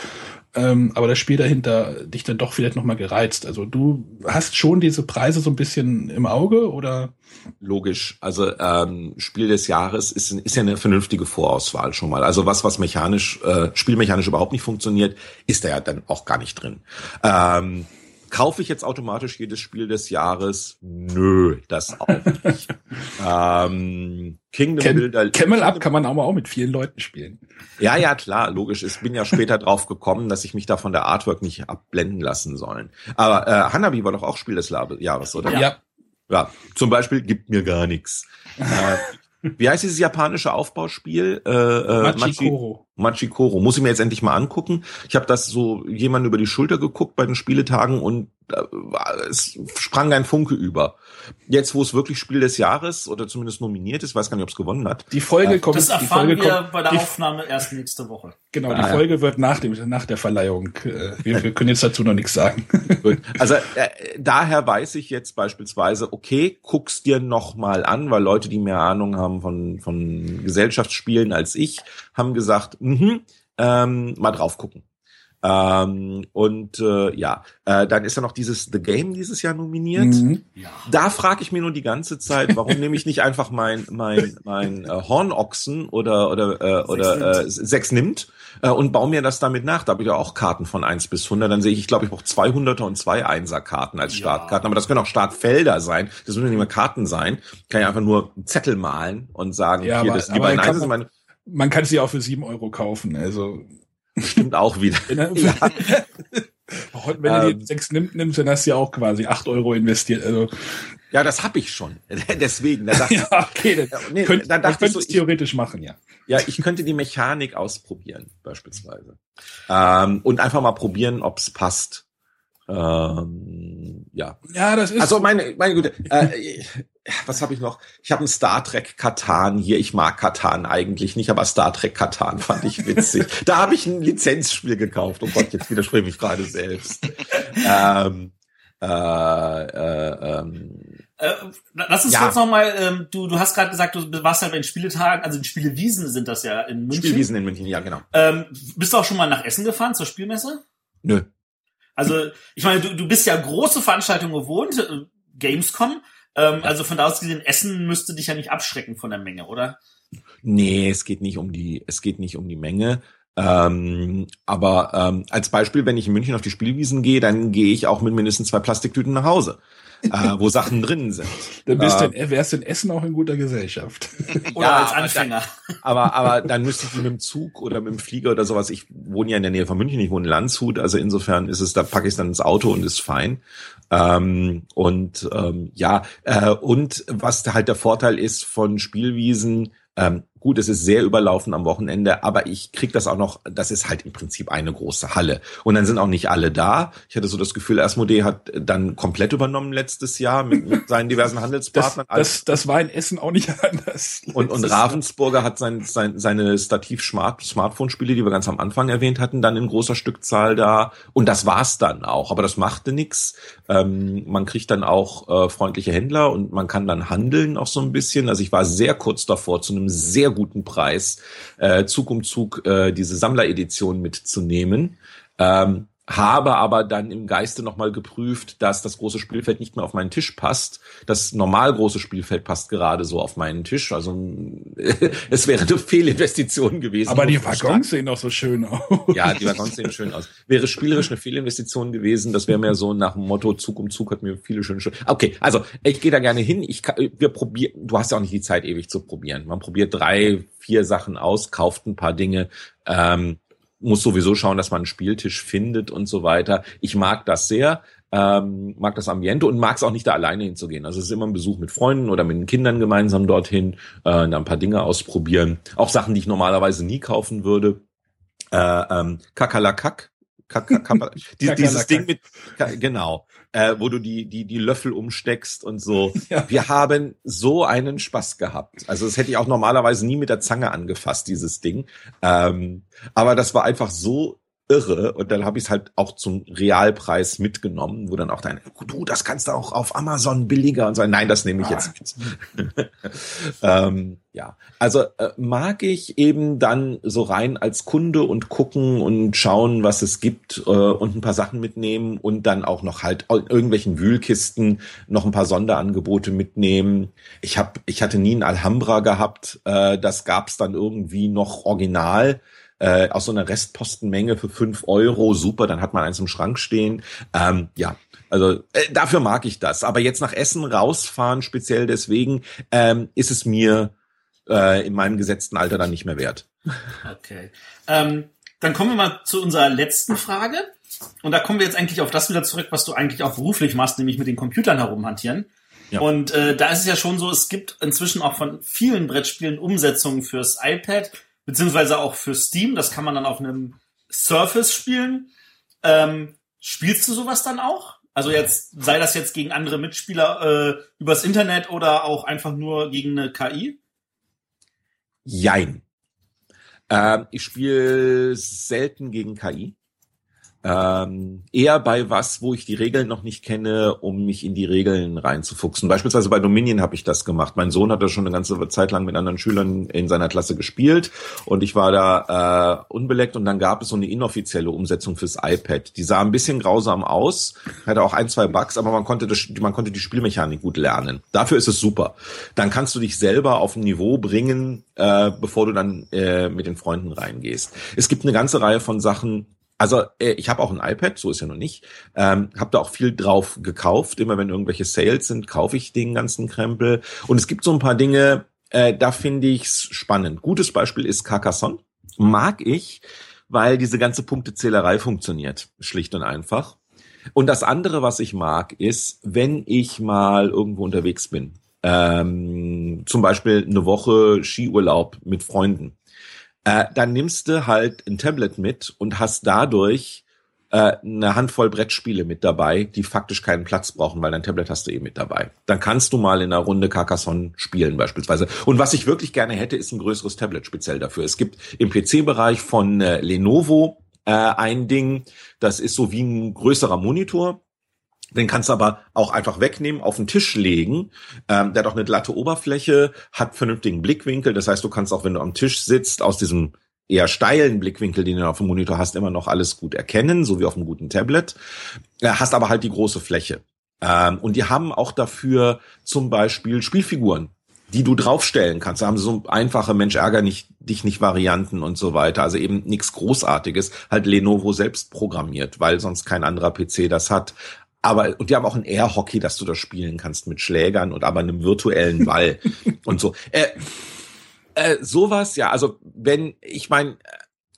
ähm, aber das Spiel dahinter dich dann doch vielleicht nochmal gereizt. Also du hast schon diese Preise so ein bisschen im Auge oder? Logisch. Also ähm, Spiel des Jahres ist, ist ja eine vernünftige Vorauswahl schon mal. Also was, was mechanisch, äh, spielmechanisch überhaupt nicht funktioniert, ist da ja dann auch gar nicht drin. Ähm, Kaufe ich jetzt automatisch jedes Spiel des Jahres? Nö, das auch nicht. (laughs) ähm, Kingdom Cam Builder. Camel Up kann man aber auch mit vielen Leuten spielen. Ja, ja, klar, logisch. Ich bin ja später drauf gekommen, dass ich mich da von der Artwork nicht abblenden lassen sollen. Aber äh, Hanabi war doch auch Spiel des Jahres, oder? Ja. Ja, zum Beispiel gibt mir gar nichts. Äh, wie heißt dieses japanische Aufbauspiel? Äh, äh, Machikoro. Machikoro. Muss ich mir jetzt endlich mal angucken. Ich habe das so jemand über die Schulter geguckt bei den Spieletagen und äh, es sprang ein Funke über. Jetzt, wo es wirklich Spiel des Jahres oder zumindest nominiert ist, weiß gar nicht, ob es gewonnen hat. Die Folge kommt. Das erfahren die Folge wir kommt, bei der Aufnahme erst nächste Woche. Genau, die ah, Folge wird nach dem nach der Verleihung. Äh, wir, wir können jetzt dazu noch nichts sagen. (laughs) also äh, daher weiß ich jetzt beispielsweise, okay, guck's dir noch mal an, weil Leute, die mehr Ahnung haben von von Gesellschaftsspielen als ich, haben gesagt, mh, ähm, mal drauf gucken. Ähm, und äh, ja, äh, dann ist ja noch dieses The Game dieses Jahr nominiert. Mhm. Ja. Da frage ich mir nur die ganze Zeit, warum nehme ich nicht einfach mein mein mein äh, Hornochsen oder oder äh, oder äh, sechs nimmt äh, und baue mir das damit nach. Da habe ich ja auch Karten von eins bis 100. Dann sehe ich, ich glaube, ich brauche 200er und zwei Einser-Karten als Startkarten. Ja. Aber das können auch Startfelder sein. Das müssen nicht mehr Karten sein. Kann ja einfach nur einen Zettel malen und sagen, ja, hier, aber, das, die beiden Einser sind meine man kann sie auch für sieben Euro kaufen. Also Stimmt auch wieder. ja. Wenn du die ähm. sechs nimmt, nimmst, dann hast du ja auch quasi acht Euro investiert. Also ja, das habe ich schon. (laughs) Deswegen. Da dachte (laughs) ja, okay. Dann, nee, könnt, dann dachte ich so, theoretisch machen, ja. Ja, ich könnte die Mechanik ausprobieren, beispielsweise. Ähm, und einfach mal probieren, ob's passt. Ähm, ja. Ja, das ist. Also meine, meine Güte. Äh, (laughs) was habe ich noch? Ich habe ein Star Trek Katan hier. Ich mag Katan eigentlich nicht, aber Star Trek Katan fand ich witzig. (laughs) da habe ich ein Lizenzspiel gekauft. Oh Gott, jetzt widerspreche ich gerade selbst. ähm, äh, äh, ähm, äh, lass uns ja. kurz nochmal, ähm, du, du hast gerade gesagt, du warst ja bei den Spieletagen, also die Spielewiesen sind das ja in München. Spielwiesen in München, ja, genau. Ähm, bist du auch schon mal nach Essen gefahren zur Spielmesse? Nö. Also, ich meine, du, du bist ja große Veranstaltungen gewohnt, äh, Gamescom. Ähm, also von da aus gesehen, Essen müsste dich ja nicht abschrecken von der Menge, oder? Nee, es geht nicht um die, es geht nicht um die Menge. Ähm, aber ähm, als Beispiel, wenn ich in München auf die Spielwiesen gehe, dann gehe ich auch mit mindestens zwei Plastiktüten nach Hause äh, wo Sachen drin sind. Dann bist äh, du, wärst du in Essen auch in guter Gesellschaft. (laughs) oder ja, als Anfänger. Aber, aber, aber dann müsste ich mit dem Zug oder mit dem Flieger oder sowas, ich wohne ja in der Nähe von München, ich wohne in Landshut, also insofern ist es, da packe ich es dann ins Auto und ist fein. Ähm, und ähm, ja, äh, und was halt der Vorteil ist von Spielwiesen, ähm, Gut, es ist sehr überlaufen am Wochenende, aber ich krieg das auch noch, das ist halt im Prinzip eine große Halle. Und dann sind auch nicht alle da. Ich hatte so das Gefühl, Asmodee hat dann komplett übernommen letztes Jahr mit, mit (laughs) seinen diversen Handelspartnern. Das, das, das war in Essen auch nicht (laughs) anders. Und, und Ravensburger hat sein, sein, seine Stativ-Smartphone-Spiele, die wir ganz am Anfang erwähnt hatten, dann in großer Stückzahl da. Und das war's dann auch. Aber das machte nix. Ähm, man kriegt dann auch äh, freundliche Händler und man kann dann handeln auch so ein bisschen. Also ich war sehr kurz davor, zu einem sehr guten Preis äh, Zug um Zug äh, diese Sammleredition mitzunehmen. Ähm, habe aber dann im Geiste nochmal geprüft, dass das große Spielfeld nicht mehr auf meinen Tisch passt. Das normal große Spielfeld passt gerade so auf meinen Tisch. Also (laughs) es wäre eine Fehlinvestition gewesen. Aber die Waggons sehen doch so schön aus. Ja, die Waggons sehen schön aus. Wäre spielerisch eine Fehlinvestition gewesen. Das wäre mehr so nach dem Motto Zug um Zug hat mir viele schöne Schön. Okay, also ich gehe da gerne hin. Ich kann, wir probieren. Du hast ja auch nicht die Zeit ewig zu probieren. Man probiert drei, vier Sachen aus, kauft ein paar Dinge. Ähm, muss sowieso schauen, dass man einen Spieltisch findet und so weiter. Ich mag das sehr, ähm, mag das Ambiente und mag es auch nicht da alleine hinzugehen. Also es ist immer ein Besuch mit Freunden oder mit den Kindern gemeinsam dorthin, äh, da ein paar Dinge ausprobieren. Auch Sachen, die ich normalerweise nie kaufen würde. Äh, ähm, Kakalakak die, dieses Ding mit, genau, äh, wo du die, die, die Löffel umsteckst und so. (laughs) Ja. Wir haben so einen Spaß gehabt. Also das hätte ich auch normalerweise nie mit der Zange angefasst, dieses Ding. Ähm, aber das war einfach so irre und dann habe ich es halt auch zum Realpreis mitgenommen, wo dann auch dein, du, das kannst du auch auf Amazon billiger und so. Nein, das nehme ich ah. jetzt (laughs) mit. ähm, ja, also äh, mag ich eben dann so rein als Kunde und gucken und schauen, was es gibt äh, und ein paar Sachen mitnehmen und dann auch noch halt in irgendwelchen Wühlkisten noch ein paar Sonderangebote mitnehmen. Ich habe, ich hatte nie ein Alhambra gehabt, äh, das gab's dann irgendwie noch original äh, aus so einer Restpostenmenge für fünf Euro, super, dann hat man eins im Schrank stehen. Ähm, ja, also äh, dafür mag ich das. Aber jetzt nach Essen rausfahren, speziell deswegen, ähm, ist es mir äh, in meinem gesetzten Alter dann nicht mehr wert. Okay. Ähm, dann kommen wir mal zu unserer letzten Frage. Und da kommen wir jetzt eigentlich auf das wieder zurück, was du eigentlich auch beruflich machst, nämlich mit den Computern herumhantieren. Ja. Und äh, da ist es ja schon so, es gibt inzwischen auch von vielen Brettspielen Umsetzungen fürs iPad, beziehungsweise auch für Steam. Das kann man dann auf einem Surface spielen. Ähm, spielst du sowas dann auch? Also jetzt, sei das jetzt gegen andere Mitspieler äh, übers Internet oder auch einfach nur gegen eine KI? Jein. Ähm, ich spiele selten gegen KI. Ähm, eher bei was, wo ich die Regeln noch nicht kenne, um mich in die Regeln reinzufuchsen. Beispielsweise bei Dominion habe ich das gemacht. Mein Sohn hat da schon eine ganze Zeit lang mit anderen Schülern in seiner Klasse gespielt und ich war da äh, unbeleckt und dann gab es so eine inoffizielle Umsetzung fürs iPad. Die sah ein bisschen grausam aus, hatte auch ein, zwei Bugs, aber man konnte, das, man konnte die Spielmechanik gut lernen. Dafür ist es super. Dann kannst du dich selber auf ein Niveau bringen, äh, bevor du dann äh, mit den Freunden reingehst. Es gibt eine ganze Reihe von Sachen, also äh, ich habe auch ein iPad, so ist ja noch nicht. Ähm, habe da auch viel drauf gekauft. Immer wenn irgendwelche Sales sind, kaufe ich den ganzen Krempel. Und es gibt so ein paar Dinge, äh, da finde ich's spannend. Gutes Beispiel ist Carcassonne. Mag ich, weil diese ganze Punktezählerei funktioniert, schlicht und einfach. Und das andere, was ich mag, ist, wenn ich mal irgendwo unterwegs bin, ähm, zum Beispiel eine Woche Skiurlaub mit Freunden äh, dann nimmst du halt ein Tablet mit und hast dadurch äh, eine Handvoll Brettspiele mit dabei, die faktisch keinen Platz brauchen, weil dein Tablet hast du eh mit dabei. Dann kannst du mal in einer Runde Carcassonne spielen beispielsweise. Und was ich wirklich gerne hätte, ist ein größeres Tablet speziell dafür. Es gibt im PC-Bereich von äh, Lenovo äh, ein Ding, das ist so wie ein größerer Monitor den kannst du aber auch einfach wegnehmen, auf den Tisch legen. Ähm, der hat auch eine glatte Oberfläche, hat vernünftigen Blickwinkel. Das heißt, du kannst auch, wenn du am Tisch sitzt, aus diesem eher steilen Blickwinkel, den du auf dem Monitor hast, immer noch alles gut erkennen, so wie auf einem guten Tablet. Äh, hast aber halt die große Fläche. Ähm, und die haben auch dafür zum Beispiel Spielfiguren, die du draufstellen kannst. Da haben so einfache Mensch ärger nicht, dich nicht Varianten und so weiter. Also eben nichts Großartiges. Halt Lenovo selbst programmiert, weil sonst kein anderer PC das hat. Aber, und die haben auch ein Air-Hockey, dass du da spielen kannst mit Schlägern und aber einem virtuellen Ball (laughs) und so. Äh, äh, sowas, ja, also wenn, ich meine,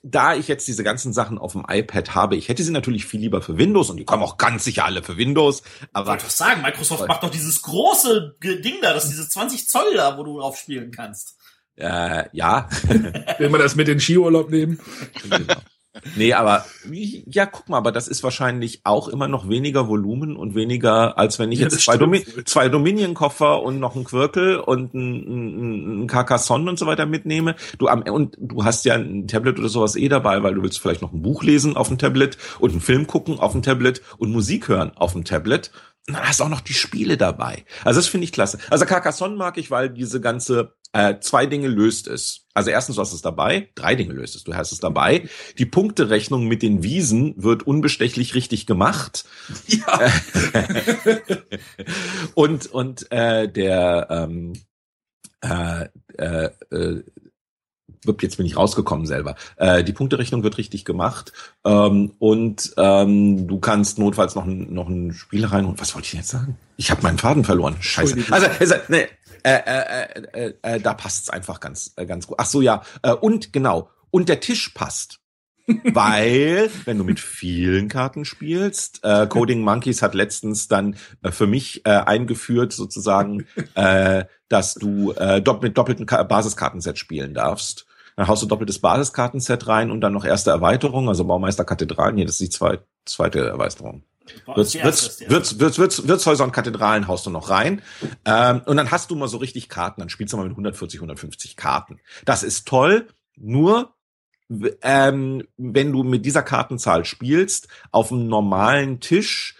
da ich jetzt diese ganzen Sachen auf dem iPad habe, ich hätte sie natürlich viel lieber für Windows und die kommen auch ganz sicher alle für Windows. Aber ich wollte was sagen, Microsoft macht doch dieses große Ding da, das ist diese 20 Zoll da, wo du drauf spielen kannst. Äh, ja. Will man das mit in Skiurlaub nehmen? (laughs) Genau. Nee, aber ja, guck mal, aber das ist wahrscheinlich auch immer noch weniger Volumen und weniger, als wenn ich ja, jetzt zwei, Domi zwei Dominion-Koffer und noch einen Quirkel und ein, ein Carcassonne und so weiter mitnehme. Du am und du hast ja ein Tablet oder sowas eh dabei, weil du willst vielleicht noch ein Buch lesen auf dem Tablet und einen Film gucken auf dem Tablet und Musik hören auf dem Tablet. Und dann hast du auch noch die Spiele dabei. Also das finde ich klasse. Also Carcassonne mag ich, weil diese ganze äh, zwei Dinge löst es. Also erstens, du hast es dabei, drei Dinge löst es, du hast es dabei. Die Punkterechnung mit den Wiesen wird unbestechlich richtig gemacht. Ja. (laughs) und und äh, der ähm, äh, äh, äh, jetzt bin ich rausgekommen selber. Äh, die Punkterechnung wird richtig gemacht ähm, und ähm, du kannst notfalls noch ein, noch ein Spiel rein. Und was wollte ich jetzt sagen? Ich habe meinen Faden verloren. Scheiße. Also, also nee, äh, äh, äh, äh, da passt's einfach ganz, äh, ganz gut. Ach so, ja. Äh, und genau. Und der Tisch passt. (laughs) Weil, wenn du mit vielen Karten spielst, äh, Coding Monkeys hat letztens dann äh, für mich äh, eingeführt, sozusagen, äh, dass du äh, dopp mit doppelten Ka Basiskartenset spielen darfst. Dann haust du doppeltes Basiskartenset rein und dann noch erste Erweiterung, also Baumeister Kathedralen. Hier, das ist die zweite, zweite Erweiterung. Wirts, Wirts, Wirts, Wirts, Wirts, Wirtshäuser und Kathedralen haust du noch rein. Ähm, und dann hast du mal so richtig Karten. Dann spielst du mal mit 140, 150 Karten. Das ist toll. Nur, ähm, wenn du mit dieser Kartenzahl spielst, auf einem normalen Tisch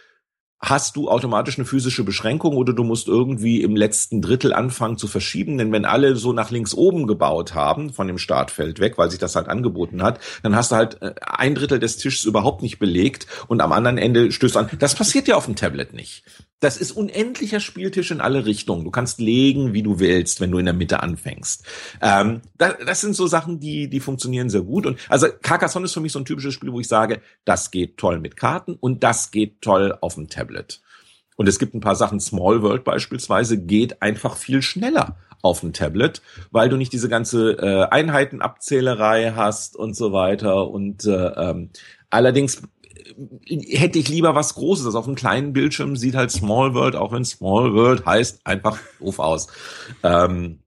hast du automatisch eine physische Beschränkung oder du musst irgendwie im letzten Drittel anfangen zu verschieben. Denn wenn alle so nach links oben gebaut haben, von dem Startfeld weg, weil sich das halt angeboten hat, dann hast du halt äh, ein Drittel des Tisches überhaupt nicht belegt und am anderen Ende stößt an. Das passiert ja auf dem Tablet nicht. Das ist unendlicher Spieltisch in alle Richtungen. Du kannst legen, wie du willst, wenn du in der Mitte anfängst. Ähm, das, das sind so Sachen, die, die funktionieren sehr gut. Und also Carcassonne ist für mich so ein typisches Spiel, wo ich sage, das geht toll mit Karten und das geht toll auf dem Tablet. Und es gibt ein paar Sachen, Small World beispielsweise, geht einfach viel schneller auf dem Tablet, weil du nicht diese ganze äh, Einheitenabzählerei hast und so weiter. Und äh, ähm, allerdings hätte ich lieber was Großes. Also auf einem kleinen Bildschirm sieht halt Small World, auch wenn Small World heißt, einfach doof aus. Ähm,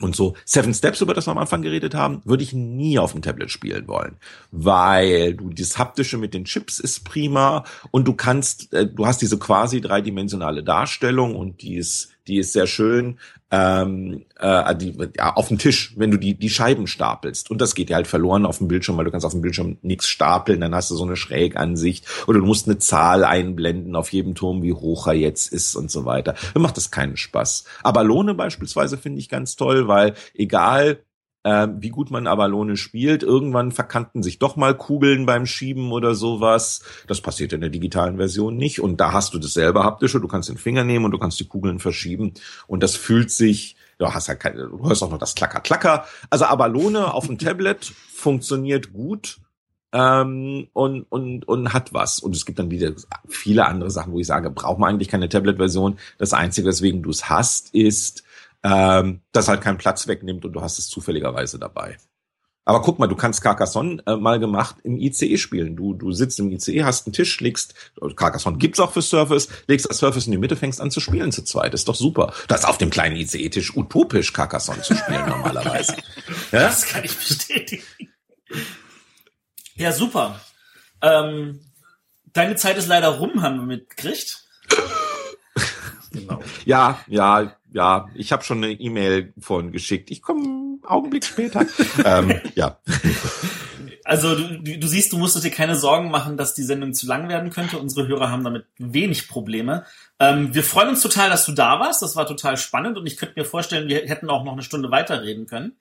und so Seven Steps, über das wir am Anfang geredet haben, würde ich nie auf dem Tablet spielen wollen, weil du das haptische mit den Chips ist prima und du kannst, äh, du hast diese quasi dreidimensionale Darstellung und die ist die ist sehr schön ähm, äh, die, ja, auf dem Tisch, wenn du die, die Scheiben stapelst. Und das geht ja halt verloren auf dem Bildschirm, weil du kannst auf dem Bildschirm nichts stapeln, dann hast du so eine Schrägansicht. Oder du musst eine Zahl einblenden auf jedem Turm, wie hoch er jetzt ist und so weiter. Dann macht das keinen Spaß. Aber Lohne beispielsweise finde ich ganz toll, weil egal äh, wie gut man Avalone spielt. Irgendwann verkannten sich doch mal Kugeln beim Schieben oder sowas. Das passiert in der digitalen Version nicht. Und da hast du das selber haptische. Du kannst den Finger nehmen und du kannst die Kugeln verschieben. Und das fühlt sich, du hast halt keine, du hörst auch noch das Klacker, Klacker. Also Avalone auf dem (laughs) Tablet funktioniert gut. Ähm, und, und, und hat was. Und es gibt dann wieder viele andere Sachen, wo ich sage, braucht man eigentlich keine Tablet-Version. Das Einzige, weswegen du es hast, ist, ähm, das halt keinen Platz wegnimmt und du hast es zufälligerweise dabei. Aber guck mal, du kannst Carcassonne äh, mal gemacht im ICE spielen. Du, du sitzt im ICE, hast einen Tisch, legst, Carcassonne gibt's auch für Surface, legst das Surface in die Mitte, fängst an zu spielen zu zweit. ist doch super. Das ist auf dem kleinen ICE-Tisch utopisch, Carcassonne zu spielen (laughs) normalerweise. Ja? Das kann ich bestätigen. Ja, super. Ähm, deine Zeit ist leider rum, haben wir mitgekriegt. genau. (laughs) Ja, ja, ja, ich habe schon eine E-Mail vorhin geschickt. Ich komme Augenblick später. (laughs) ähm, ja. Also du, du siehst, du musst dir keine Sorgen machen, dass die Sendung zu lang werden könnte. Unsere Hörer haben damit wenig Probleme. Ähm, wir freuen uns total, dass du da warst. Das war total spannend und ich könnte mir vorstellen, wir hätten auch noch eine Stunde weiterreden können.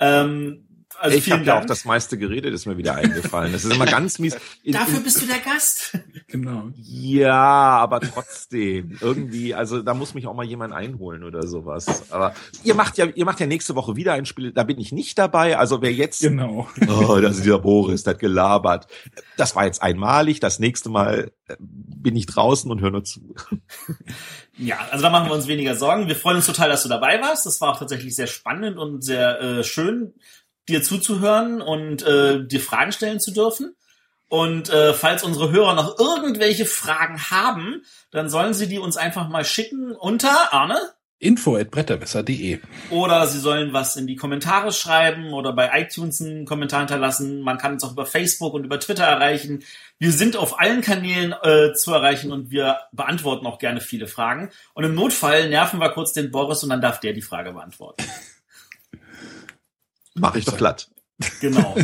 Ähm, also ich habe ja auch das meiste geredet, ist mir wieder eingefallen. Das ist immer ganz mies. In, (laughs) Dafür in, bist du der Gast. (laughs) Genau. Ja, aber trotzdem irgendwie, also da muss mich auch mal jemand einholen oder sowas. Aber ihr macht ja, ihr macht ja nächste Woche wieder ein Spiel. Da bin ich nicht dabei. Also wer jetzt, genau. (laughs) Oh, das ist dieser Boris, der hat gelabert. Das war jetzt einmalig. Das nächste Mal äh, bin ich draußen und höre nur zu. Ja, also da machen wir uns weniger Sorgen. Wir freuen uns total, dass du dabei warst. Das war auch tatsächlich sehr spannend und sehr äh, schön dir zuzuhören und äh, dir Fragen stellen zu dürfen. Und äh, falls unsere Hörer noch irgendwelche Fragen haben, dann sollen sie die uns einfach mal schicken unter Arne info bretterwisser.de oder sie sollen was in die Kommentare schreiben oder bei iTunes einen Kommentar hinterlassen. Man kann uns auch über Facebook und über Twitter erreichen. Wir sind auf allen Kanälen äh, zu erreichen und wir beantworten auch gerne viele Fragen. Und im Notfall nerven wir kurz den Boris und dann darf der die Frage beantworten. (laughs) Mach ich doch glatt. Genau.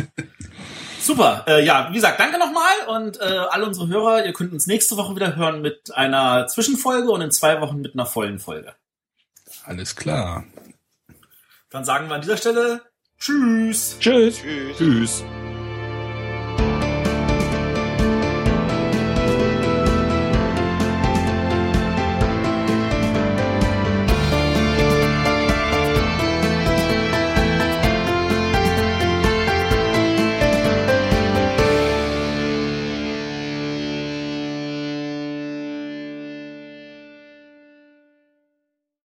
(laughs) Super. Äh, ja, wie gesagt, danke nochmal und äh, alle unsere Hörer, ihr könnt uns nächste Woche wieder hören mit einer Zwischenfolge und in zwei Wochen mit einer vollen Folge. Alles klar. Dann sagen wir an dieser Stelle Tschüss. Tschüss. Tschüss. Tschüss.